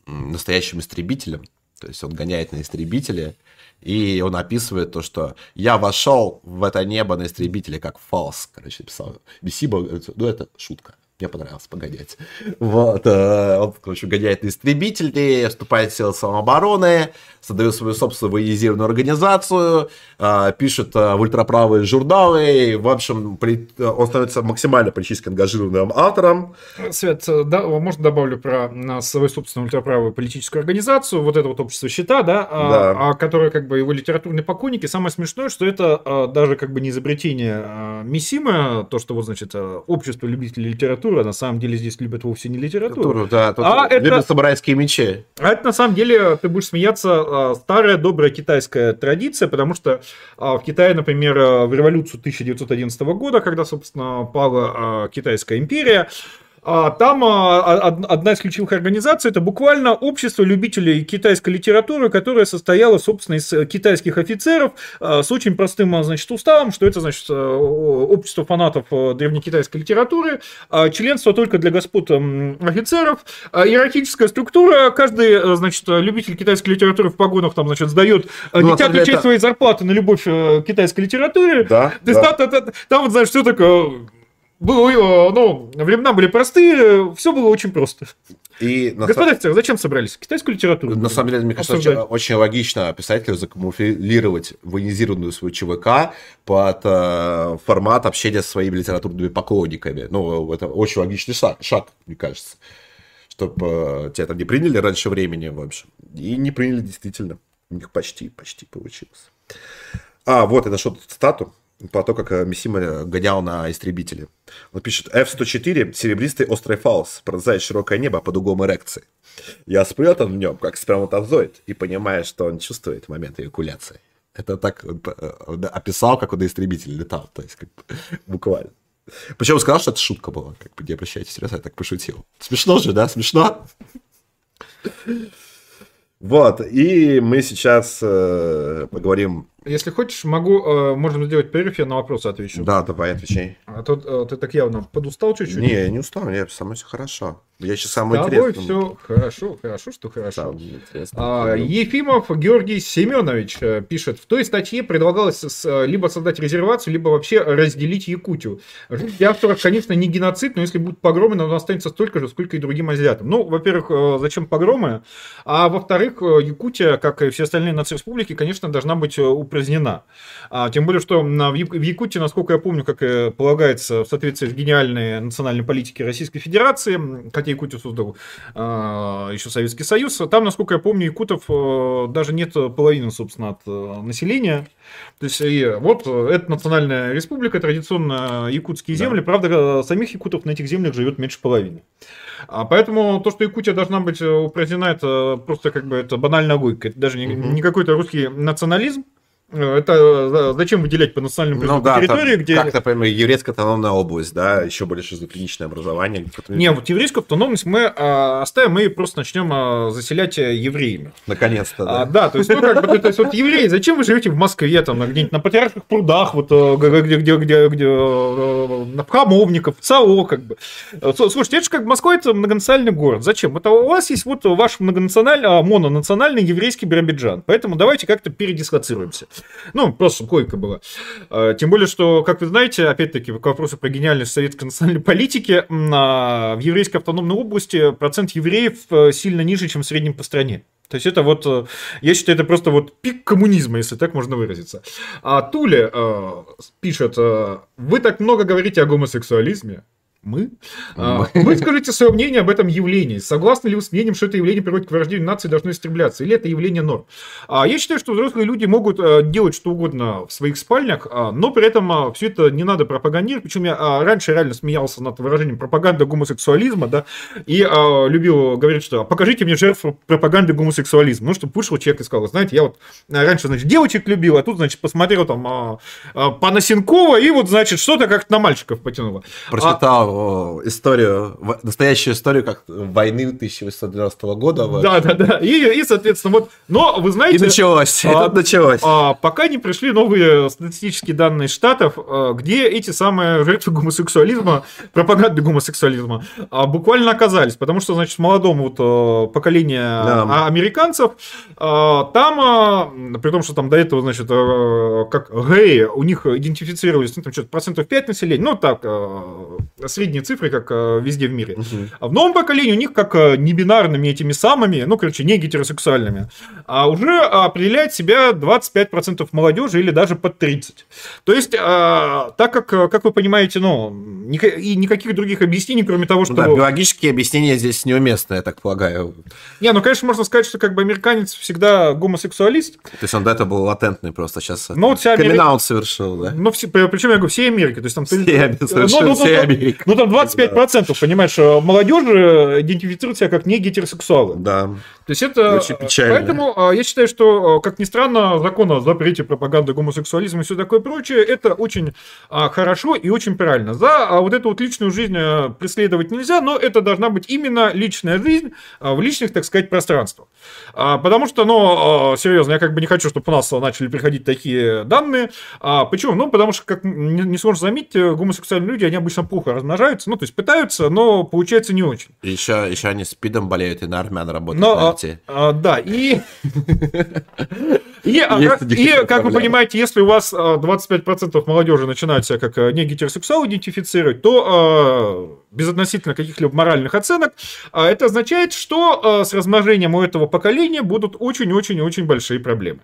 A: настоящим истребителем. То есть он гоняет на истребителе И он описывает то, что я вошел в это небо на истребителе как фалс, короче, писал. Бесиба, ну это шутка. Мне понравилось погонять. Вот, э, он, короче, гоняет на истребители, вступает в силы самообороны, создает свою собственную военизированную организацию, э, пишет э, в ультраправые журналы, в общем, он становится максимально политически ангажированным автором.
B: Свет, да, можно добавлю про свою собственную ультраправую политическую организацию, вот это вот общество щита, да, а, да. А, которое как бы его литературный покойник, и самое смешное, что это даже как бы не изобретение Мисима, то, что вот, значит, общество любителей литературы, литература, на самом деле здесь любят вовсе не литературу.
A: да, тут а любят это... самурайские мечи.
B: А это на самом деле, ты будешь смеяться, а, старая добрая китайская традиция, потому что а, в Китае, например, в революцию 1911 года, когда, собственно, пала Китайская империя, а, там а, одна из ключевых организаций это буквально общество любителей китайской литературы, которое состояло, собственно, из китайских офицеров а, с очень простым, значит, уставом, что это, значит, общество фанатов древнекитайской литературы, членство только для господ офицеров, иерархическая структура, каждый, значит, любитель китайской литературы в погонах там, значит, сдает ну, десятую часть это... своей зарплаты на любовь к китайской литературе. Да, да. Там, там, там, вот, знаешь, все такое было, ну, времена были простые, все было очень просто. И Господа офицеры, зачем собрались? Китайскую литературу?
A: На самом деле, мне кажется, очень, очень логично писателю закамуфлировать военизированную свою ЧВК под э, формат общения со своими литературными поклонниками. Ну, это очень логичный шаг, шаг мне кажется. Чтобы э, тебя там не приняли раньше времени, в общем. И не приняли действительно. У них почти, почти получилось. А, вот я нашел цитату по то, как э, Мисима гонял на истребителе. Он пишет, F-104, серебристый острый фаус, пронзает широкое небо под углом эрекции. Я спрятан в нем, как сперматозоид, и понимаю, что он чувствует момент эякуляции. Это так он э, описал, как он на истребителе летал, то есть как буквально. Причем сказал, что это шутка была, как бы не обращайтесь, серьезно, я так пошутил. Смешно же, да? Смешно? Вот, и мы сейчас э, поговорим
B: если хочешь, могу, э, можем сделать перерыв, я на вопросы отвечу.
A: Да, давай, отвечай.
B: А тут э, ты так явно подустал чуть-чуть?
A: Не, я не устал, я со мной все хорошо. Я сейчас самый
B: С тобой все хорошо, хорошо, что хорошо. А, Ефимов Георгий Семенович э, пишет, в той статье предлагалось с, либо создать резервацию, либо вообще разделить Якутию. Для авторов, конечно, не геноцид, но если будут погромы, но останется столько же, сколько и другим азиатам. Ну, во-первых, зачем погромы? А во-вторых, Якутия, как и все остальные нацреспублики, конечно, должна быть упразднена. А, тем более, что в Якутии, насколько я помню, как и полагается в соответствии с гениальной национальной политикой Российской Федерации, хотя Якутию создал а, еще Советский Союз, там, насколько я помню, якутов а, даже нет половины, собственно, от а, населения. То есть, и вот это национальная республика, традиционно якутские земли, да. правда, самих якутов на этих землях живет меньше половины. А поэтому то, что Якутия должна быть упразднена, это просто как бы это банальная логика. Это даже не, угу. не какой-то русский национализм, это зачем выделять по национальным
A: признакам ну, да, территории, где... Как, например, еврейская автономная область, да, еще более шизофреничное образование.
B: Которое... Не, вот еврейскую автономность мы а, оставим, мы просто начнем а, заселять э, евреями.
A: Наконец-то, да.
B: А, да, то есть, ну, как бы, то есть, вот евреи, зачем вы живете в Москве, там, где-нибудь на Патриарших прудах, вот, э, где, где, где, где э, на Хамовников, ЦАО, как бы. Слушайте, это же как Москва, это многонациональный город. Зачем? Это у вас есть вот ваш многонациональный, а, мононациональный еврейский Биробиджан. Поэтому давайте как-то передислоцируемся. Ну, просто койка была. А, тем более, что, как вы знаете, опять-таки, к вопросу про гениальность советской национальной политики, в еврейской автономной области процент евреев э, сильно ниже, чем в среднем по стране. То есть это вот, э, я считаю, это просто вот пик коммунизма, если так можно выразиться. А Туле э, пишет, э, вы так много говорите о гомосексуализме, мы. А, вы скажите свое мнение об этом явлении. Согласны ли вы с мнением, что это явление приводит к вырождению нации должно истребляться? Или это явление норм? А, я считаю, что взрослые люди могут э, делать что угодно в своих спальнях, а, но при этом все это не надо пропагандировать. Причем я раньше реально смеялся над выражением пропаганда гомосексуализма, да, и любил говорить, что покажите мне жертв пропаганды гомосексуализма. Ну, чтобы вышел человек и сказал, знаете, я вот раньше, значит, девочек любил, а тут, значит, посмотрел там Панасенкова, и вот, значит, что-то как-то на мальчиков потянуло.
A: Прочитал историю, настоящую историю как войны 1812 года.
B: Да, да, да. И, и, соответственно, вот, но вы знаете...
A: И началось, а, это началось.
B: А, пока не пришли новые статистические данные штатов, а, где эти самые жертвы гомосексуализма, пропаганды гомосексуализма, а, буквально оказались. Потому что, значит, молодому вот а, поколению да. американцев, там, при том, что там до этого, значит, как геи, у них идентифицировались, ну, там что-то процентов 5 населения, ну, так, а, средние цифры, как а, везде в мире. Угу. А в новом поколении у них как а, небинарными этими самыми, ну, короче, не гетеросексуальными, а уже определяет себя 25% молодежи или даже под 30. То есть, а, так как, как вы понимаете, ну, и никаких других объяснений, кроме того, что...
A: Да, биологические объяснения здесь неуместны, я так полагаю.
B: Не, ну, конечно, можно сказать, что как бы американец всегда гомосексуалист.
A: То есть, он до этого был латентный просто, сейчас ну, вся Америка... совершил, да?
B: Ну, все, причем я говорю, всей Америки. То есть, там,
A: все, совершенно ну, ну, всей Америки.
B: Ну, там 25%, да. понимаешь, молодежи идентифицируют себя как не гетеросексуалы.
A: Да.
B: То есть, это... Очень печально. Поэтому я считаю, что, как ни странно, закон о запрете пропаганды гомосексуализма и все такое прочее, это очень хорошо и очень правильно. За вот эту вот личную жизнь преследовать нельзя, но это должна быть именно личная жизнь в личных, так сказать, пространствах. Потому что, ну, серьезно, я как бы не хочу, чтобы у нас начали приходить такие данные. Почему? Ну, потому что, как не сможешь заметить, гомосексуальные люди, они обычно плохо размножаются, ну, то есть пытаются, но получается не очень.
A: Еще, еще они спидом болеют и на армян работают. Но,
B: а, а, да, и... И, а, и как вы понимаете, если у вас 25% а, молодежи начинают себя как не гетеросексуал идентифицировать, то без относительно каких-либо моральных оценок, это означает, что с размножением у этого поколения будут очень-очень-очень большие проблемы.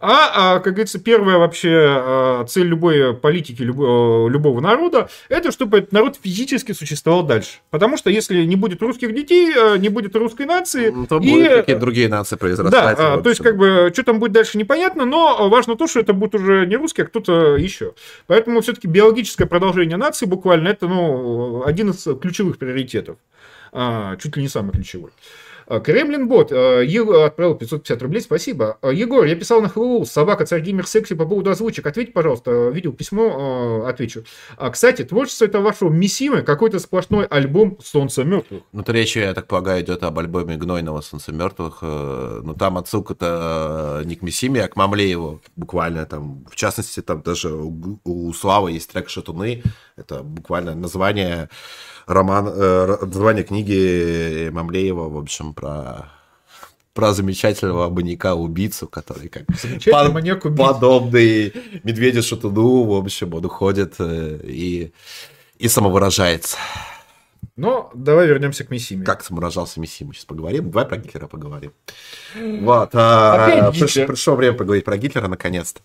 B: А, как говорится, первая вообще цель любой политики, любого, любого народа, это чтобы этот народ физически существовал дальше. Потому что если не будет русских детей, не будет русской нации...
A: Ну, то и... будут какие-то другие нации произрастать.
B: Да, то есть как бы что там будет дальше непонятно, но важно то, что это будет уже не русский, а кто-то еще. Поэтому все-таки биологическое продолжение нации буквально это ну, один из ключевых приоритетов. А, чуть ли не самый ключевой. А, Кремлин бот а, Егор отправил 550 рублей, спасибо. А, Егор, я писал на Хэллоу, собака царь геймер секси по поводу озвучек. Ответь, пожалуйста, видел письмо, отвечу. Кстати, творчество это вашего Миссимы, какой-то сплошной альбом Солнца мертвых.
A: Ну, то речь, я так полагаю, идет об альбоме Гнойного Солнца мертвых. Э, ну, там отсылка-то э, не к Миссиме, а к Мамлееву буквально. Там, в частности, там даже у, у Славы есть трек «Шатуны». Это буквально название роман, э, название книги Мамлеева, в общем, про про замечательного маньяка-убийцу, который как
B: под, маньяк
A: подобный медведю шатуну, в общем, он уходит э, и, и самовыражается.
B: Но давай вернемся к Миссиме.
A: Как самовыражался Миссима, сейчас поговорим. Давай про Гитлера поговорим. Вот. А, приш, пришло время поговорить про Гитлера наконец-то.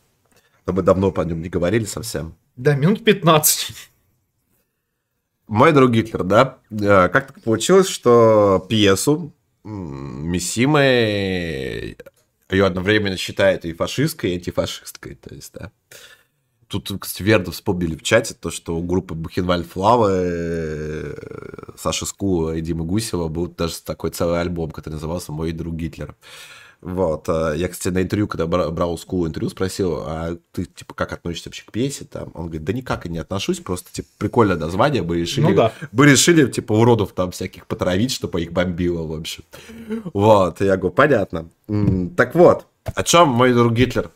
A: Мы давно по нем не говорили совсем.
B: Да, минут 15
A: мой друг Гитлер, да, э, как так получилось, что пьесу Миссимы ее одновременно считает и фашистской, и антифашисткой, то есть, да. Тут, кстати, Верду вспомнили в чате то, что у группы Бухенвальд Флавы э, Саши Ску и Димы Гусева был даже такой целый альбом, который назывался «Мой друг Гитлер». Вот. А я, кстати, на интервью, когда брал у Скул интервью, спросил, а ты, типа, как относишься вообще к пьесе? Там? Он говорит, да никак и не отношусь, просто, типа, прикольное название, бы решили, ну, да. бы решили, типа, уродов там всяких потравить, чтобы их бомбило, в общем. Вот, я говорю, понятно. Так вот, о чем мой друг Гитлер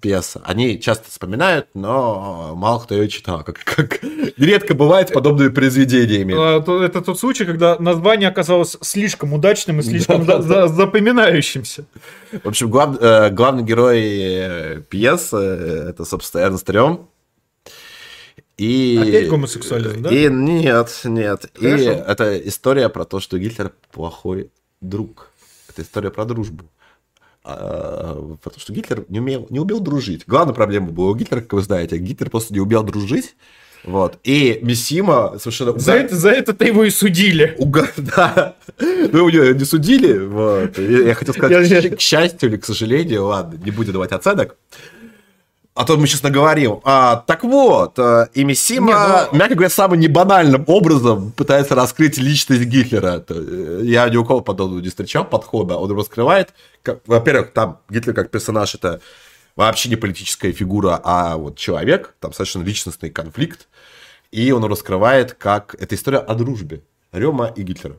A: пьеса? Они часто вспоминают, но мало кто ее читал. Как, как редко бывает подобными произведениями.
B: А, это тот случай, когда название оказалось слишком удачным и слишком да, за, за, запоминающимся.
A: В общем, глав, э, главный герой э, пьесы э, это, собственно, Эрнст Рем.
B: И... Опять гомосексуализм, да?
A: И нет, нет. Хорошо. И это история про то, что Гитлер плохой друг. Это история про дружбу. А, потому что Гитлер не, умел, не умел дружить. Главная проблема была у Гитлера, как вы знаете. Гитлер просто не умел дружить. Вот. И Миссима совершенно...
B: За, это, за это-то его и судили.
A: Уга... Да. Ну, его не судили. Вот. Я хотел сказать, к счастью или к сожалению, ладно, не буду давать оценок а то мы сейчас наговорим. А, так вот, э, и Миссима, ну... мягко говоря, самым небанальным образом пытается раскрыть личность Гитлера. Э, я ни у кого подобного не встречал подхода. Он раскрывает, во-первых, там Гитлер как персонаж это вообще не политическая фигура, а вот человек, там совершенно личностный конфликт. И он раскрывает, как эта история о дружбе Рема и Гитлера.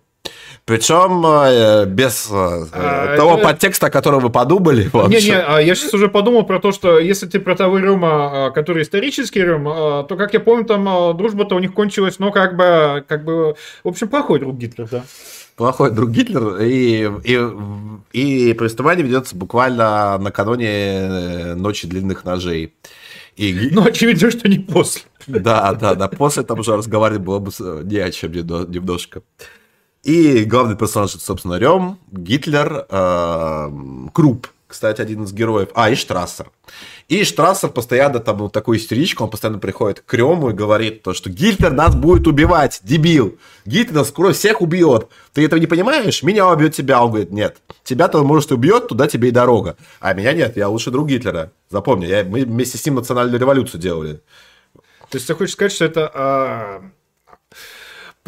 A: Причем э, без э, а, того это... подтекста, о котором вы подумали.
B: Не-не, а я сейчас уже подумал про то, что если ты про того Рема, а, который исторический Рем, то, как я помню, там дружба-то у них кончилась, ну, как бы, как бы, в общем, плохой друг Гитлер, да.
A: Плохой друг Гитлер, и, и, и повествование ведется буквально накануне э, Ночи длинных ножей.
B: И... Ну, очевидно, что не после.
A: Да, да, да, после там уже разговаривать было бы не о чем немножко. И главный персонаж, это, собственно, Рем, Гитлер, э, Круп, кстати, один из героев, а, и Штрассер. И Штрассер постоянно там вот такой истеричка, он постоянно приходит к Рему и говорит то, что Гитлер нас будет убивать, дебил. Гитлер нас скоро всех убьет. Ты этого не понимаешь? Меня убьет тебя. Он говорит, нет. Тебя-то, может, убьет, туда тебе и дорога. А меня нет, я лучше друг Гитлера. Запомни, я, мы вместе с ним национальную революцию делали.
B: То есть ты хочешь сказать, что это а,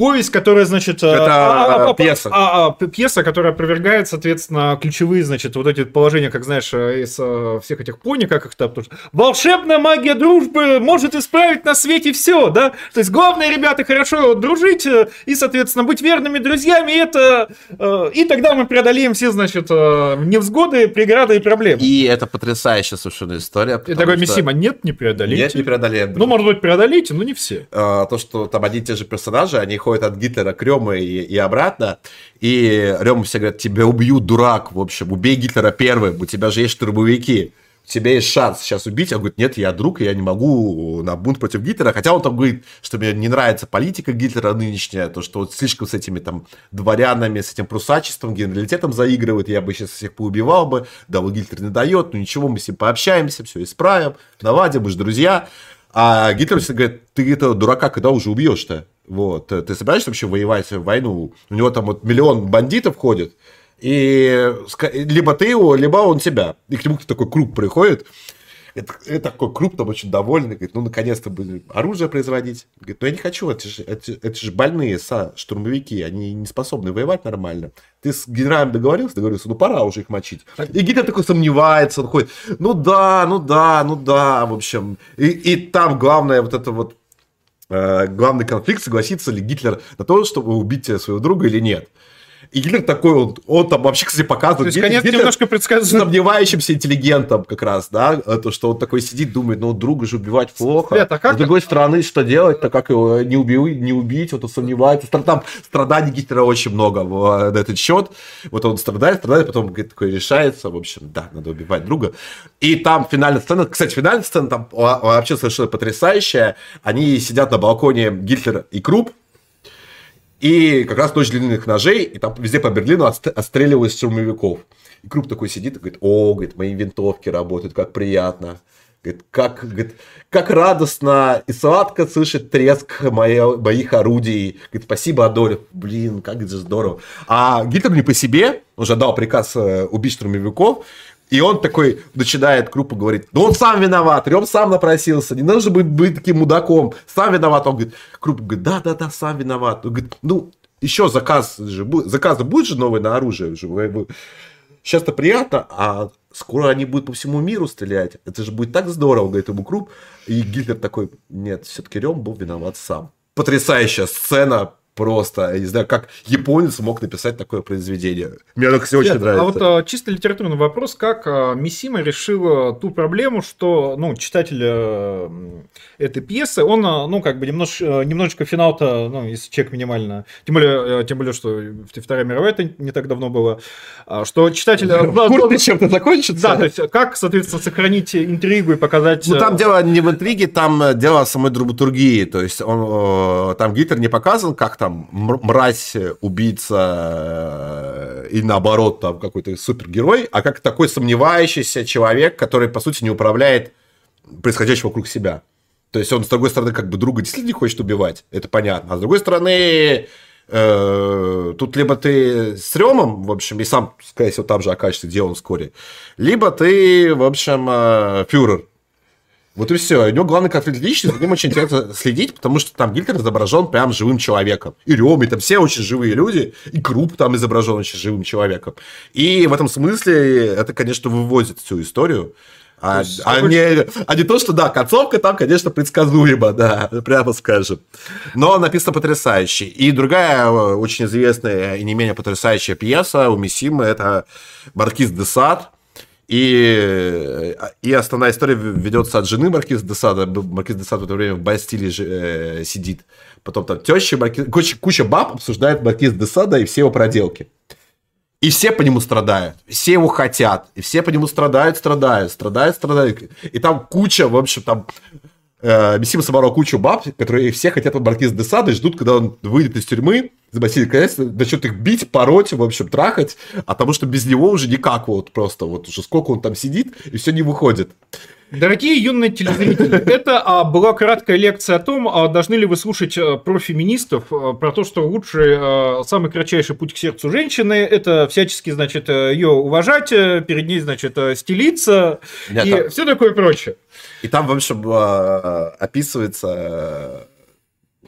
B: повесть, которая, значит...
A: Это а, а, пьеса.
B: А, а, пьеса, которая опровергает, соответственно, ключевые, значит, вот эти положения, как, знаешь, из а, всех этих пони, как их там... Волшебная магия дружбы может исправить на свете все, да? То есть, главное, ребята, хорошо дружить э, и, соответственно, быть верными друзьями, это... Э, и тогда мы преодолеем все, значит, э, невзгоды, преграды и проблемы.
A: И это потрясающая совершенно история.
B: И такой, что... Миссима, нет, не преодолеете.
A: Нет, не преодолеем.
B: Ну, может быть, преодолеете, но не все.
A: А, то, что там одни и те же персонажи, они ходят от Гитлера к Реме и, и обратно, и Рема все говорят, тебя убьют, дурак, в общем, убей Гитлера первым, у тебя же есть штурмовики, у тебя есть шанс сейчас убить. Он говорит, нет, я друг, я не могу на бунт против Гитлера. Хотя он там говорит, что мне не нравится политика Гитлера нынешняя, то, что вот слишком с этими там дворянами, с этим прусачеством, генералитетом заигрывает, я бы сейчас всех поубивал бы. Да, вот Гитлер не дает, ну ничего, мы с ним пообщаемся, все исправим, наладим, мы же друзья. А Гитлер всегда говорит, ты этого дурака когда уже убьешь-то? Вот. Ты собираешься вообще воевать в войну? У него там вот миллион бандитов ходит, и либо ты его, либо он тебя. И к нему такой круг приходит, это, это такой круп там очень довольный, говорит, ну, наконец-то будем оружие производить. Говорит, ну, я не хочу, это же, это, это же больные са, штурмовики, они не способны воевать нормально. Ты с генералом договорился, договорился, ну, пора уже их мочить. И Гитлер такой сомневается, он ходит, ну, да, ну, да, ну, да, в общем. И, и там главное вот это вот, э, главный конфликт, согласится ли Гитлер на то, чтобы убить своего друга или нет. И Гитлер такой, он, он там вообще, кстати, показывает. То
B: есть, конец Гитлер немножко предсказывает.
A: Сомневающимся интеллигентом как раз, да, то, что он такой сидит, думает, ну, друга же убивать плохо.
B: Свет, а как
A: С другой стороны, что делать-то, как его не, убить, не убить, вот он сомневается. Там страданий Гитлера очень много в, на этот счет. Вот он страдает, страдает, потом говорит, такой решается, в общем, да, надо убивать друга. И там финальная сцена, кстати, финальная сцена там вообще совершенно потрясающая. Они сидят на балконе Гитлер и Круп, и как раз ночь длинных ножей, и там везде по Берлину отстреливают штурмовиков. И Круп такой сидит и говорит, о, говорит, мои винтовки работают, как приятно. Говорит, как, говорит, как радостно и сладко слышать треск моя, моих орудий. Говорит, спасибо, Адольф. Блин, как это здорово. А Гитлер не по себе, он же дал приказ э, убить штурмовиков. И он такой начинает Крупу говорить, ну он сам виноват, он сам напросился, не нужно быть, быть таким мудаком, сам виноват. Он говорит, Круп говорит, да-да-да, сам виноват. Он говорит, ну, еще заказ же, заказы будет же новый на оружие. Сейчас-то приятно, а скоро они будут по всему миру стрелять. Это же будет так здорово, говорит ему Круп. И Гитлер такой, нет, все-таки Рем был виноват сам. Потрясающая сцена, просто, я не знаю, как японец мог написать такое произведение. Мне оно, кстати, очень Нет, нравится.
B: А вот а, чисто литературный вопрос, как а, Мисима решила ту проблему, что, ну, читатель а, этой пьесы, он, а, ну, как бы немножко, немножечко финал-то, ну, если чек минимально, тем более, тем более, что Вторая мировая это не так давно было, что читатель...
A: Курты чем-то закончится.
B: Да, то есть, как, соответственно, сохранить интригу и показать...
A: Ну, там дело не в интриге, там дело самой драматургии, то есть, он, там Гитлер не показан, как там мразь, убийца э, и наоборот там какой-то супергерой, а как такой сомневающийся человек, который, по сути, не управляет происходящим вокруг себя. То есть он, с другой стороны, как бы друга действительно не хочет убивать, это понятно. А с другой стороны, э, тут либо ты с Ремом, в общем, и сам, скорее всего, там же окажешься, где он вскоре, либо ты, в общем, э, фюрер, вот и все. У него главный конфликт личности, за ним очень интересно следить, потому что там Гитлер изображен прям живым человеком. И Рём, и там все очень живые люди, и Круп там изображен очень живым человеком. И в этом смысле это, конечно, вывозит всю историю. А, а, не, а не то, что, да, концовка там, конечно, предсказуема, да, прямо скажем. Но написано потрясающе. И другая э, очень известная и не менее потрясающая пьеса у Миссимы – это «Маркиз де Сад», и, э, и основная история ведется от жены Маркиза де Сада. Маркиз де Сад в это время в Бастилии э, сидит. Потом там теща, Маркиз... куча, куча баб обсуждает Маркиз де Сада и все его проделки. И все по нему страдают, все его хотят, и все по нему страдают, страдают, страдают, страдают. И там куча, в общем, там э, Мессима собрал кучу баб, которые все хотят от Маркиза де Сада и ждут, когда он выйдет из тюрьмы, за Василий Колесов, начнет их бить, пороть, в общем, трахать, а потому что без него уже никак вот просто, вот уже сколько он там сидит, и все не выходит.
B: Дорогие юные телезрители, это а, была краткая лекция о том, а, должны ли вы слушать а, про феминистов, а, про то, что лучший, а, самый кратчайший путь к сердцу женщины, это всячески, значит, ее уважать, э, перед ней, значит, э, стелиться Нет, и там... все такое прочее.
A: И там, в общем, а, описывается...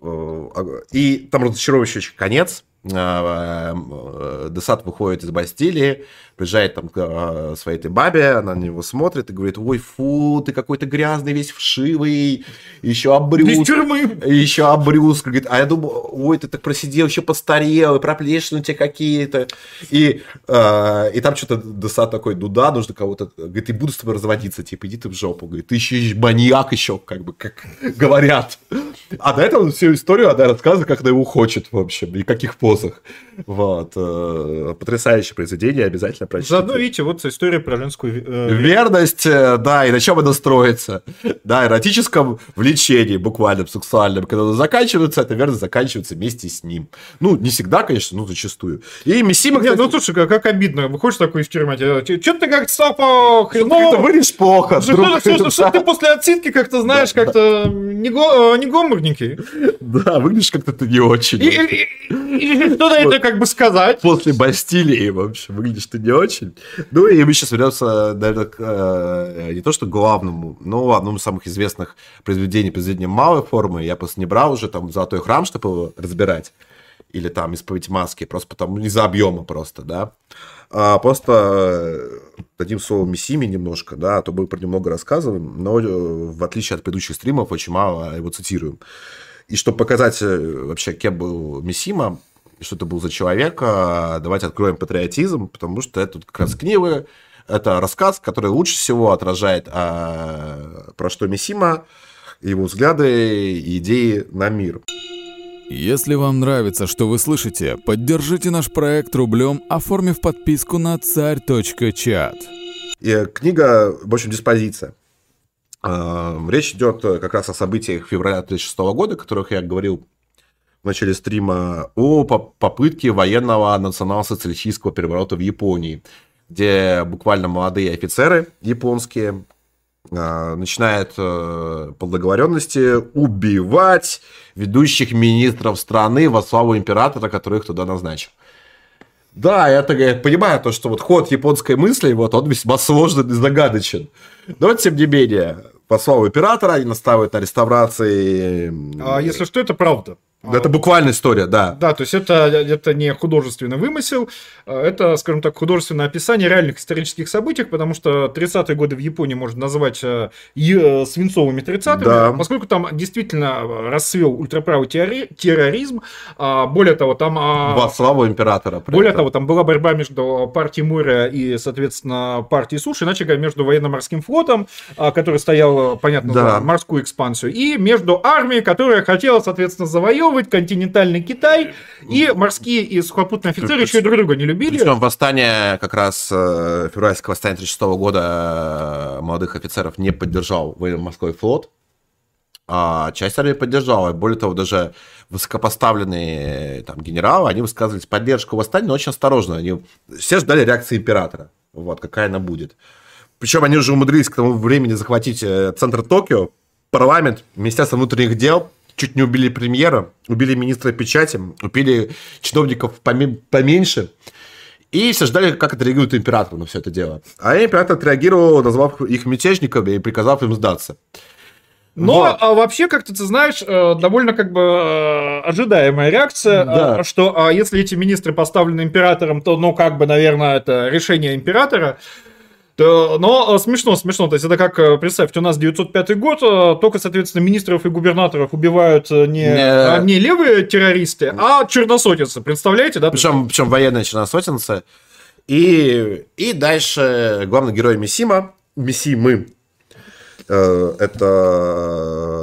A: Э, и там разочаровывающий конец, Десад выходит из Бастилии, приезжает там к э, своей этой бабе, она на него смотрит и говорит, ой, фу, ты какой-то грязный, весь вшивый, еще обрюз. Из тюрьмы. Еще обрюз. Говорит, а я думаю, ой, ты так просидел, еще постарел, и проплешины у тебя какие-то. И, э, и там что-то Десад такой, ну да, нужно кого-то, говорит, и буду с тобой разводиться, типа, иди ты в жопу. Говорит, ты еще маньяк еще, как бы, как говорят. А до этого всю историю она рассказывает, как она его хочет, в общем, и каких позах. Вот. Э, потрясающее произведение, обязательно обязательно прочтите.
B: Заодно, видите, вот история про женскую...
A: Э... Верность, э, да, и на чем она строится. Да, эротическом влечении, буквально сексуальном. Когда она заканчивается, эта верность заканчивается вместе с ним. Ну, не всегда, конечно, но зачастую. И Миссима,
B: кстати... Нет, ну, слушай, как, как обидно. Выходишь такой из тюрьмы, что ты как-то стал хреново...
A: Ты выглядишь плохо,
B: что, ты после отсидки как-то, знаешь, как-то не, го, не гоморненький.
A: Да, выглядишь как-то ты не очень. И
B: что на это как бы сказать?
A: После Бастилии, в общем, выглядишь ты не очень. Ну и мы сейчас вернемся, наверное, к, э, не то что главному, но одному из самых известных произведений, произведения малой формы. Я просто не брал уже там «Золотой храм», чтобы его разбирать. Или там «Исповедь маски», просто потому, из-за объема просто, да. А просто э, дадим слово Миссиме немножко, да, а то мы про него много рассказываем, но э, в отличие от предыдущих стримов очень мало его цитируем. И чтобы показать вообще, кем был Миссима, что это был за человек, давайте откроем патриотизм, потому что это как раз книга, это рассказ, который лучше всего отражает а, про что Мисима, его взгляды и идеи на мир.
C: Если вам нравится, что вы слышите, поддержите наш проект рублем, оформив подписку на царь.чат.
A: И книга, в общем, диспозиция. А, речь идет как раз о событиях февраля 2006 года, о которых я говорил в начале стрима о попытке военного национал-социалистического переворота в Японии, где буквально молодые офицеры японские а, начинают э, по договоренности убивать ведущих министров страны во славу императора, который их туда назначил. Да, я, так, я понимаю то, что вот ход японской мысли, вот он весьма сложный и загадочен. Но, тем не менее, по славу императора они настаивают на реставрации.
B: А если что, это правда.
A: Это буквально история, да.
B: Да, то есть это, это не художественный вымысел, а это, скажем так, художественное описание реальных исторических событий, потому что 30-е годы в Японии можно назвать э, э, свинцовыми 30-ми, да. поскольку там действительно расцвел ультраправый терроризм. А, более того, там... А,
A: Во славу императора.
B: Более этом. того, там была борьба между партией моря и, соответственно, партией суши, иначе говоря, между военно-морским флотом, который стоял, понятно, да. за морскую экспансию, и между армией, которая хотела, соответственно, завоевывать завоевывать континентальный Китай, и морские и сухопутные офицеры еще и друг друга не любили.
A: Причем восстание, как раз э, февральское восстание 36 года э, молодых офицеров не поддержал военно-морской флот, а часть армии поддержала. Более того, даже высокопоставленные там, генералы, они высказывались поддержку восстания, но очень осторожно. Они все ждали реакции императора. Вот, какая она будет. Причем они уже умудрились к тому времени захватить э, центр Токио, парламент, Министерство внутренних дел, чуть не убили премьера, убили министра печати, убили чиновников поменьше. И все ждали, как отреагирует император на все это дело. А император отреагировал, назвав их мятежниками и приказав им сдаться.
B: Но вот. а, вообще, как ты знаешь, э, довольно как бы э, ожидаемая реакция, да. Э, что а, если эти министры поставлены императором, то, ну, как бы, наверное, это решение императора. Но смешно, смешно. То есть это как, представьте, у нас 905 год, только, соответственно, министров и губернаторов убивают не, не... не левые террористы, а черносотенцы. Представляете, да?
A: Причем, причем военные черносотенцы. И, и дальше главный герой Мисима, Мисимы, э, это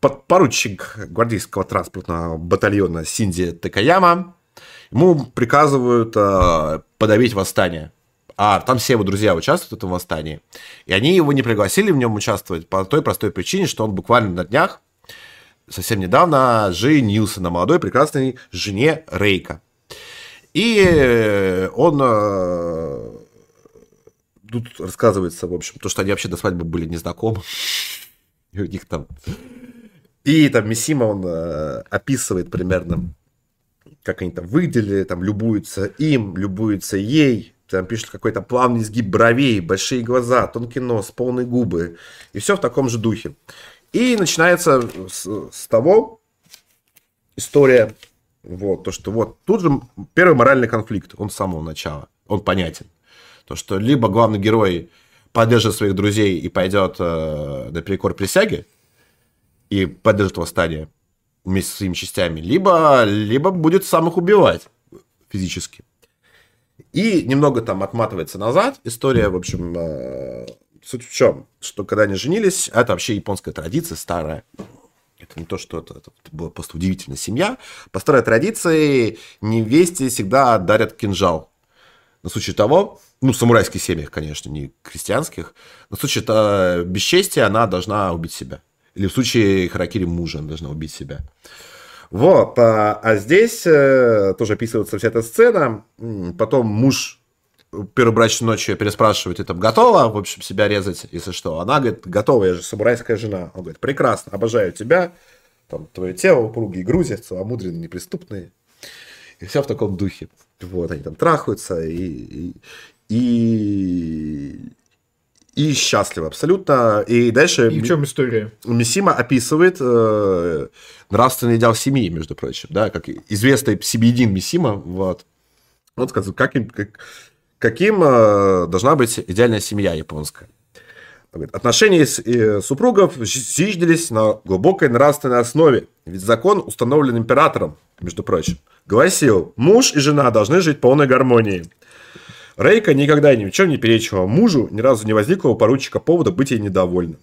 A: подпоручик гвардейского транспортного батальона Синди Такаяма. Ему приказывают э, подавить восстание. А там все его друзья участвуют в этом восстании. И они его не пригласили в нем участвовать по той простой причине, что он буквально на днях, совсем недавно, женился на молодой прекрасной жене Рейка. И он э, тут рассказывается, в общем, то, что они вообще до свадьбы были незнакомы. И у них там... И там Мисима, он э, описывает примерно, как они там выделили, там любуются им, любуются ей, там пишет какой-то плавный изгиб бровей, большие глаза, тонкий нос, полные губы. И все в таком же духе. И начинается с, с того история вот, то, что вот тут же первый моральный конфликт, он с самого начала, он понятен. То, что либо главный герой поддержит своих друзей и пойдет э, наперекор присяги, и поддержит восстание вместе со своими частями, либо, либо будет сам их убивать физически. И немного там отматывается назад. История, в общем, э, суть в чем? Что когда они женились, это вообще японская традиция старая. Это не то, что это, это была просто удивительная семья. По старой традиции невесте всегда дарят кинжал. На случай того, ну, в самурайских семьях, конечно, не крестьянских, на случай того, бесчестия она должна убить себя. Или в случае харакири мужа она должна убить себя. Вот, а, а здесь э, тоже описывается вся эта сцена. Потом муж первой брачной ночью переспрашивает, ты там готова, в общем, себя резать, если что? Она говорит, готова, я же самурайская жена. Он говорит, прекрасно, обожаю тебя, там, твое тело, упругие грузи, целомудренные, неприступные. И все в таком духе. Вот, они там трахаются и, и, и, и счастливы абсолютно. И дальше...
B: И в чем история?
A: Мисима описывает э, нравственный идеал семьи, между прочим, да, как известный Сибиедин Мисима, вот. Он сказал, как, как, каким э, должна быть идеальная семья японская. Отношения э, супругов зиждились на глубокой нравственной основе, ведь закон установлен императором, между прочим, гласил, муж и жена должны жить в полной гармонии. Рейка никогда ни в чем не перечила мужу, ни разу не возникло у поручика повода быть ей недовольным.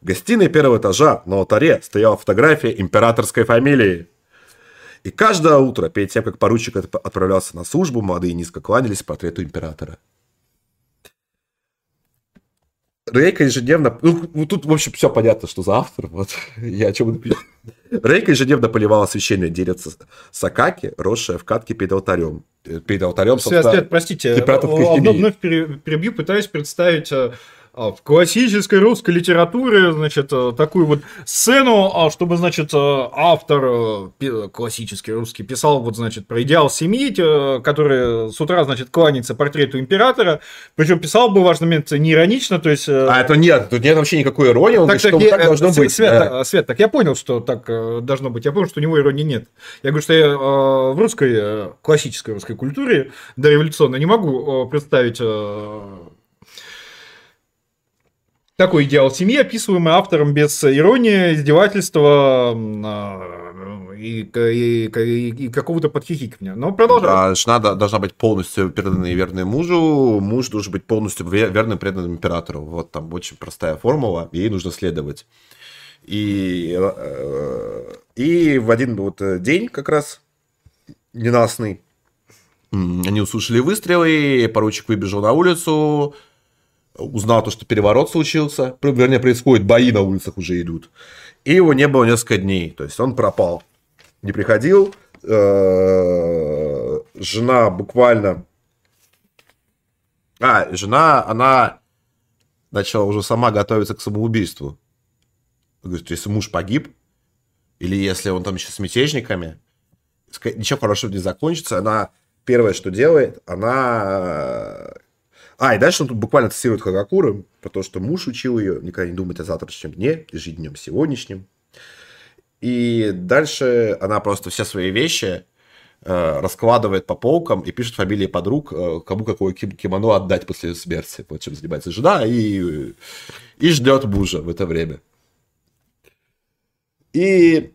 A: В гостиной первого этажа на алтаре стояла фотография императорской фамилии. И каждое утро, перед тем, как поручик отправлялся на службу, молодые низко кланялись портрету императора. Рейка ежедневно... Ну, тут, в общем, все понятно, что за автор. Вот. Я о чем. Рейка ежедневно поливала священное дерево Сакаки, росшее в катке перед алтарем.
B: Перед алтарем, собственно... Свет, простите, вновь перебью, пытаюсь представить э, в классической русской литературе, значит, э, такую вот сцену, а, чтобы, значит, э, автор э, классический русский писал, вот, значит, про идеал семьи, который с утра, значит, кланяется портрету императора, причем писал бы важный момент не иронично, то есть...
A: А это нет, тут нет вообще никакой иронии, он так, говорит, так, что я, так должно
B: Свет,
A: быть.
B: Свет, да. Свет, так я понял, что так должно быть, я понял, что у него иронии нет. Я говорю, что я в русской, классической русской культуре дореволюционной не могу представить такой идеал семьи, описываемый автором без иронии, издевательства а, и, и, и, и какого-то подхихикивания. Но продолжаем.
A: Да, жена должна быть полностью преданной и верной мужу, муж должен быть полностью верным преданным императору. Вот там очень простая формула, ей нужно следовать. И, э, и в один вот день как раз ненастный они услышали выстрелы, поручик выбежал на улицу, узнал то, что переворот случился, вернее, происходит, бои на улицах уже идут, и его не было несколько дней, то есть он пропал, не приходил, э, жена буквально, а, жена, она начала уже сама готовиться к самоубийству, говорит, если муж погиб, или если он там еще с мятежниками, ничего хорошего не закончится, она первое, что делает, она а, и дальше он тут буквально цитирует Хагакуру, про то, что муж учил ее никогда не думать о завтрашнем дне, жить днем сегодняшним. И дальше она просто все свои вещи э, раскладывает по полкам и пишет фамилии подруг, э, кому какое кимоно отдать после смерти. Вот чем занимается жена и, и ждет мужа в это время. И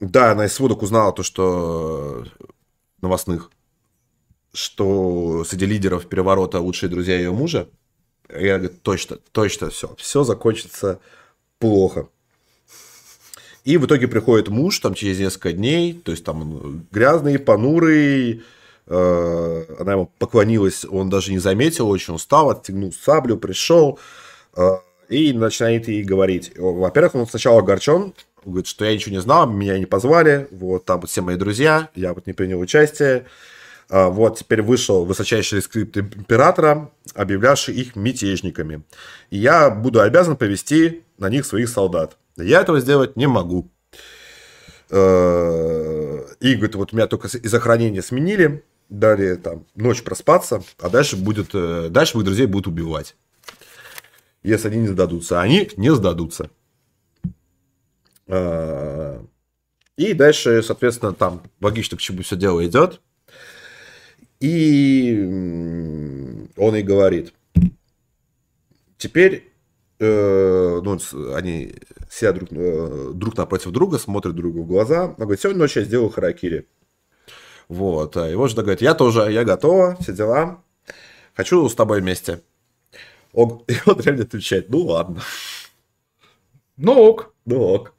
A: да, она из сводок узнала то, что новостных, что среди лидеров переворота лучшие друзья ее мужа. Я говорю, точно, точно все, все закончится плохо. И в итоге приходит муж там через несколько дней, то есть там грязный, понурый, э, она ему поклонилась, он даже не заметил, очень устал, отстегнул саблю, пришел э, и начинает ей говорить. Во-первых, он сначала огорчен, говорит, что я ничего не знал, меня не позвали, вот там вот все мои друзья, я вот не принял участие. Э, вот теперь вышел высочайший скрипт императора, объявлявший их мятежниками. И я буду обязан повести на них своих солдат. Я этого сделать не могу. Э, и говорит, вот меня только из охранения сменили, дали там ночь проспаться, а дальше будет, э, дальше моих друзей будут убивать. Если они не сдадутся. Они не сдадутся. И дальше, соответственно, там логично, к чему все дело идет. И он и говорит, теперь э, ну, они все друг, э, друг напротив друга, смотрят друг в глаза. Он говорит, сегодня ночью я сделаю харакири. Вот. А его жена говорит, я тоже, я готова, все дела. Хочу с тобой вместе. Он, и он реально отвечает, ну ладно.
B: Ну ок.
A: Ну ок.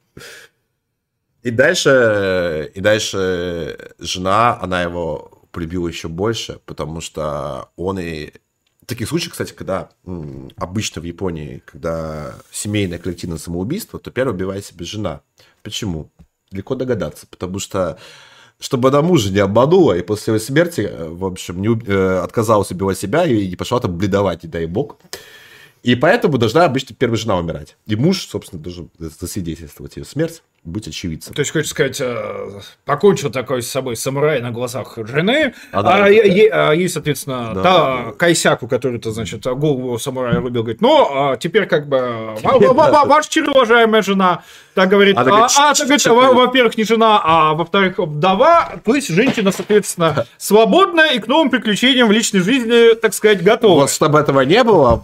A: И дальше, и дальше жена, она его полюбила еще больше, потому что он и таких случаев, кстати, когда обычно в Японии, когда семейное коллективное самоубийство, то первое убивает себе жена. Почему? Легко догадаться, потому что чтобы она мужа не обманула, и после его смерти, э, в общем, не, э, отказалась убивать себя и не пошла там бледовать, не дай бог. И поэтому должна обычно первая жена умирать. И муж, собственно, должен засвидетельствовать ее смерть быть очевидцем.
B: То есть, хочешь сказать, э, покончил такой с собой самурай на глазах жены, а, да, а, е, а ей, соответственно, да, та да. Кайсяку, который, то, значит, голову самурая рубил, говорит, ну, а теперь как бы, ваш чир, уважаемая жена, так говорит, а, а, так говорит, во-первых, не жена, а во-вторых, вдова, то есть женщина, соответственно, свободная и к новым приключениям в личной жизни, так сказать, готова. Вот
A: чтобы этого не было,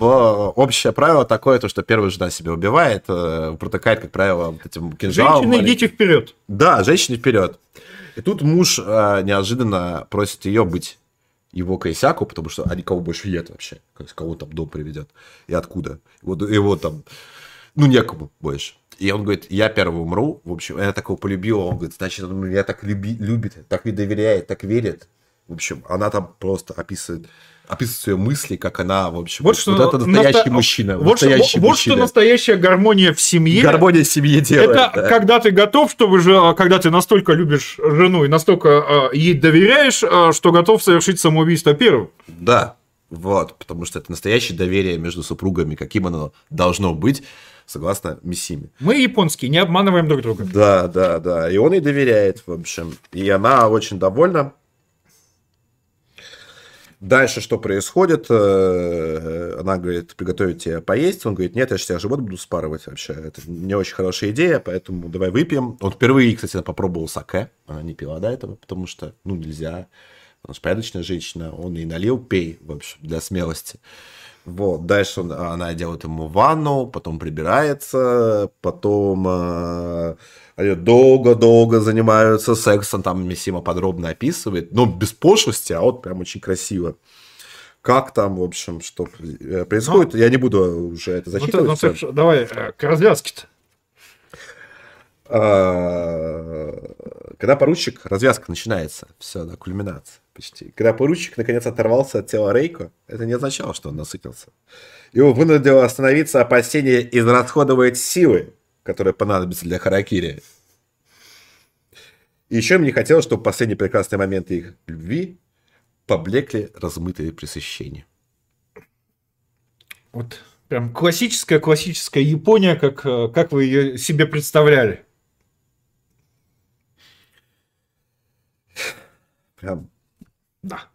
A: общее правило такое, то, что первая жена себя убивает, э, протыкает, как правило, этим кинжалом
B: женщины, идите вперед.
A: Да, женщины вперед. И тут муж э, неожиданно просит ее быть его косяку, потому что они кого больше нет вообще. Кого там дом приведет. И откуда. Вот его там, ну, некому больше. И он говорит, я первый умру. В общем, я такого полюбила. Он говорит, значит, он меня так люби, любит, так мне доверяет, так верит. В общем, она там просто описывает описывает свои мысли, как она, в общем,
B: вот, что вот это настоящий наста... мужчина. Вот, настоящий что, вот что настоящая гармония в семье.
A: Гармония в семье делает.
B: Это да. когда ты готов, чтобы же, когда ты настолько любишь жену и настолько э, ей доверяешь, э, что готов совершить самоубийство первым.
A: Да, вот, потому что это настоящее доверие между супругами, каким оно должно быть согласно Миссиме.
B: Мы японские, не обманываем друг друга.
A: Да, да, да. И он ей доверяет, в общем. И она очень довольна. Дальше что происходит? Э, она говорит, приготовить тебе поесть. Он говорит, нет, я сейчас живот буду спарывать вообще. Это не очень хорошая идея, поэтому давай выпьем. Он впервые, кстати, попробовал саке. Она не пила до этого, потому что, ну, нельзя. Она же порядочная женщина. Он ей налил, пей, в общем, для смелости. Вот, дальше он, она делает ему ванну, потом прибирается, потом э, они долго-долго занимаются сексом, там Миссима подробно описывает, но без пошлости, а вот прям очень красиво. Как там, в общем, что э, происходит, но... я не буду уже это зачитывать.
B: Ну, ну, давай э, к развязке-то.
A: А, когда поручик, развязка начинается, все, да, кульминация почти. Когда поручик наконец оторвался от тела Рейко, это не означало, что он насытился. Его вынудило остановиться опасение израсходовать силы, которые понадобятся для Харакири. И еще мне хотелось, чтобы последние прекрасные моменты их любви поблекли размытые пресыщения.
B: Вот прям классическая, классическая Япония, как, э, как вы ее себе представляли.
A: Прям да.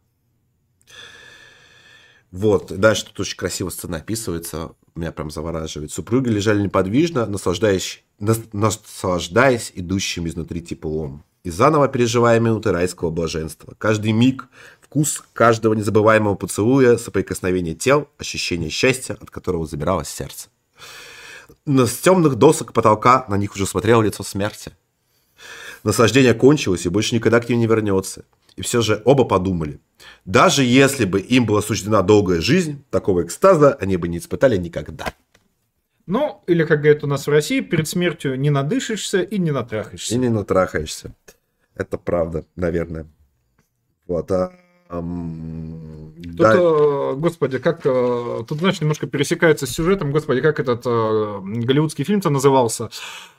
A: Вот, дальше тут очень красиво сцена описывается, меня прям завораживает. Супруги лежали неподвижно, наслаждаясь, наслаждаясь идущим изнутри теплом. и заново переживая минуты райского блаженства. Каждый миг, вкус каждого незабываемого поцелуя, соприкосновение тел, ощущение счастья, от которого забиралось сердце. Но с темных досок потолка на них уже смотрело лицо смерти. Наслаждение кончилось и больше никогда к ним не вернется. И все же оба подумали, даже если бы им была суждена долгая жизнь, такого экстаза они бы не испытали никогда.
B: Ну, или, как говорят у нас в России, перед смертью не надышишься и не натрахаешься.
A: И не натрахаешься. Это правда, наверное. Вот, а Тут,
B: да. Э, господи, как э, тут, знаешь, немножко пересекается с сюжетом, господи, как этот э, голливудский фильм-то назывался?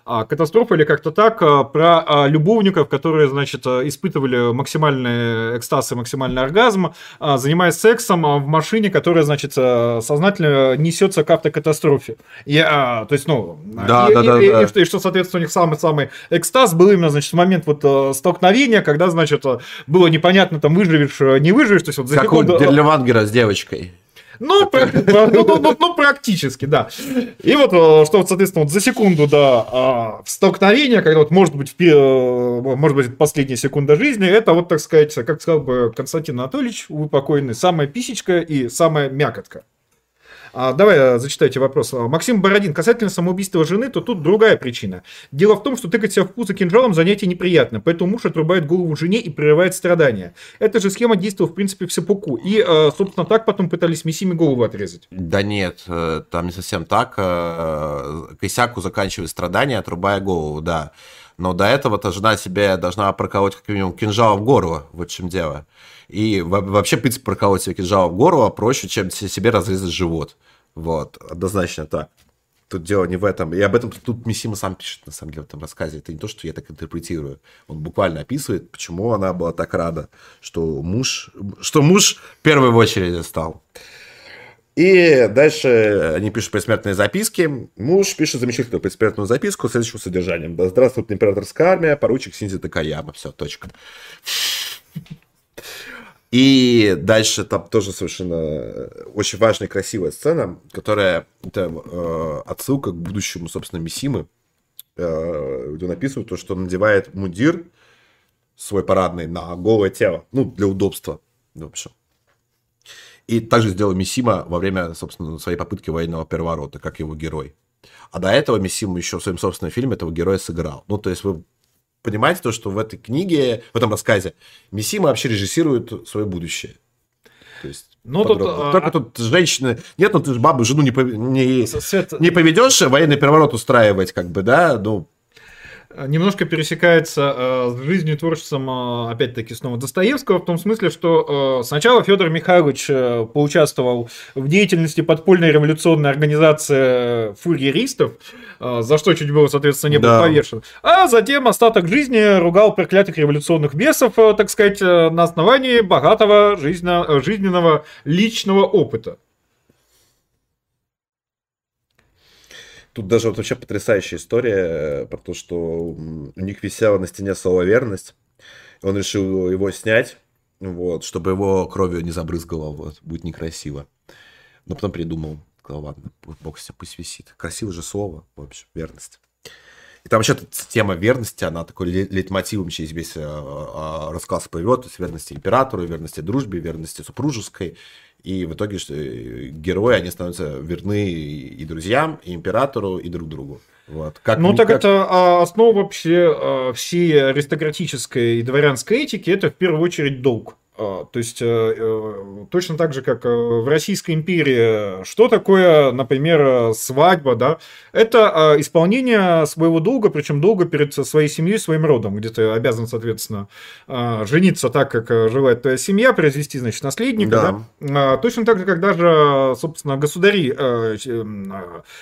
B: А, катастрофа или как-то так, а, про а, любовников, которые, значит, испытывали максимальный экстаз и максимальный оргазм, занимаясь сексом в машине, которая, значит, сознательно несется к автокатастрофе. И, то есть, ну, да, и, да, и, да, и, да. И, что, и что, соответственно, у них самый-самый экстаз был именно, значит, момент вот столкновения, когда, значит, было непонятно, там, выживешь, не выживешь, то есть вот
A: за как секунду... у Дерлевангера с девочкой.
B: Ну, ну, ну, ну, ну, практически, да. И вот, э, что, вот, соответственно, вот за секунду до а, столкновения, когда вот, может быть, э, может быть, последняя секунда жизни, это вот, так сказать, как сказал бы Константин Анатольевич, вы покойный, самая писечка и самая мякотка. А, давай э, зачитайте вопрос. Максим Бородин. Касательно самоубийства жены, то тут другая причина. Дело в том, что тыкать себя в пузо кинжалом занятие неприятно, поэтому муж отрубает голову жене и прерывает страдания. Эта же схема действовала, в принципе, в сепуку. И, э, собственно, так потом пытались Миссими голову отрезать.
A: Да нет, э, там не совсем так. Косяку заканчивает страдания, отрубая голову, да. Но до этого-то жена себе должна проколоть как минимум кинжал в горло, вот в чем дело. И вообще, в принципе, проколоть себе кинжал в горло проще, чем себе разрезать живот. Вот, однозначно так. Тут дело не в этом. И об этом тут Мисима сам пишет, на самом деле, в этом рассказе. Это не то, что я так интерпретирую. Он буквально описывает, почему она была так рада, что муж, что муж в первую очередь стал. И дальше они пишут предсмертные записки. Муж пишет замечательную предсмертную записку с следующим содержанием. Да здравствует императорская армия, поручик Синзи Такаяма. Все, точка. И дальше там тоже совершенно э, очень важная красивая сцена, которая это э, отсылка к будущему, собственно, Мисимы, э, где он то, что он надевает мундир свой парадный на голое тело, ну, для удобства, в общем. И также сделал Мисима во время, собственно, своей попытки военного переворота, как его герой. А до этого Мисима еще в своем собственном фильме этого героя сыграл. Ну, то есть вы понимаете то, что в этой книге, в этом рассказе Мисима вообще режиссирует свое будущее. То есть ну, тут, Только а... тут женщины... Нет, ну ты же бабу, жену не, не, Свет... не поведешь военный переворот устраивать, как бы, да? Ну,
B: немножко пересекается э, с жизнью и творчеством, э, опять-таки, снова Достоевского, в том смысле, что э, сначала Федор Михайлович поучаствовал в деятельности подпольной революционной организации фурьеристов, за что чуть было, соответственно, не был да. повешен, а затем остаток жизни ругал проклятых революционных бесов, так сказать, на основании богатого жизненно, жизненного личного опыта.
A: Тут даже вот вообще потрясающая история э, про то, что у них висела на стене слово «верность». Он решил его снять, вот, чтобы его кровью не забрызгало, вот, будет некрасиво. Но потом придумал, сказал, ладно, бог себе пусть висит. Красивое же слово, в общем, верность. И там вообще тема верности, она такой лейтмотивом через весь э, э, рассказ плывет, то есть верности императору, верности дружбе, верности супружеской. И в итоге э, герои, они становятся верны и друзьям, и императору, и друг другу. Вот.
B: Как, ну, так как... это а, основа вообще а, всей аристократической и дворянской этики, это в первую очередь долг. А, то есть, э, э, точно так же, как э, в Российской империи, что такое, например, свадьба, да? Это а, исполнение своего долга, причем долга перед своей семьей, своим родом, где ты обязан, соответственно, а, жениться так, как желает твоя семья, произвести, значит, наследника, да. да? Точно так же, как даже, собственно, государи,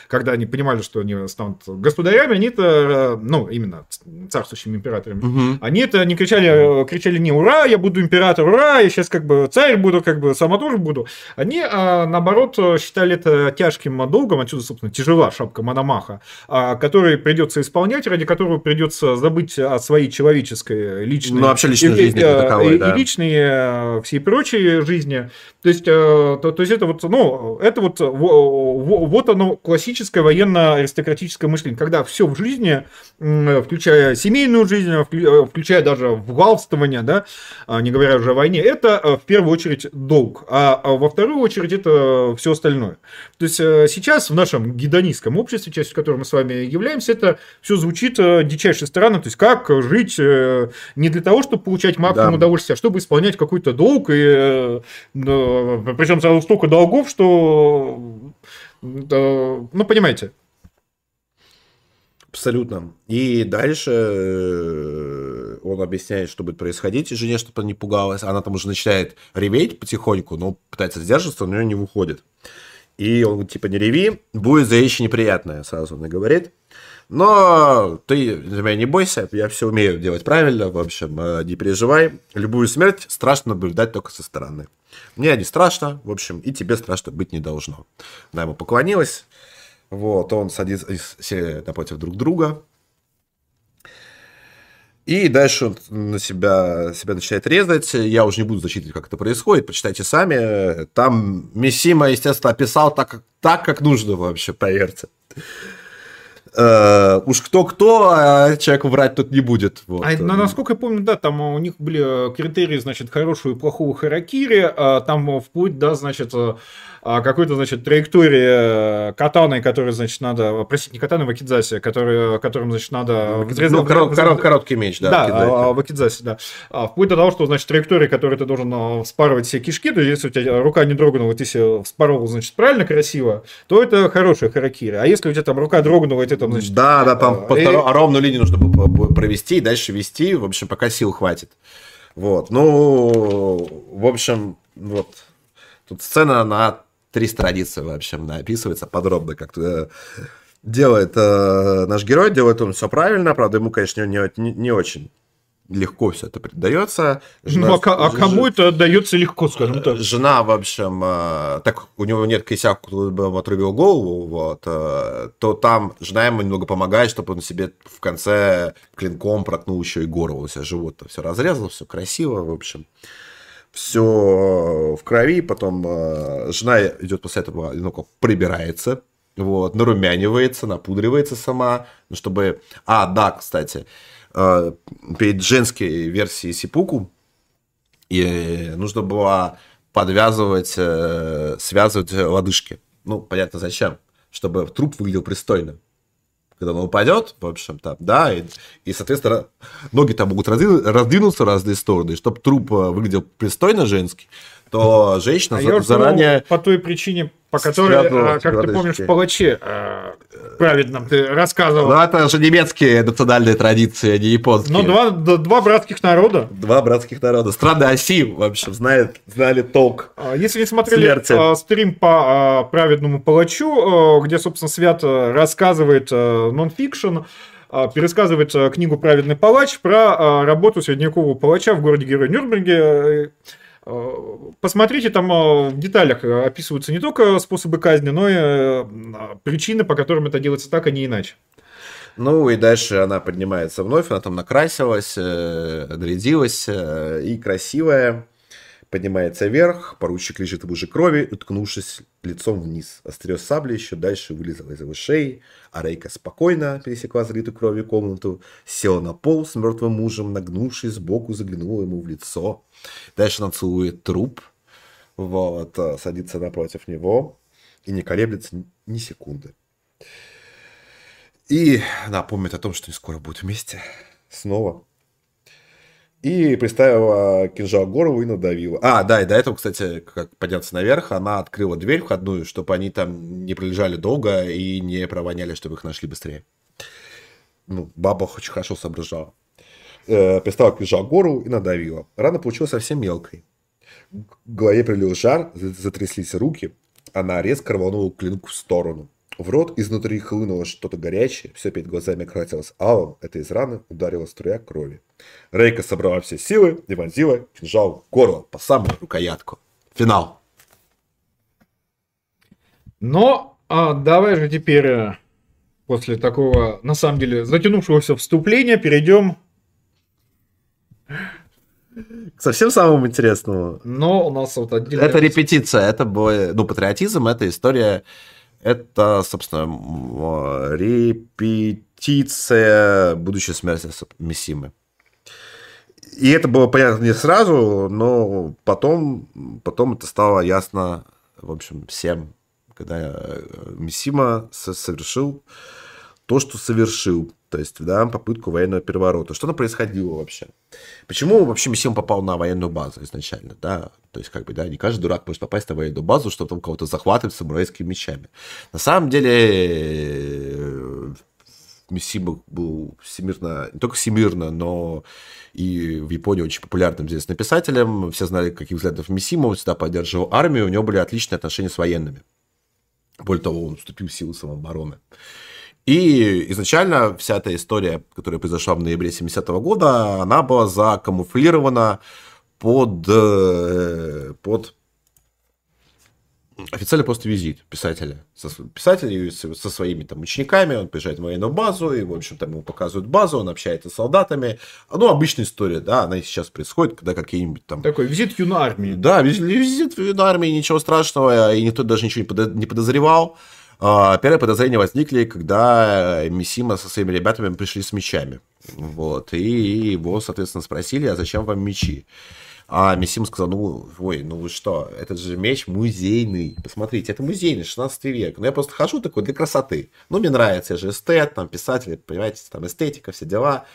B: когда они понимали, что они станут государями, они это, ну, именно царствующими императорами, угу. они это не кричали, кричали не «Ура, я буду император, ура!», ура, я сейчас как бы царь буду, как бы самодур буду. Они, а, наоборот, считали это тяжким долгом, отсюда, собственно, тяжела шапка Мономаха, а, который придется исполнять, ради которого придется забыть о своей человеческой личной...
A: Ну, вообще личной жизни. И, таковой,
B: и, да. и личные всей прочей жизни. То есть, то, то есть это вот, ну, это вот, вот оно классическое военно-аристократическое мышление, когда все в жизни, включая семейную жизнь, включая даже вгалствование, да, а, не говоря уже о войне, это в первую очередь долг, а, а во вторую очередь это все остальное. То есть э, сейчас в нашем гедонистском обществе, частью которого мы с вами являемся, это все звучит э, дичайше странно, то есть как жить э, не для того, чтобы получать максимум да. удовольствия, а чтобы исполнять какой-то долг, и причем сразу столько долгов, что ну, понимаете.
A: Абсолютно. И дальше он объясняет, что будет происходить, жене, чтобы она не пугалась. Она там уже начинает реветь потихоньку, но пытается сдерживаться, но у нее не выходит. И он типа, не реви, будет за вещи неприятное, сразу он и говорит. Но ты за меня не бойся, я все умею делать правильно, в общем, э, не переживай. Любую смерть страшно наблюдать только со стороны. Мне не страшно, в общем, и тебе страшно быть не должно. Она ему поклонилась, вот, он садится напротив друг друга, и дальше он на себя, себя начинает резать. Я уже не буду зачитывать, как это происходит. Почитайте сами. Там Миссима, естественно, описал так, так как нужно вообще, поверьте. Uh, уж кто-кто, а человек врать тут не будет.
B: Вот. А, ну, насколько я помню, да, там у них были критерии, значит, хорошего и плохого харакири, а там вплоть, да, значит, а, какой-то, значит, траектории э, катаны, который, значит, надо, простите, не катаны, вакидзаси, который, которым, значит, надо...
A: Ну, корот, корот, короткий меч, да.
B: Да, вакидзаси, да. А, вплоть до того, что, значит, траектория, которой ты должен а, вспарывать все кишки, то есть, если у тебя рука не дрогнула, ты себе вспорол, значит, правильно, красиво, то это хорошая харакири. А если у тебя там рука дрогнула, и ты там, значит...
A: Да, да, там и... ровную линию нужно провести и дальше вести, в общем, пока сил хватит. Вот, ну, в общем, вот, тут сцена на три страницы вообще описывается подробно, как э, делает э, наш герой, делает он все правильно, правда, ему, конечно, не, не, не очень легко все это передается.
B: Жена, ну, а, а кому это отдается легко, скажем так?
A: Жена, в общем, э, так у него нет косяк, кто бы ему отрубил голову, вот, э, то там жена ему немного помогает, чтобы он себе в конце клинком проткнул еще и горло, у себя живот все разрезал, все красиво, в общем все э, в крови, потом жена идет после этого, ну, прибирается, вот, нарумянивается, напудривается сама, ну, чтобы... А, да, кстати, перед женской версией Сипуку и нужно было подвязывать, связывать лодыжки. Ну, понятно, зачем. Чтобы труп выглядел пристойно когда он упадет, в общем, там, да, и, и соответственно, ноги там могут раздвинуться в разные стороны, и чтобы труп э, выглядел пристойно женский, то женщина
B: а заранее... по той причине, по которой, а, как ты помнишь, в палаче а, праведном ты рассказывал.
A: Ну, это же немецкие национальные традиции, а не японские.
B: Ну, два, два братских народа.
A: Два братских народа. Страны оси, в общем, знает, знали толк.
B: А, если не смотрели смерти. стрим по праведному палачу, где, собственно, Свят рассказывает нонфикшн, пересказывает книгу «Праведный палач» про работу средневекового палача в городе Герой Нюрнберге. Посмотрите, там э, в деталях э, описываются не только способы казни, но и э, причины, по которым это делается так, а не иначе.
A: Ну и дальше она поднимается вновь, она там накрасилась, нарядилась и красивая поднимается вверх, поручик лежит в луже крови, уткнувшись лицом вниз. Острие сабли еще дальше вылезало из его шеи, а Рейка спокойно пересекла залитую кровью комнату, села на пол с мертвым мужем, нагнувшись сбоку, заглянула ему в лицо. Дальше она целует труп, вот, а, садится напротив него и не колеблется ни секунды. И напомнит о том, что не скоро будут вместе. Снова. И приставила кинжал к горлу и надавила. А, да, и до этого, кстати, как подняться наверх, она открыла дверь входную, чтобы они там не пролежали долго и не провоняли, чтобы их нашли быстрее. Ну, баба очень хорошо соображала. Э, приставила кинжал к горлу и надавила. Рана получилась совсем мелкой. В голове прилил жар, затряслись руки. Она резко рванула клинку в сторону. В рот изнутри хлынуло что-то горячее, все перед глазами красилось алым, это из раны ударила струя крови. Рейка собрала все силы и вонзила кинжал в горло по самую рукоятку. Финал.
B: Но а давай же теперь э, после такого, на самом деле, затянувшегося вступления перейдем
A: к совсем самому интересному.
B: Но у нас вот
A: отдельно... Это репетиция, это бой, ну, патриотизм, это история, это, собственно, репетиция будущей смерти Мессимы. И это было понятно не сразу, но потом, потом это стало ясно, в общем, всем, когда э, Мисима совершил то, что совершил, то есть, да, попытку военного переворота. Что там происходило вообще? Почему вообще Мисима попал на военную базу изначально, да? То есть, как бы, да, не каждый дурак может попасть на военную базу, чтобы там кого-то захватывать самурайскими мечами. На самом деле, Мисима был всемирно, не только всемирно, но и в Японии очень популярным известным писателем. Все знали, каких взглядов Мисима, он всегда поддерживал армию, у него были отличные отношения с военными. Более того, он вступил в силы самообороны. И изначально вся эта история, которая произошла в ноябре 70-го года, она была закамуфлирована под, э, под официально просто визит писателя. Со, писателя со, своими там учениками, он приезжает в военную базу, и, в общем, там ему показывают базу, он общается с солдатами. Ну, обычная история, да, она и сейчас происходит, когда какие-нибудь там...
B: Такой визит юной армии.
A: Да, визит, визит юной армии, ничего страшного, и никто даже ничего не подозревал. А, первые подозрения возникли, когда Мисима со своими ребятами пришли с мечами. Вот, и его, соответственно, спросили, а зачем вам мечи? А Мисим сказал, ну, ой, ну вы что, этот же меч музейный. Посмотрите, это музейный, 16 век. Ну, я просто хожу такой для красоты. Ну, мне нравится, я же эстет, там, писатель, понимаете, там, эстетика, все дела.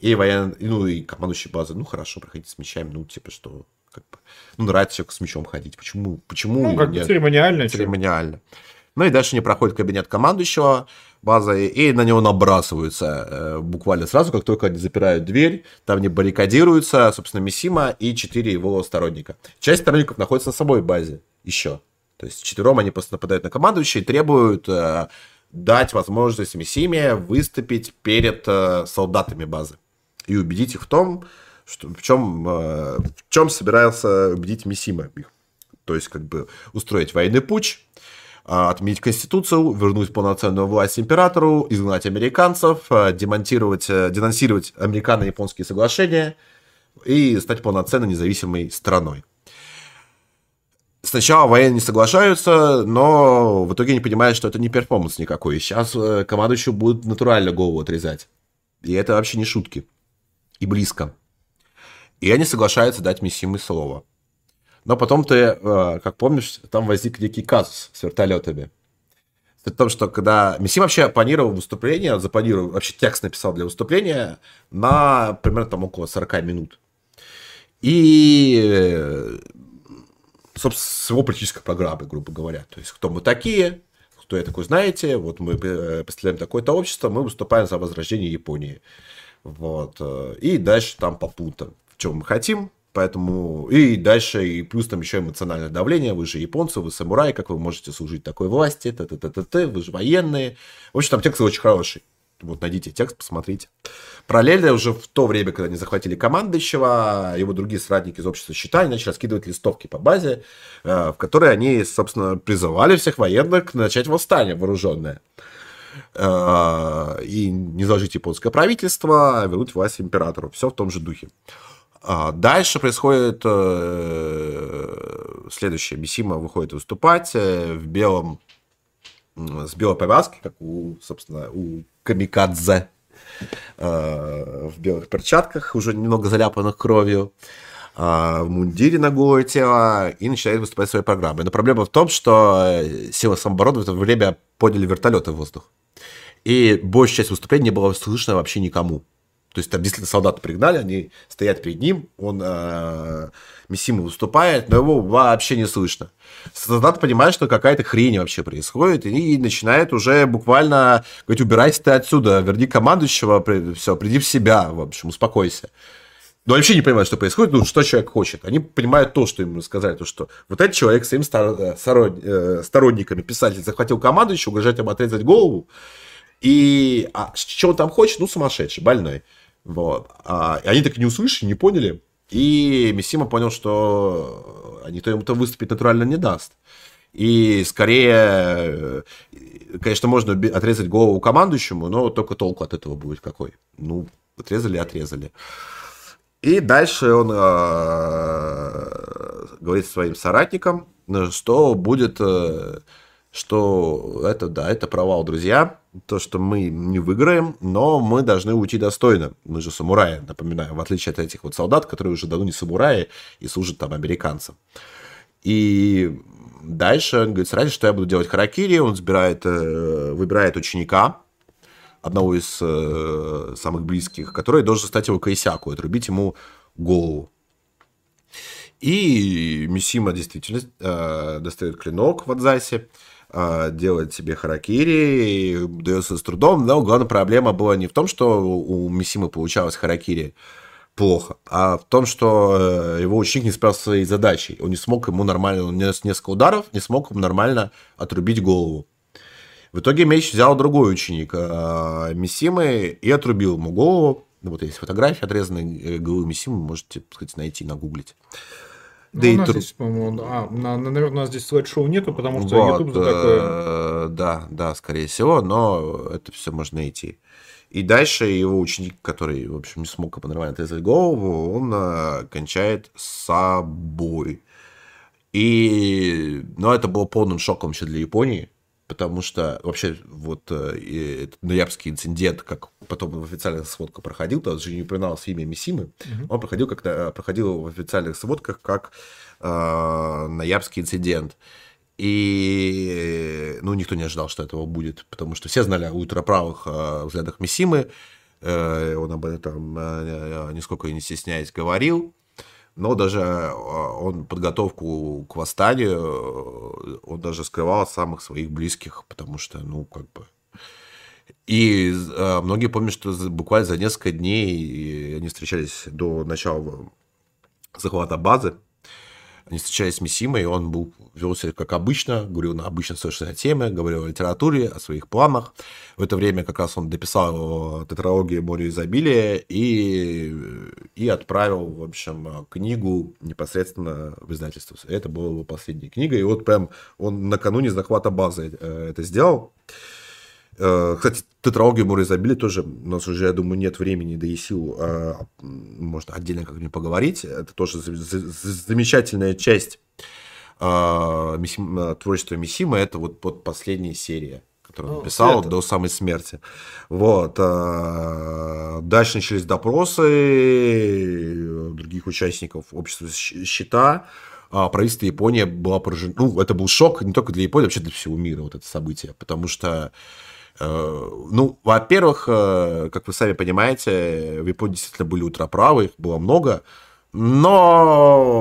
A: И воен... ну, и командующий базы, ну, хорошо, проходите с мечами, ну, типа, что, как бы, ну, нравится человеку с мечом ходить. Почему? Почему?
B: Ну, как бы церемониально.
A: Церемониально. Ну и дальше они проходят кабинет командующего базы, и на него набрасываются э, буквально сразу, как только они запирают дверь, там они баррикадируются, собственно, Мисима и четыре его сторонника. Часть сторонников находится на собой базе еще. То есть четвером они просто нападают на командующего и требуют э, дать возможность Мисиме выступить перед э, солдатами базы и убедить их в том, что, в, чем, э, в чем собирался убедить Мисима. То есть, как бы устроить военный путь, отменить Конституцию, вернуть полноценную власть императору, изгнать американцев, а, демонтировать, э, денонсировать американо-японские соглашения и стать полноценной независимой страной. Сначала военные соглашаются, но в итоге не понимают, что это не перформанс никакой. Сейчас э, командующий будет натурально голову отрезать. И это вообще не шутки. И близко. И они соглашаются дать Миссимы слово. Но потом ты, э, как помнишь, там возник некий казус с вертолетами. Суть том, что когда Месси вообще планировал выступление, запланировал, вообще текст написал для выступления на примерно там около 40 минут. И, собственно, с его политической программы, грубо говоря. То есть, кто мы такие, кто я такой, знаете, вот мы э, представляем такое-то общество, мы выступаем за возрождение Японии. Вот. Э, и дальше там по пунктам. В чем мы хотим, Поэтому и дальше, и плюс там еще эмоциональное давление. Вы же японцы, вы самураи, как вы можете служить такой власти, т т т т т вы же военные. В общем, там текст очень хороший. Вот найдите текст, посмотрите. Параллельно уже в то время, когда они захватили командующего, его другие соратники из общества считали, начали раскидывать листовки по базе, э, в которые они, собственно, призывали всех военных начать восстание вооруженное э, и не заложить японское правительство, а вернуть власть императору. Все в том же духе. А дальше происходит э, следующее. Бисима выходит выступать э, в белом, с белой повязкой, как у, собственно, у Камикадзе, э, в белых перчатках, уже немного заляпанных кровью, в мундире на голое тело и начинает выступать своей программой. Но проблема в том, что силы самообороны в это время подняли вертолеты в воздух. И большая часть выступления не была слышно вообще никому. То есть там действительно солдаты пригнали, они стоят перед ним, он э, Миссима выступает, но его вообще не слышно. Солдат понимает, что какая-то хрень вообще происходит, и начинает уже буквально говорить, убирайся ты отсюда, верни командующего, все, приди в себя, в общем, успокойся. ну, вообще не понимают, что происходит, ну, что человек хочет. Они понимают то, что ему сказали, то, что вот этот человек своими э, сторонниками, писатель, захватил команду, еще угрожает им отрезать голову. И а, что он там хочет? Ну, сумасшедший, больной. Вот. А, и они так и не услышали, не поняли. И Миссима понял, что никто ему-то выступить натурально не даст. И скорее, э, конечно, можно отрезать голову командующему, но только толку от этого будет какой. Ну, отрезали, отрезали. И дальше он э, говорит своим соратникам, что будет, э, что это, да, это провал, друзья, то, что мы не выиграем, но мы должны уйти достойно. Мы же самураи, напоминаю, в отличие от этих вот солдат, которые уже давно не самураи и служат там американцам. И дальше он говорит, сразу, что я буду делать харакири, он собирает, э, выбирает ученика, одного из э, самых близких, который должен стать его кайсяку, отрубить ему голову. И Мисима действительно э, достает клинок в Адзасе, делает себе харакири, дается с трудом, но главная проблема была не в том, что у Мисимы получалось харакири плохо, а в том, что э, его ученик не справился со своей задачей. Он не смог ему нормально, он нес несколько ударов, не смог ему нормально отрубить голову. В итоге меч взял другой ученик э, Мисимы и отрубил ему голову. Вот есть фотография отрезанной э, головы Мисимы, можете, так сказать, найти, нагуглить.
B: Ну, да у нас тру... здесь, по-моему, а, на, наверное, у нас здесь слайд-шоу нету, потому что вот, YouTube за такое...
A: Э, да, да, скорее всего, но это все можно найти. И дальше его ученик, который, в общем, не смог нормально отрезать голову, он а, кончает собой. И, ну, это было полным шоком вообще для Японии, потому что вообще вот э, этот ноябрьский инцидент, как потом в официальных сводках проходил, то же не упоминалось имя Мисимы, угу. он проходил, как, проходил в официальных сводках как э, ноябрьский инцидент. И ну, никто не ожидал, что этого будет, потому что все знали о ультраправых э, взглядах Мисимы, э, он об этом, э, нисколько не стесняясь, говорил но даже а, он подготовку к восстанию, э, он даже скрывал от самых своих близких, потому что, ну, как бы... И э, многие помнят, что буквально за несколько дней они встречались до начала захвата базы, они встречались с Мисимой, он был, вел себя как обычно, говорил на обычно совершенно темы, говорил о литературе, о своих планах. В это время как раз он дописал тетралогию «Море изобилия» и, и отправил, в общем, книгу непосредственно в издательство. Это была его последняя книга, и вот прям он накануне захвата базы э, это сделал. Э, кстати, тетралогию море изобилия тоже у нас уже, я думаю, нет времени, да и сил, а, можно отдельно как-нибудь поговорить. Это тоже замечательная часть а, творчества Мисима. Это вот под последняя серия которую он писал это. до самой смерти. Вот. А, дальше начались допросы других участников общества щита. Правительство Японии было поражено. Ну, это был шок не только для Японии, а вообще для всего мира, вот это событие. Потому что Э, ну, во-первых, э, как вы сами понимаете, в Японии действительно были ультраправы, их было много, но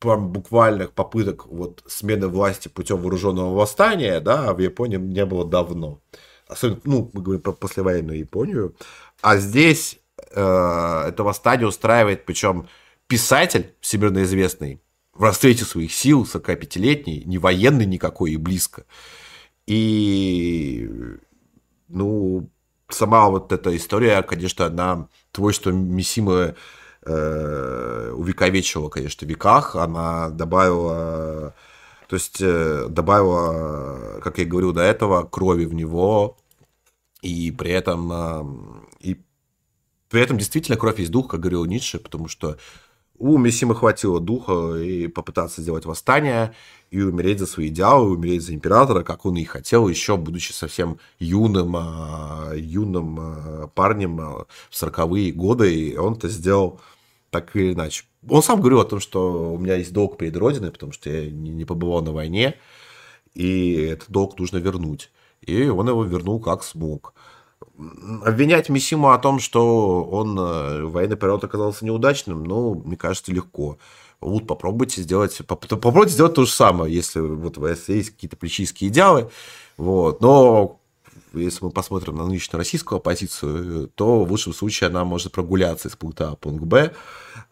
A: буквальных попыток вот смены власти путем вооруженного восстания, да, в Японии не было давно. Особенно, ну, мы говорим про послевоенную Японию. А здесь э, это восстание устраивает, причем писатель всемирно известный, в расцвете своих сил, 45-летний, не военный никакой и близко. И, ну, сама вот эта история, конечно, она творчество Мисимы э, увековечила, конечно, в веках. Она добавила, то есть э, добавила, как я говорил до этого, крови в него, и при этом, э, и при этом действительно кровь есть дух, как говорил Ницше, потому что у Мисимы хватило духа и попытаться сделать восстание, и умереть за свои идеалы, умереть за императора, как он и хотел, еще будучи совсем юным, а, юным а, парнем а, в сороковые годы, и он это сделал так или иначе. Он сам говорил о том, что у меня есть долг перед Родиной, потому что я не побывал на войне, и этот долг нужно вернуть. И он его вернул как смог. Обвинять Мисиму о том, что он э, военный период оказался неудачным, ну, мне кажется, легко. Вот попробуйте сделать, попробуйте сделать то же самое, если вот у вас есть какие-то политические идеалы. Вот. Но если мы посмотрим на нынешнюю российскую оппозицию, то в лучшем случае она может прогуляться из пункта А в пункт Б,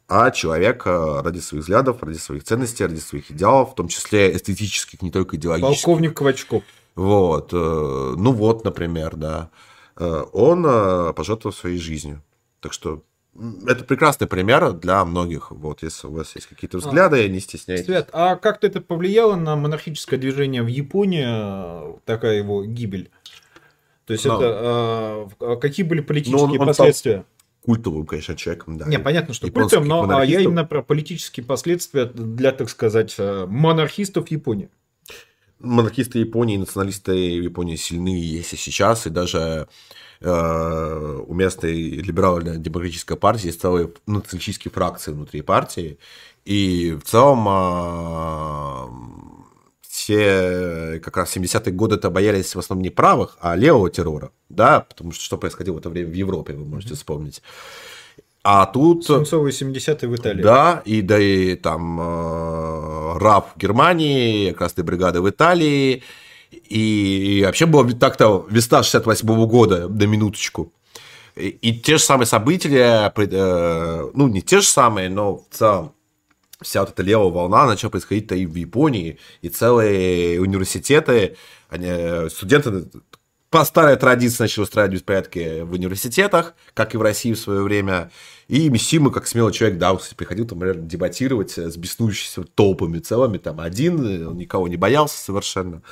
A: а человек ради своих взглядов, ради своих ценностей, ради своих идеалов, в том числе эстетических, не только идеологических.
B: Полковник Ковачков.
A: Вот. Э, ну вот, например, да. Э, он э, пожертвовал своей жизнью. Так что это прекрасный пример для многих. Вот, если у вас есть какие-то взгляды, а, не стесняйтесь.
B: Свет, а как-то это повлияло на монархическое движение в Японии, такая его гибель? То есть Но... это а, какие были политические он, он последствия?
A: культовым, конечно, человеком, да.
B: Не, понятно, что культовым, но а я именно про политические последствия для, так сказать, монархистов Японии
A: монархисты Японии, националисты Японии сильны есть и сейчас, и даже э, у местной либерально-демократической партии есть целые националистические фракции внутри партии, и в целом э, все как раз 70-е годы это боялись в основном не правых, а левого террора, да, потому что что происходило в это время в Европе, вы можете вспомнить. А тут...
B: Свинцовые 70-е в Италии.
A: Да, и да и там э, РАФ в Германии, Красные бригады в Италии. И, и вообще было так-то весна 68 -го года, на минуточку. И, и те же самые события, э, ну, не те же самые, но в целом вся вот эта левая волна начала происходить-то и в Японии, и целые университеты, они, студенты по старой традиции начали устраивать беспорядки в университетах, как и в России в свое время. И Миссима, как смелый человек, да, приходил, там, например, дебатировать с беснующимися толпами целыми, там, один, он никого не боялся совершенно.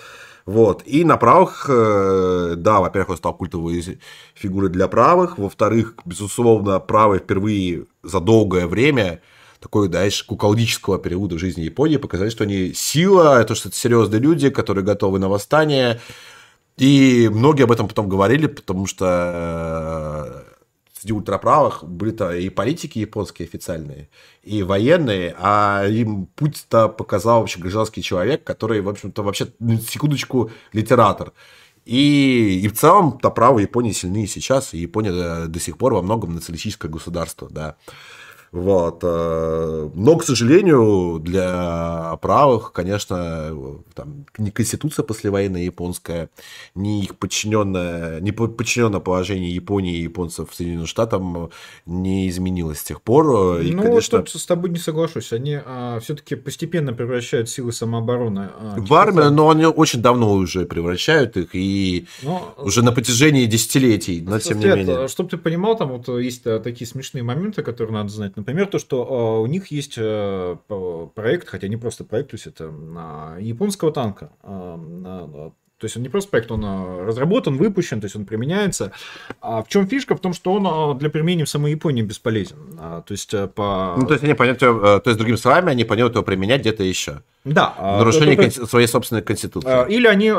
A: Вот. И на правых, э, да, во-первых, он стал культовой фигурой для правых, во-вторых, безусловно, правые впервые за долгое время такой, знаешь, куколдического периода в жизни Японии показали, что они сила, это что это серьезные люди, которые готовы на восстание, и многие об этом потом говорили, потому что э, среди ультраправых были-то и политики японские официальные, и военные, а им путь-то показал вообще гражданский человек, который, в общем-то, вообще, секундочку, литератор. И, и в целом-то право Японии сильны сейчас, и Япония до, до сих пор во многом националистическое государство, да. Вот. Э, но, к сожалению, для правых, конечно, там, не конституция послевоенная японская, не их подчиненное, не подчиненное положение Японии и японцев Соединенным Штатам не изменилось с тех пор.
B: И, ну, конечно... тут с тобой не соглашусь. Они а, все-таки постепенно превращают силы самообороны.
A: А, в армию, но они очень давно уже превращают их, и но... уже на протяжении десятилетий, но тем не менее.
B: Чтобы ты понимал, там вот есть такие смешные моменты, которые надо знать Например, то, что а, у них есть э, проект, хотя не просто проект, то есть это японского танка. А, то есть он не просто проект, он а, разработан, выпущен, то есть он применяется. А в чем фишка? В том, что он для применения в самой Японии бесполезен. То есть э, по...
A: Ну, то есть они понятно, э, то есть другими словами, они планируют его применять где-то еще.
B: Да.
A: Нарушение это, кон... своей собственной конституции.
B: Или они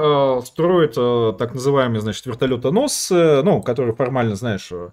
B: строят так называемые, значит, вертолетоносцы, ну, которые формально, знаешь, а,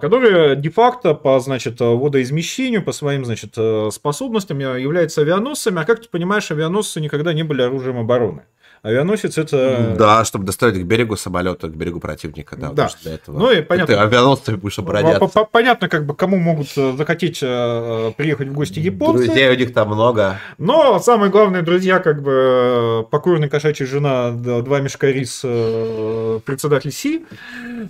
B: которые де-факто по, значит, водоизмещению, по своим, значит, способностям являются авианосцами, а как ты понимаешь, авианосцы никогда не были оружием обороны. Авианосец это...
A: Да, чтобы доставить к берегу самолета, к берегу противника, да.
B: Да. Для этого. Ну и понятно.
A: Ты авианосцами будешь оборонять.
B: Понятно, как бы кому могут э, захотеть э, приехать в гости японцы.
A: Друзей у них там много.
B: Но самые главные друзья, как бы покойная кошачья жена, два мешка рис, э, председатель Си.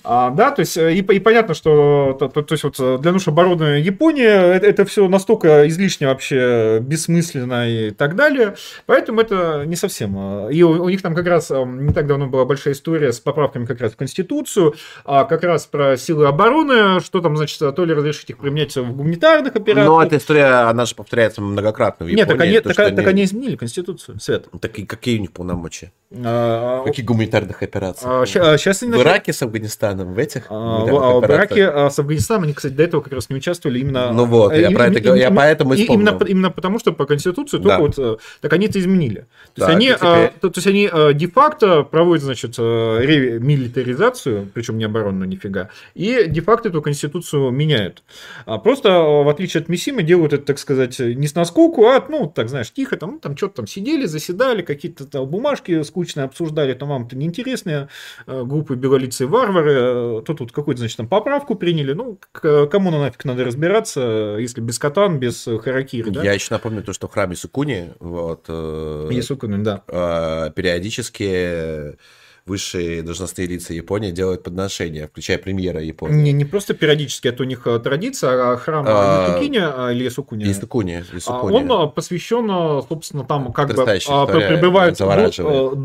B: А, да, то есть и, и понятно, что то, то, то есть вот для нужд обороны Японии это, это все настолько излишне вообще бессмысленно и так далее. Поэтому это не совсем. И у них там как раз не так давно была большая история с поправками как раз в Конституцию, а как раз про силы обороны, что там, значит, то ли разрешить их применять в гуманитарных операциях. Но
A: эта история, она же повторяется многократно в
B: Японии. Нет, так они, то, так, так они... они изменили Конституцию, Свет.
A: Так и какие у них полномочия? А, какие гуманитарных операций? А,
B: сейчас
A: они... В Ираке с Афганистаном, в этих
B: а, в, Ираке а, с Афганистаном, они, кстати, до этого как раз не участвовали именно...
A: Ну вот, я про это говорю, я поэтому и
B: Именно, именно потому, что по Конституции только вот... Э, так они это изменили. То есть они, то есть они э, де-факто проводят, значит, э, милитаризацию, причем не оборонную нифига, и де-факто эту конституцию меняют. А просто, э, в отличие от Миссимы, делают это, так сказать, не с наскоку, а, ну, так, знаешь, тихо, там, ну, там что-то там сидели, заседали, какие-то там бумажки скучные обсуждали, там вам-то неинтересные э, группы белолицые варвары, то тут какую-то, значит, там поправку приняли, ну, кому на нафиг надо разбираться, если без катан, без харакири, да?
A: Я еще напомню то, что в храме Сукуни, вот...
B: Ясукуни, да.
A: Периодически высшие должностные лица Японии делают подношения, включая премьера Японии.
B: Не, не просто периодически, это у них э, традиция, а храм а, Исукиня или Исукуни.
A: Исукуни,
B: Исукуни. Он посвящен, собственно, там как бы прибывают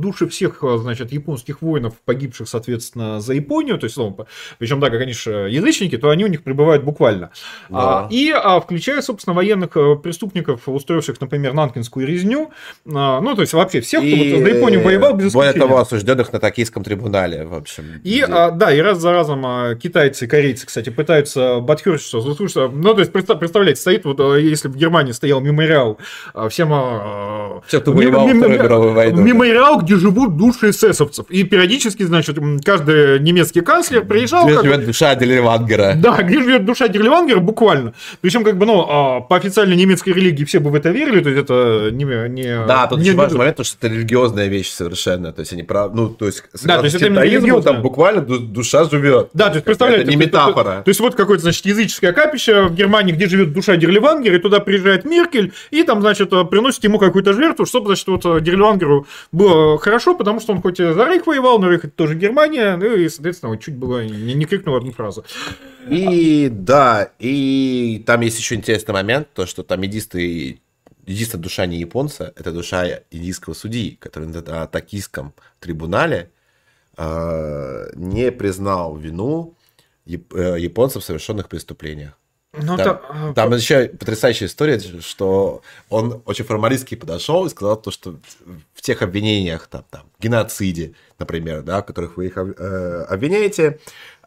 B: души всех, значит, японских воинов, погибших, соответственно, за Японию, то есть, ну, причем, да, как они же язычники, то они у них прибывают буквально. Да. И включая, собственно, военных преступников, устроивших, например, Нанкинскую резню, ну, то есть вообще всех, кто вот за Японию воевал, без
A: исключения. Более того, осужденных на токийском трибунале, в общем.
B: И, а, да, и раз за разом а, китайцы и корейцы, кстати, пытаются батхерчиться. Ну, то есть, представляете, стоит, вот а, если в Германии стоял мемориал а, всем... А,
A: Все, кто воевал мем, мировой войной.
B: Мемориал, где живут души эсэсовцев. И периодически, значит, каждый немецкий канцлер приезжал...
A: Где как... живет душа Дерлевангера.
B: Да, где живет душа Дерлевангера, буквально. Причем, как бы, ну, по официальной немецкой религии все бы в это верили, то есть это не... не
A: да, тут
B: не,
A: очень важный момент, потому что это религиозная вещь совершенно. То есть они прав... ну, то есть,
B: да, то есть это именно
A: там буквально душа живет.
B: Да, то есть представляете.
A: Это не метафора.
B: То, то, есть вот какое-то, значит, языческое капище в Германии, где живет душа Дерливангера, и туда приезжает Меркель, и там, значит, приносит ему какую-то жертву, чтобы, значит, вот Дерливангеру было хорошо, потому что он хоть и за Рейх воевал, но Рейх это тоже Германия, ну и, соответственно, вот чуть было не, не крикнул одну фразу.
A: И да, и там есть еще интересный момент, то, что там единственный единственная душа не японца, это душа индийского судьи, который на токийском трибунале э, не признал вину э, японцев в совершенных преступлениях. Ну, там, то... там еще потрясающая история, что он очень формалистски подошел и сказал то, что в тех обвинениях, там, там, геноциде, например, да, в которых вы их э, обвиняете,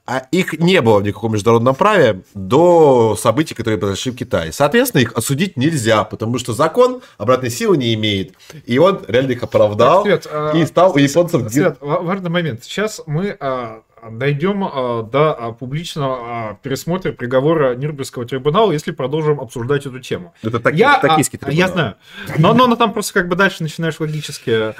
A: а их не было в никаком международном праве до событий, которые произошли в Китае. Соответственно, их осудить нельзя, потому что закон обратной силы не имеет. И он реально их оправдал Свет, и стал у японцев...
B: Свет, важный момент. Сейчас мы а, дойдем э, до э, публичного э, пересмотра приговора Нюрнбергского трибунала, если продолжим обсуждать эту тему.
A: Это таки, я, токийский
B: трибунал. Я знаю. Но, но, но там просто как бы дальше начинаешь логически.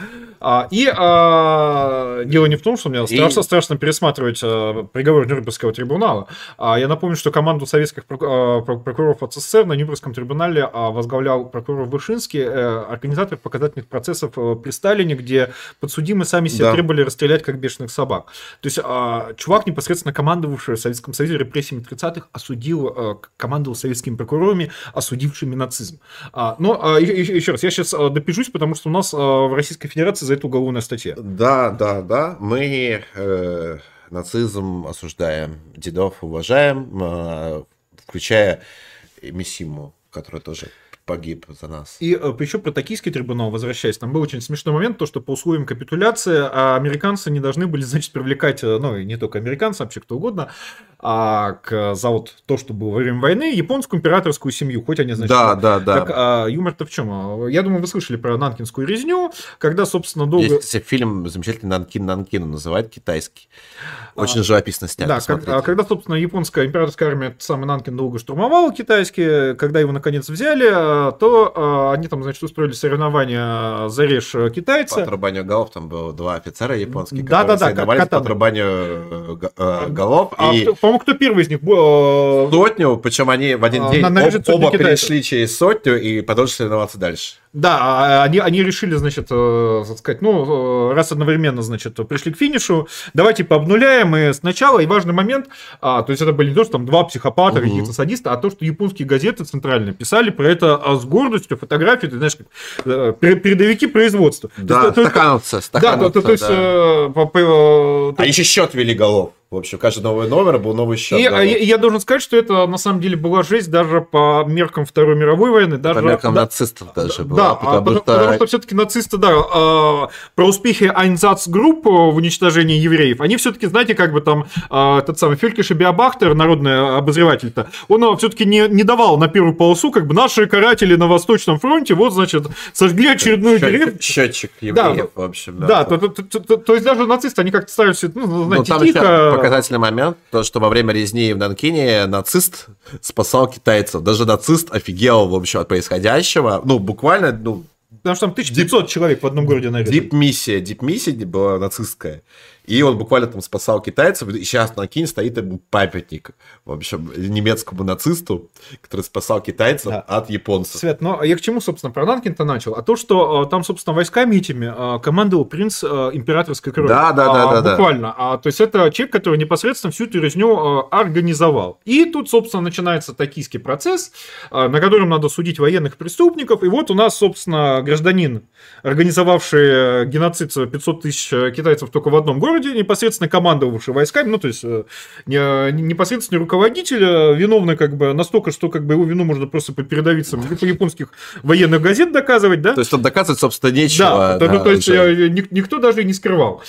B: И а, дело не в том, что мне страшно, и... страшно пересматривать а, приговор Нюрнбергского трибунала. А, я напомню, что команду советских прокуроров СССР на Нюрнбергском трибунале возглавлял прокурор Вышинский, э, организатор показательных процессов э, при Сталине, где подсудимые сами себя да. требовали расстрелять как бешеных собак. То есть а, чувак, непосредственно командовавший в Советском Союзе репрессиями 30-х, осудил, а, командовал советскими прокурорами, осудившими нацизм. А, но а, еще, раз, я сейчас допишусь, потому что у нас в Российской Федерации за это уголовная статья.
A: Да, да, да. Мы э, нацизм осуждаем, дедов уважаем, э, включая Мисиму, который тоже погиб за нас.
B: И э, еще про токийский трибунал, возвращаясь, там был очень смешной момент, то, что по условиям капитуляции а американцы не должны были, значит, привлекать, э, ну, и не только американцы, вообще кто угодно, а, к, за вот то, что было во время войны, японскую императорскую семью, хоть они, значит...
A: Да, да, да.
B: Так, а, юмор-то в чем? Я думаю, вы слышали про Нанкинскую резню, когда, собственно, долго...
A: Есть фильм замечательный «Нанкин Нанкин», называют китайский. Очень а, живописно снят,
B: Да, как, а, когда, собственно, японская императорская армия, самый Нанкин долго штурмовала китайский, когда его, наконец, взяли, то а, они там, значит, устроили соревнования «Зарежь китайца». По
A: отрубанию голов там было два офицера японских,
B: да,
A: которые
B: да, да,
A: соревновались по отрубанию голов.
B: А, и... По-моему, кто первый из них? Э,
A: сотню, причем они в один день на, об, оба перешли через сотню и продолжили соревноваться дальше.
B: Да, а они, они решили, значит, э, так сказать, ну, э, раз одновременно, значит, пришли к финишу, давайте пообнуляем и сначала, и важный момент, а, то есть это были не то, что там два психопата, угу. каких-то садиста, а то, что японские газеты центральные писали про это а с гордостью, фотографии, ты знаешь, как передовики производства.
A: Да,
B: то,
A: стакановцы, стакановцы,
B: Да, то, то, то есть...
A: Да. По, по, а еще счет вели голов. В общем, каждый новый номер был новый счет.
B: И, а, я, я должен сказать, что это на самом деле была жесть даже по меркам Второй мировой войны. Даже,
A: по меркам да, нацистов даже была.
B: Да, потому, потому, что... потому что все-таки нацисты, да, э, про успехи Айнзац-групп в уничтожении евреев, они все-таки, знаете, как бы там э, тот самый Фелькиш и Биобахтер, народный обозреватель-то, он все-таки не, не давал на первую полосу, как бы наши каратели на Восточном фронте, вот, значит, сожгли очередную деревню.
A: Счетчик евреев, да, в общем.
B: Да, да то, то, то, то, то есть даже нацисты, они как-то стараются, ну, знаете, ну, тихо
A: показательный момент, то, что во время резни в Нанкине нацист спасал китайцев. Даже нацист офигел, в общем, от происходящего. Ну, буквально, ну,
B: Потому что там 1500 Deep, человек в одном городе нарезали.
A: Дип-миссия, дип-миссия была нацистская. И он буквально там спасал китайцев, и сейчас на Кине стоит памятник, в общем, немецкому нацисту, который спасал китайцев да. от японцев.
B: Свет, но я к чему, собственно, про Нанкин-то начал? А то, что там, собственно, войсками этими командовал принц императорской крови.
A: Да, да, да,
B: а,
A: да.
B: Буквально. А, то есть это человек, который непосредственно всю эту резню организовал. И тут, собственно, начинается токийский процесс, на котором надо судить военных преступников. И вот у нас, собственно, гражданин, организовавший геноцид 500 тысяч китайцев только в одном городе, городе, непосредственно командовавший войсками, ну, то есть э, непосредственный руководитель, э, виновный как бы настолько, что как бы его вину можно просто по передовицам японских военных газет доказывать, да?
A: То есть он доказывать, собственно, нечего.
B: Да, да, ну, то есть никто даже не скрывал.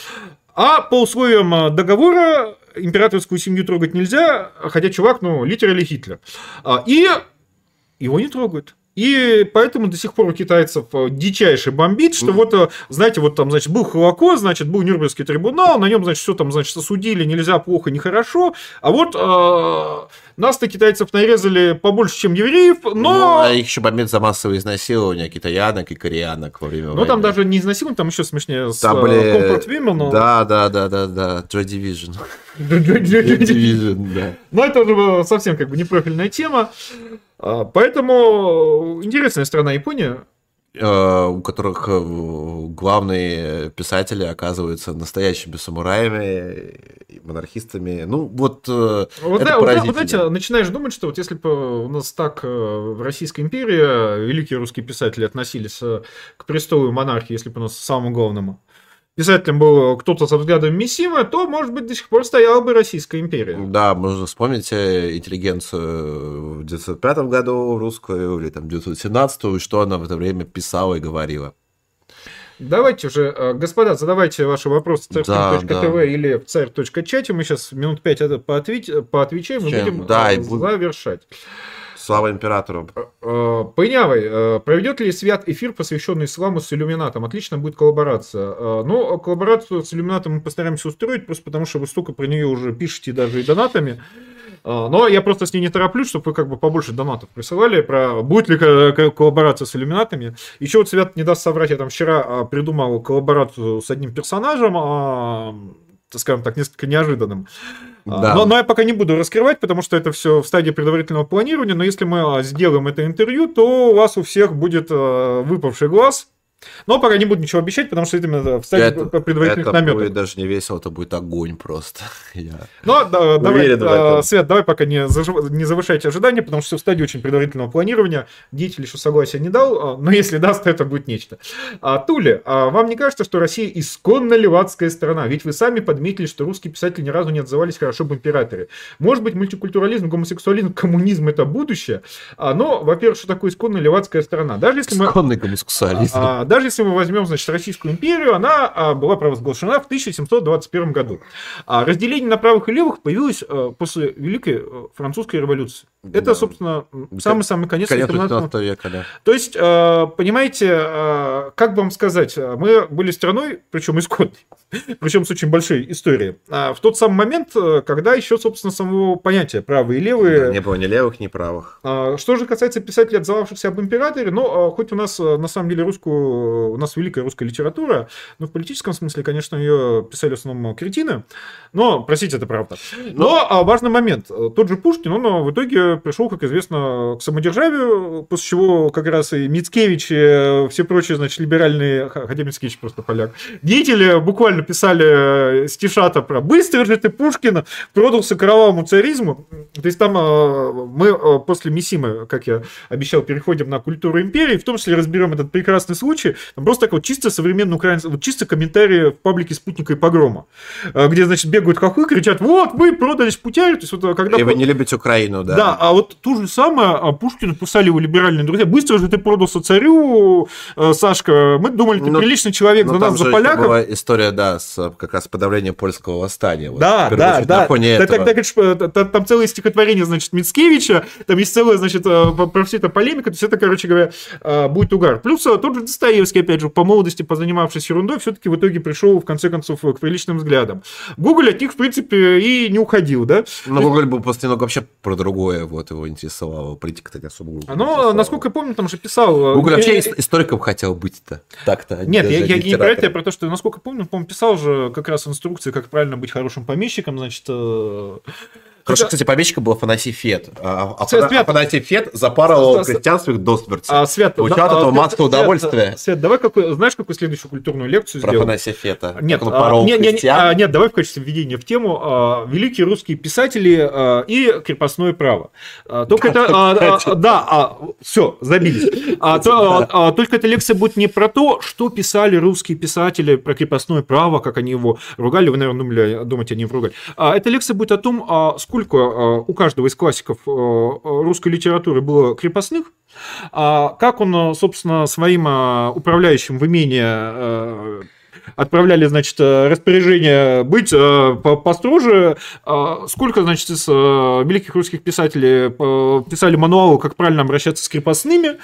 B: А по условиям э, договора императорскую семью трогать нельзя, хотя чувак, ну, литерали Хитлер. А, и его не трогают. И поэтому до сих пор у китайцев э, дичайше бомбит, что вот, э, знаете, вот там, значит, был Холокост, значит, был Нюрнбергский трибунал, на нем, значит, все там, значит, осудили, нельзя, плохо, нехорошо. А вот э, нас-то китайцев нарезали побольше, чем евреев, но... Ну,
A: а их еще бомбят за массовое изнасилование китаянок и кореянок во время
B: Ну, войны. там даже не изнасилование, там еще смешнее с там были... Comfort Women.
A: Но... Да, да, да, да, да, Joy Division. Joy
B: Division, да. Но это уже совсем как бы непрофильная тема. А, поэтому интересная страна Япония.
A: А, у которых э, главные писатели оказываются настоящими самураями, монархистами. Ну, вот, э,
B: вот это да, вот, вот, знаете, начинаешь думать, что вот если бы у нас так э, в Российской империи великие русские писатели относились к престолу монархии, если бы у нас самому главному, писателем был кто-то со взглядом Миссима, то, может быть, до сих пор стояла бы Российская империя.
A: Да, можно вспомнить э, интеллигенцию в 905 году русскую или там 917, и что она в это время писала и говорила.
B: Давайте уже, э, господа, задавайте ваши вопросы в царь.тв да, да. или в царь.чате. Мы сейчас минут пять это поотвечаем и будем да, э, завершать.
A: Слава императору. Э,
B: э, Пынявый, э, проведет ли Свят эфир, посвященный исламу с иллюминатом? Отлично будет коллаборация. Но коллаборацию с иллюминатом мы постараемся устроить, просто потому что вы столько про нее уже пишете даже и донатами. Но я просто с ней не тороплюсь, чтобы вы как бы побольше донатов присылали про будет ли коллаборация с иллюминатами. Еще вот Свят не даст соврать, я там вчера придумал коллаборацию с одним персонажем, а, скажем так, несколько неожиданным. А, да. Но, но я пока не буду раскрывать, потому что это все в стадии предварительного планирования. Но если мы а, сделаем это интервью, то у вас у всех будет а, выпавший глаз но пока не буду ничего обещать, потому что это в стадии это, предварительных это наметов.
A: будет даже не весело, это будет огонь просто. Я
B: Но да, давай, а, Свет, давай пока не, заж... не завышайте ожидания, потому что все в стадии очень предварительного планирования. Деятель еще согласия не дал, а, но если даст, то это будет нечто. А, Тули, а вам не кажется, что Россия исконно левацкая страна? Ведь вы сами подметили, что русские писатели ни разу не отзывались хорошо об императоре. Может быть, мультикультурализм, гомосексуализм, коммунизм это будущее? А, но, во-первых, что такое исконно левацкая страна? Даже если мы...
A: Исконный гомосексуализм.
B: А, даже если мы возьмем, значит, Российскую империю, она а, была провозглашена в 1721 году. А разделение на правых и левых появилось а, после Великой э, Французской революции. Это, да. собственно, самый-самый конец, конец 18 века. Да. То есть, а, понимаете, как бы вам сказать, мы были страной, причем исходной, причем с очень большой историей, в тот самый момент, когда еще, собственно, самого понятия правые и левые...
A: Да, не было ни левых, ни правых.
B: Что же касается писателей, отзывавшихся об императоре, ну, хоть у нас, на самом деле, русскую нас великая русская литература, но в политическом смысле, конечно, ее писали в основном кретины, но, простите, это правда. Но, но а, важный момент. Тот же Пушкин, он а, в итоге пришел, как известно, к самодержавию, после чего как раз и Мицкевич, и все прочие, значит, либеральные, хотя Мицкевич просто поляк, деятели буквально писали э, стишата про «Быстро же ты, Пушкин, продался кровавому царизму». То есть там а, мы после Мисимы, как я обещал, переходим на культуру империи, в том числе разберем этот прекрасный случай. Там просто так вот чисто современный украинский, вот чисто комментарии в паблике «Спутника и погрома», э, где, значит, бегают хохлы, кричат, вот, вы продались путяри, то есть вот э, когда...
A: И вы не любите Украину, да.
B: Да, а вот ту же самое а Пушкину писали его либеральные друзья, быстро же ты продался царю, э, Сашка, мы думали, ты ну, приличный человек, за нас, за поляков. была
A: история, да, с как раз подавлением польского восстания.
B: Вот, да, да, да. На фоне да, этого. Так, так, там целое стихотворение, значит, Мицкевича, там есть целое, значит, про все это полемика, то есть это, короче говоря, будет угар. Плюс тот же Достоевский, опять же, по молодости, позанимавшись ерундой, все-таки в итоге пришел, в конце концов, к приличным взглядам. Google от них, в принципе, и не уходил, да?
A: Но Google был просто немного вообще про другое. Вот его интересовало. Политика-то не особо
B: Оно, насколько я помню, там же писал...
A: Google вообще историком хотел быть-то. Так-то.
B: Нет, я, я не про это, я про то, что, насколько помню, по-моему, писал же как раз инструкции, как правильно быть хорошим помещиком, значит,
A: Хорошо, кстати, помещика был Афанасий Фет. А, а Свет. Афанасий Фет запарывал крестьянство их до смерти. А,
B: Свет,
A: Получал да, от этого массу удовольствия.
B: Свет, давай какой, знаешь, какую следующую культурную лекцию
A: Про сделаем? Афанасия Фета.
B: Нет, а, не, не, а, нет, давай в качестве введения в тему а, великие русские писатели а, и крепостное право. А, только это, а, а, да, а, все, забились. А, то, а, только эта лекция будет не про то, что писали русские писатели про крепостное право, как они его ругали, вы, наверное, думали, думаете, они его ругали. А, эта лекция будет о том, а, сколько э, у каждого из классиков э, русской литературы было крепостных, а как он, собственно, своим управляющим в имение отправляли, значит, э, распоряжение быть э, построже. А сколько, значит, из э, великих русских писателей писали мануалы, как правильно обращаться с крепостными.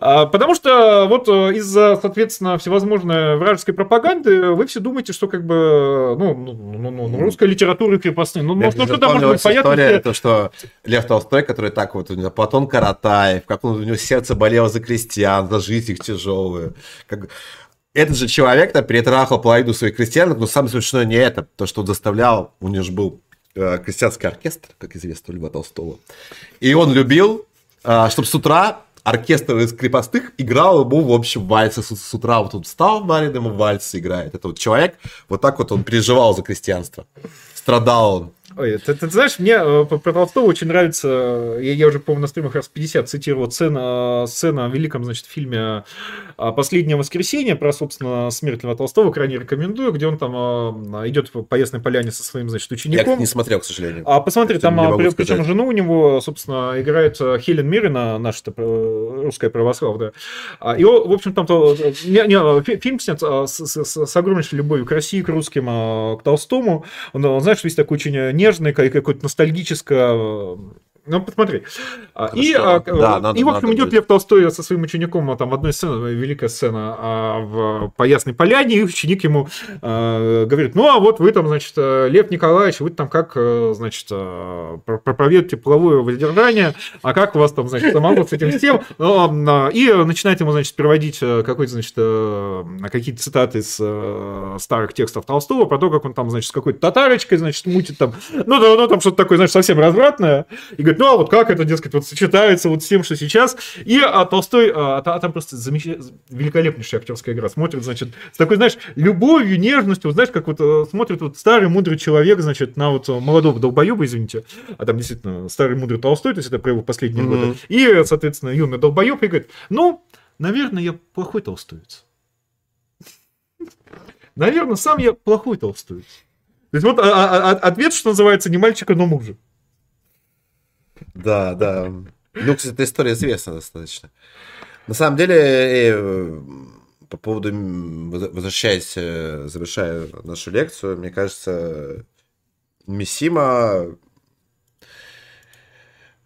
B: А, потому что вот из-за, соответственно, всевозможной вражеской пропаганды вы все думаете, что как бы, ну, ну, ну, ну, ну русская литература и крепостные. Ну,
A: ну, что-то может быть понятно. История, то, что Лев Толстой, который так вот, у него Платон Каратаев, как он, у него сердце болело за крестьян, за жизнь их тяжелую. Как этот же человек-то перетрахал половину своих крестьянок, но самое смешное не это, то, что он заставлял, у него же был э, крестьянский оркестр, как известно у Льва Толстого, и он любил, э, чтобы с утра оркестр из крепостных играл ему, в общем, вальсы с, с утра. Вот он встал, Марин ему вальсы играет. Это вот человек, вот так вот он переживал за крестьянство. Страдал он.
B: Ой, ты, ты, ты знаешь, мне э, про Толстого очень нравится, я, я уже, по-моему, на стримах раз 50 цитировал сцена, сцена в великом, значит, фильме э, «Последнее воскресенье» про, собственно, смерть Льва Толстого, крайне рекомендую, где он там э, идет по Ясной Поляне со своим, значит, учеником. Я
A: не смотрел, к сожалению.
B: А посмотри, там, при, причем жену у него, собственно, играет Хелен Мирина, наша русская православная. А, и, в общем, там то, не, не, фильм снят с, с, с огромнейшей любовью к России, к русским, к Толстому. Он знаешь, весь такой очень нежное, какое-то ностальгическое ну, посмотри. А, и, а, да, надо, и в общем, идет Лев Толстой со своим учеником, там, в одной сцене, великая сцена, а, в, по Ясной Поляне, и ученик ему а, говорит, ну, а вот вы там, значит, Лев Николаевич, вы там как, значит, проповедуете половое воздержание, а как у вас там, значит, самого с этим всем, ну, и начинает ему, значит, переводить какой-то, значит, какие-то цитаты из старых текстов Толстого про то, как он там, значит, с какой-то татарочкой, значит, мутит там, ну, да, ну, там что-то такое, значит, совсем развратное, и говорит, ну а вот как это, дескать, вот сочетается вот с тем, что сейчас. И а, Толстой, а, там просто замеч... великолепнейшая актерская игра. Смотрит, значит, с такой, знаешь, любовью, нежностью, вот, знаешь, как вот э, смотрит вот старый мудрый человек, значит, на вот молодого долбоеба, извините, а там действительно старый мудрый Толстой, то есть это про его последние mm-hmm. годы. И, соответственно, юный долбоеб, и говорит, ну, наверное, я плохой толстовец. Наверное, сам я плохой толстовец. То есть вот а, а, а, ответ, что называется, не мальчика, но мужа.
A: Да, да. Ну, кстати, эта история известна достаточно. На самом деле, э, по поводу, возвращаясь, э, завершая нашу лекцию, мне кажется, Мисима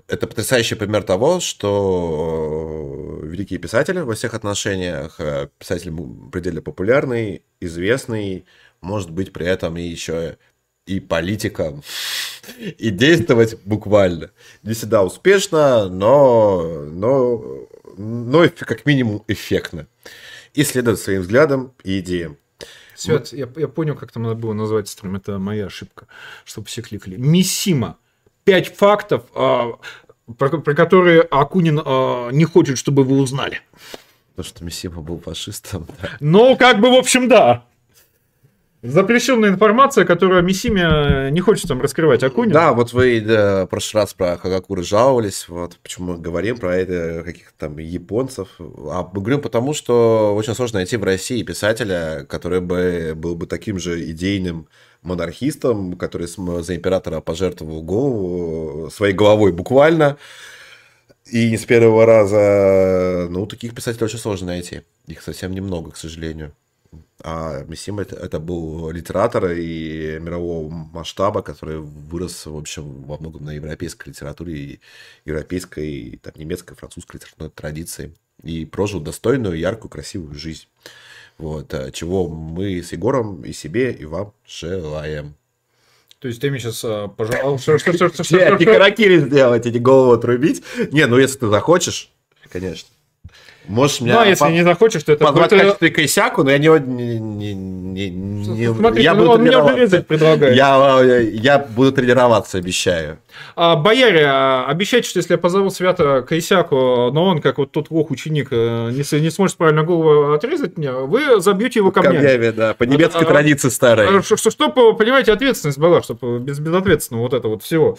A: это потрясающий пример того, что великие писатели во всех отношениях, э, писатель предельно популярный, известный, может быть при этом и еще и политиком, и действовать буквально. Не всегда успешно, но, но, но как минимум эффектно. И следовать своим взглядам и идеям.
B: Свет, я, я понял, как там надо было назвать стрим. Это моя ошибка, чтобы все кликали. Миссима. Пять фактов, а, про, про которые Акунин а, не хочет, чтобы вы узнали.
A: Потому что Миссима был фашистом.
B: Да. Ну, как бы, в общем, да. Запрещенная информация, которую Мисиме не хочет там раскрывать Акунин.
A: Да, вот вы да, в прошлый раз про Хагакуры жаловались, вот почему мы говорим про это, каких-то там японцев. А говорим потому, что очень сложно найти в России писателя, который бы был бы таким же идейным монархистом, который за императора пожертвовал голову, своей головой буквально, и не с первого раза. Ну, таких писателей очень сложно найти. Их совсем немного, к сожалению. А Мисима это, это был литератор и мирового масштаба, который вырос, в общем, во многом на европейской литературе и европейской, и, там, немецкой, французской литературной традиции. И прожил достойную, яркую, красивую жизнь. Вот, э, чего мы с Егором и себе, и вам желаем.
B: То есть ты мне сейчас а,
A: пожалуй... Не каракири сделать, эти голову отрубить. Не, ну если ты захочешь, конечно.
B: Можешь меня... Ну, а если по... не захочешь, то это...
A: Позвать в качестве Кайсяку, но я не... не, не,
B: не Смотрите, я ну, буду он меня вырезать предлагает.
A: Я, я буду тренироваться, обещаю.
B: А, бояре, а, обещайте, что если я позову Свято Кайсяку, но он, как вот тот лох ученик, э, не, не сможет правильно голову отрезать мне, вы забьете его камнями. Камнями,
A: да, по немецкой а, традиции старой.
B: А, что, что, чтобы, понимаете, ответственность была, чтобы без, безответственно вот это вот всего.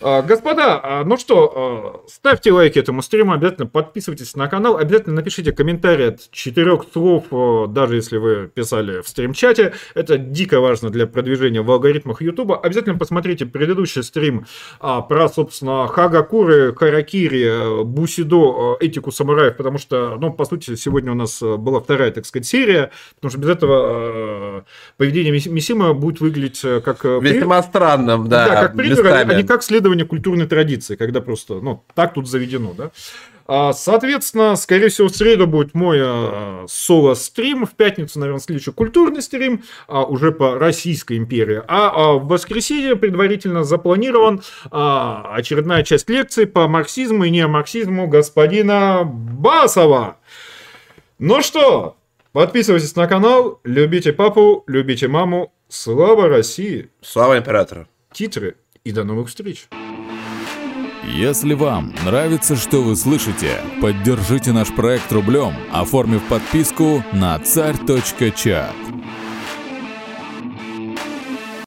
B: А, господа, а, ну что, а, ставьте лайки этому стриму, обязательно подписывайтесь на канал, обязательно напишите комментарий от четырех слов, даже если вы писали в стрим-чате. Это дико важно для продвижения в алгоритмах YouTube. Обязательно посмотрите предыдущий стрим про, собственно, Хагакуры, Харакири, Бусидо, этику самураев, потому что, ну, по сути, сегодня у нас была вторая, так сказать, серия, потому что без этого поведение Мисима будет выглядеть как...
A: Весьма странным, да,
B: Да, как пример, а не как следование исследование культурной традиции, когда просто, ну, так тут заведено, да. А, соответственно, скорее всего, в среду будет мой а, соло-стрим, в пятницу, наверное, следующий культурный стрим, а, уже по Российской империи. А, в воскресенье предварительно запланирован очередная часть лекций по марксизму и неомарксизму господина Басова. Ну что, подписывайтесь на канал, любите папу, любите маму. Слава России!
A: Слава императору!
B: Титры и до новых встреч!
C: Если вам нравится, что вы слышите, поддержите наш проект рублем, оформив подписку на царь.чат.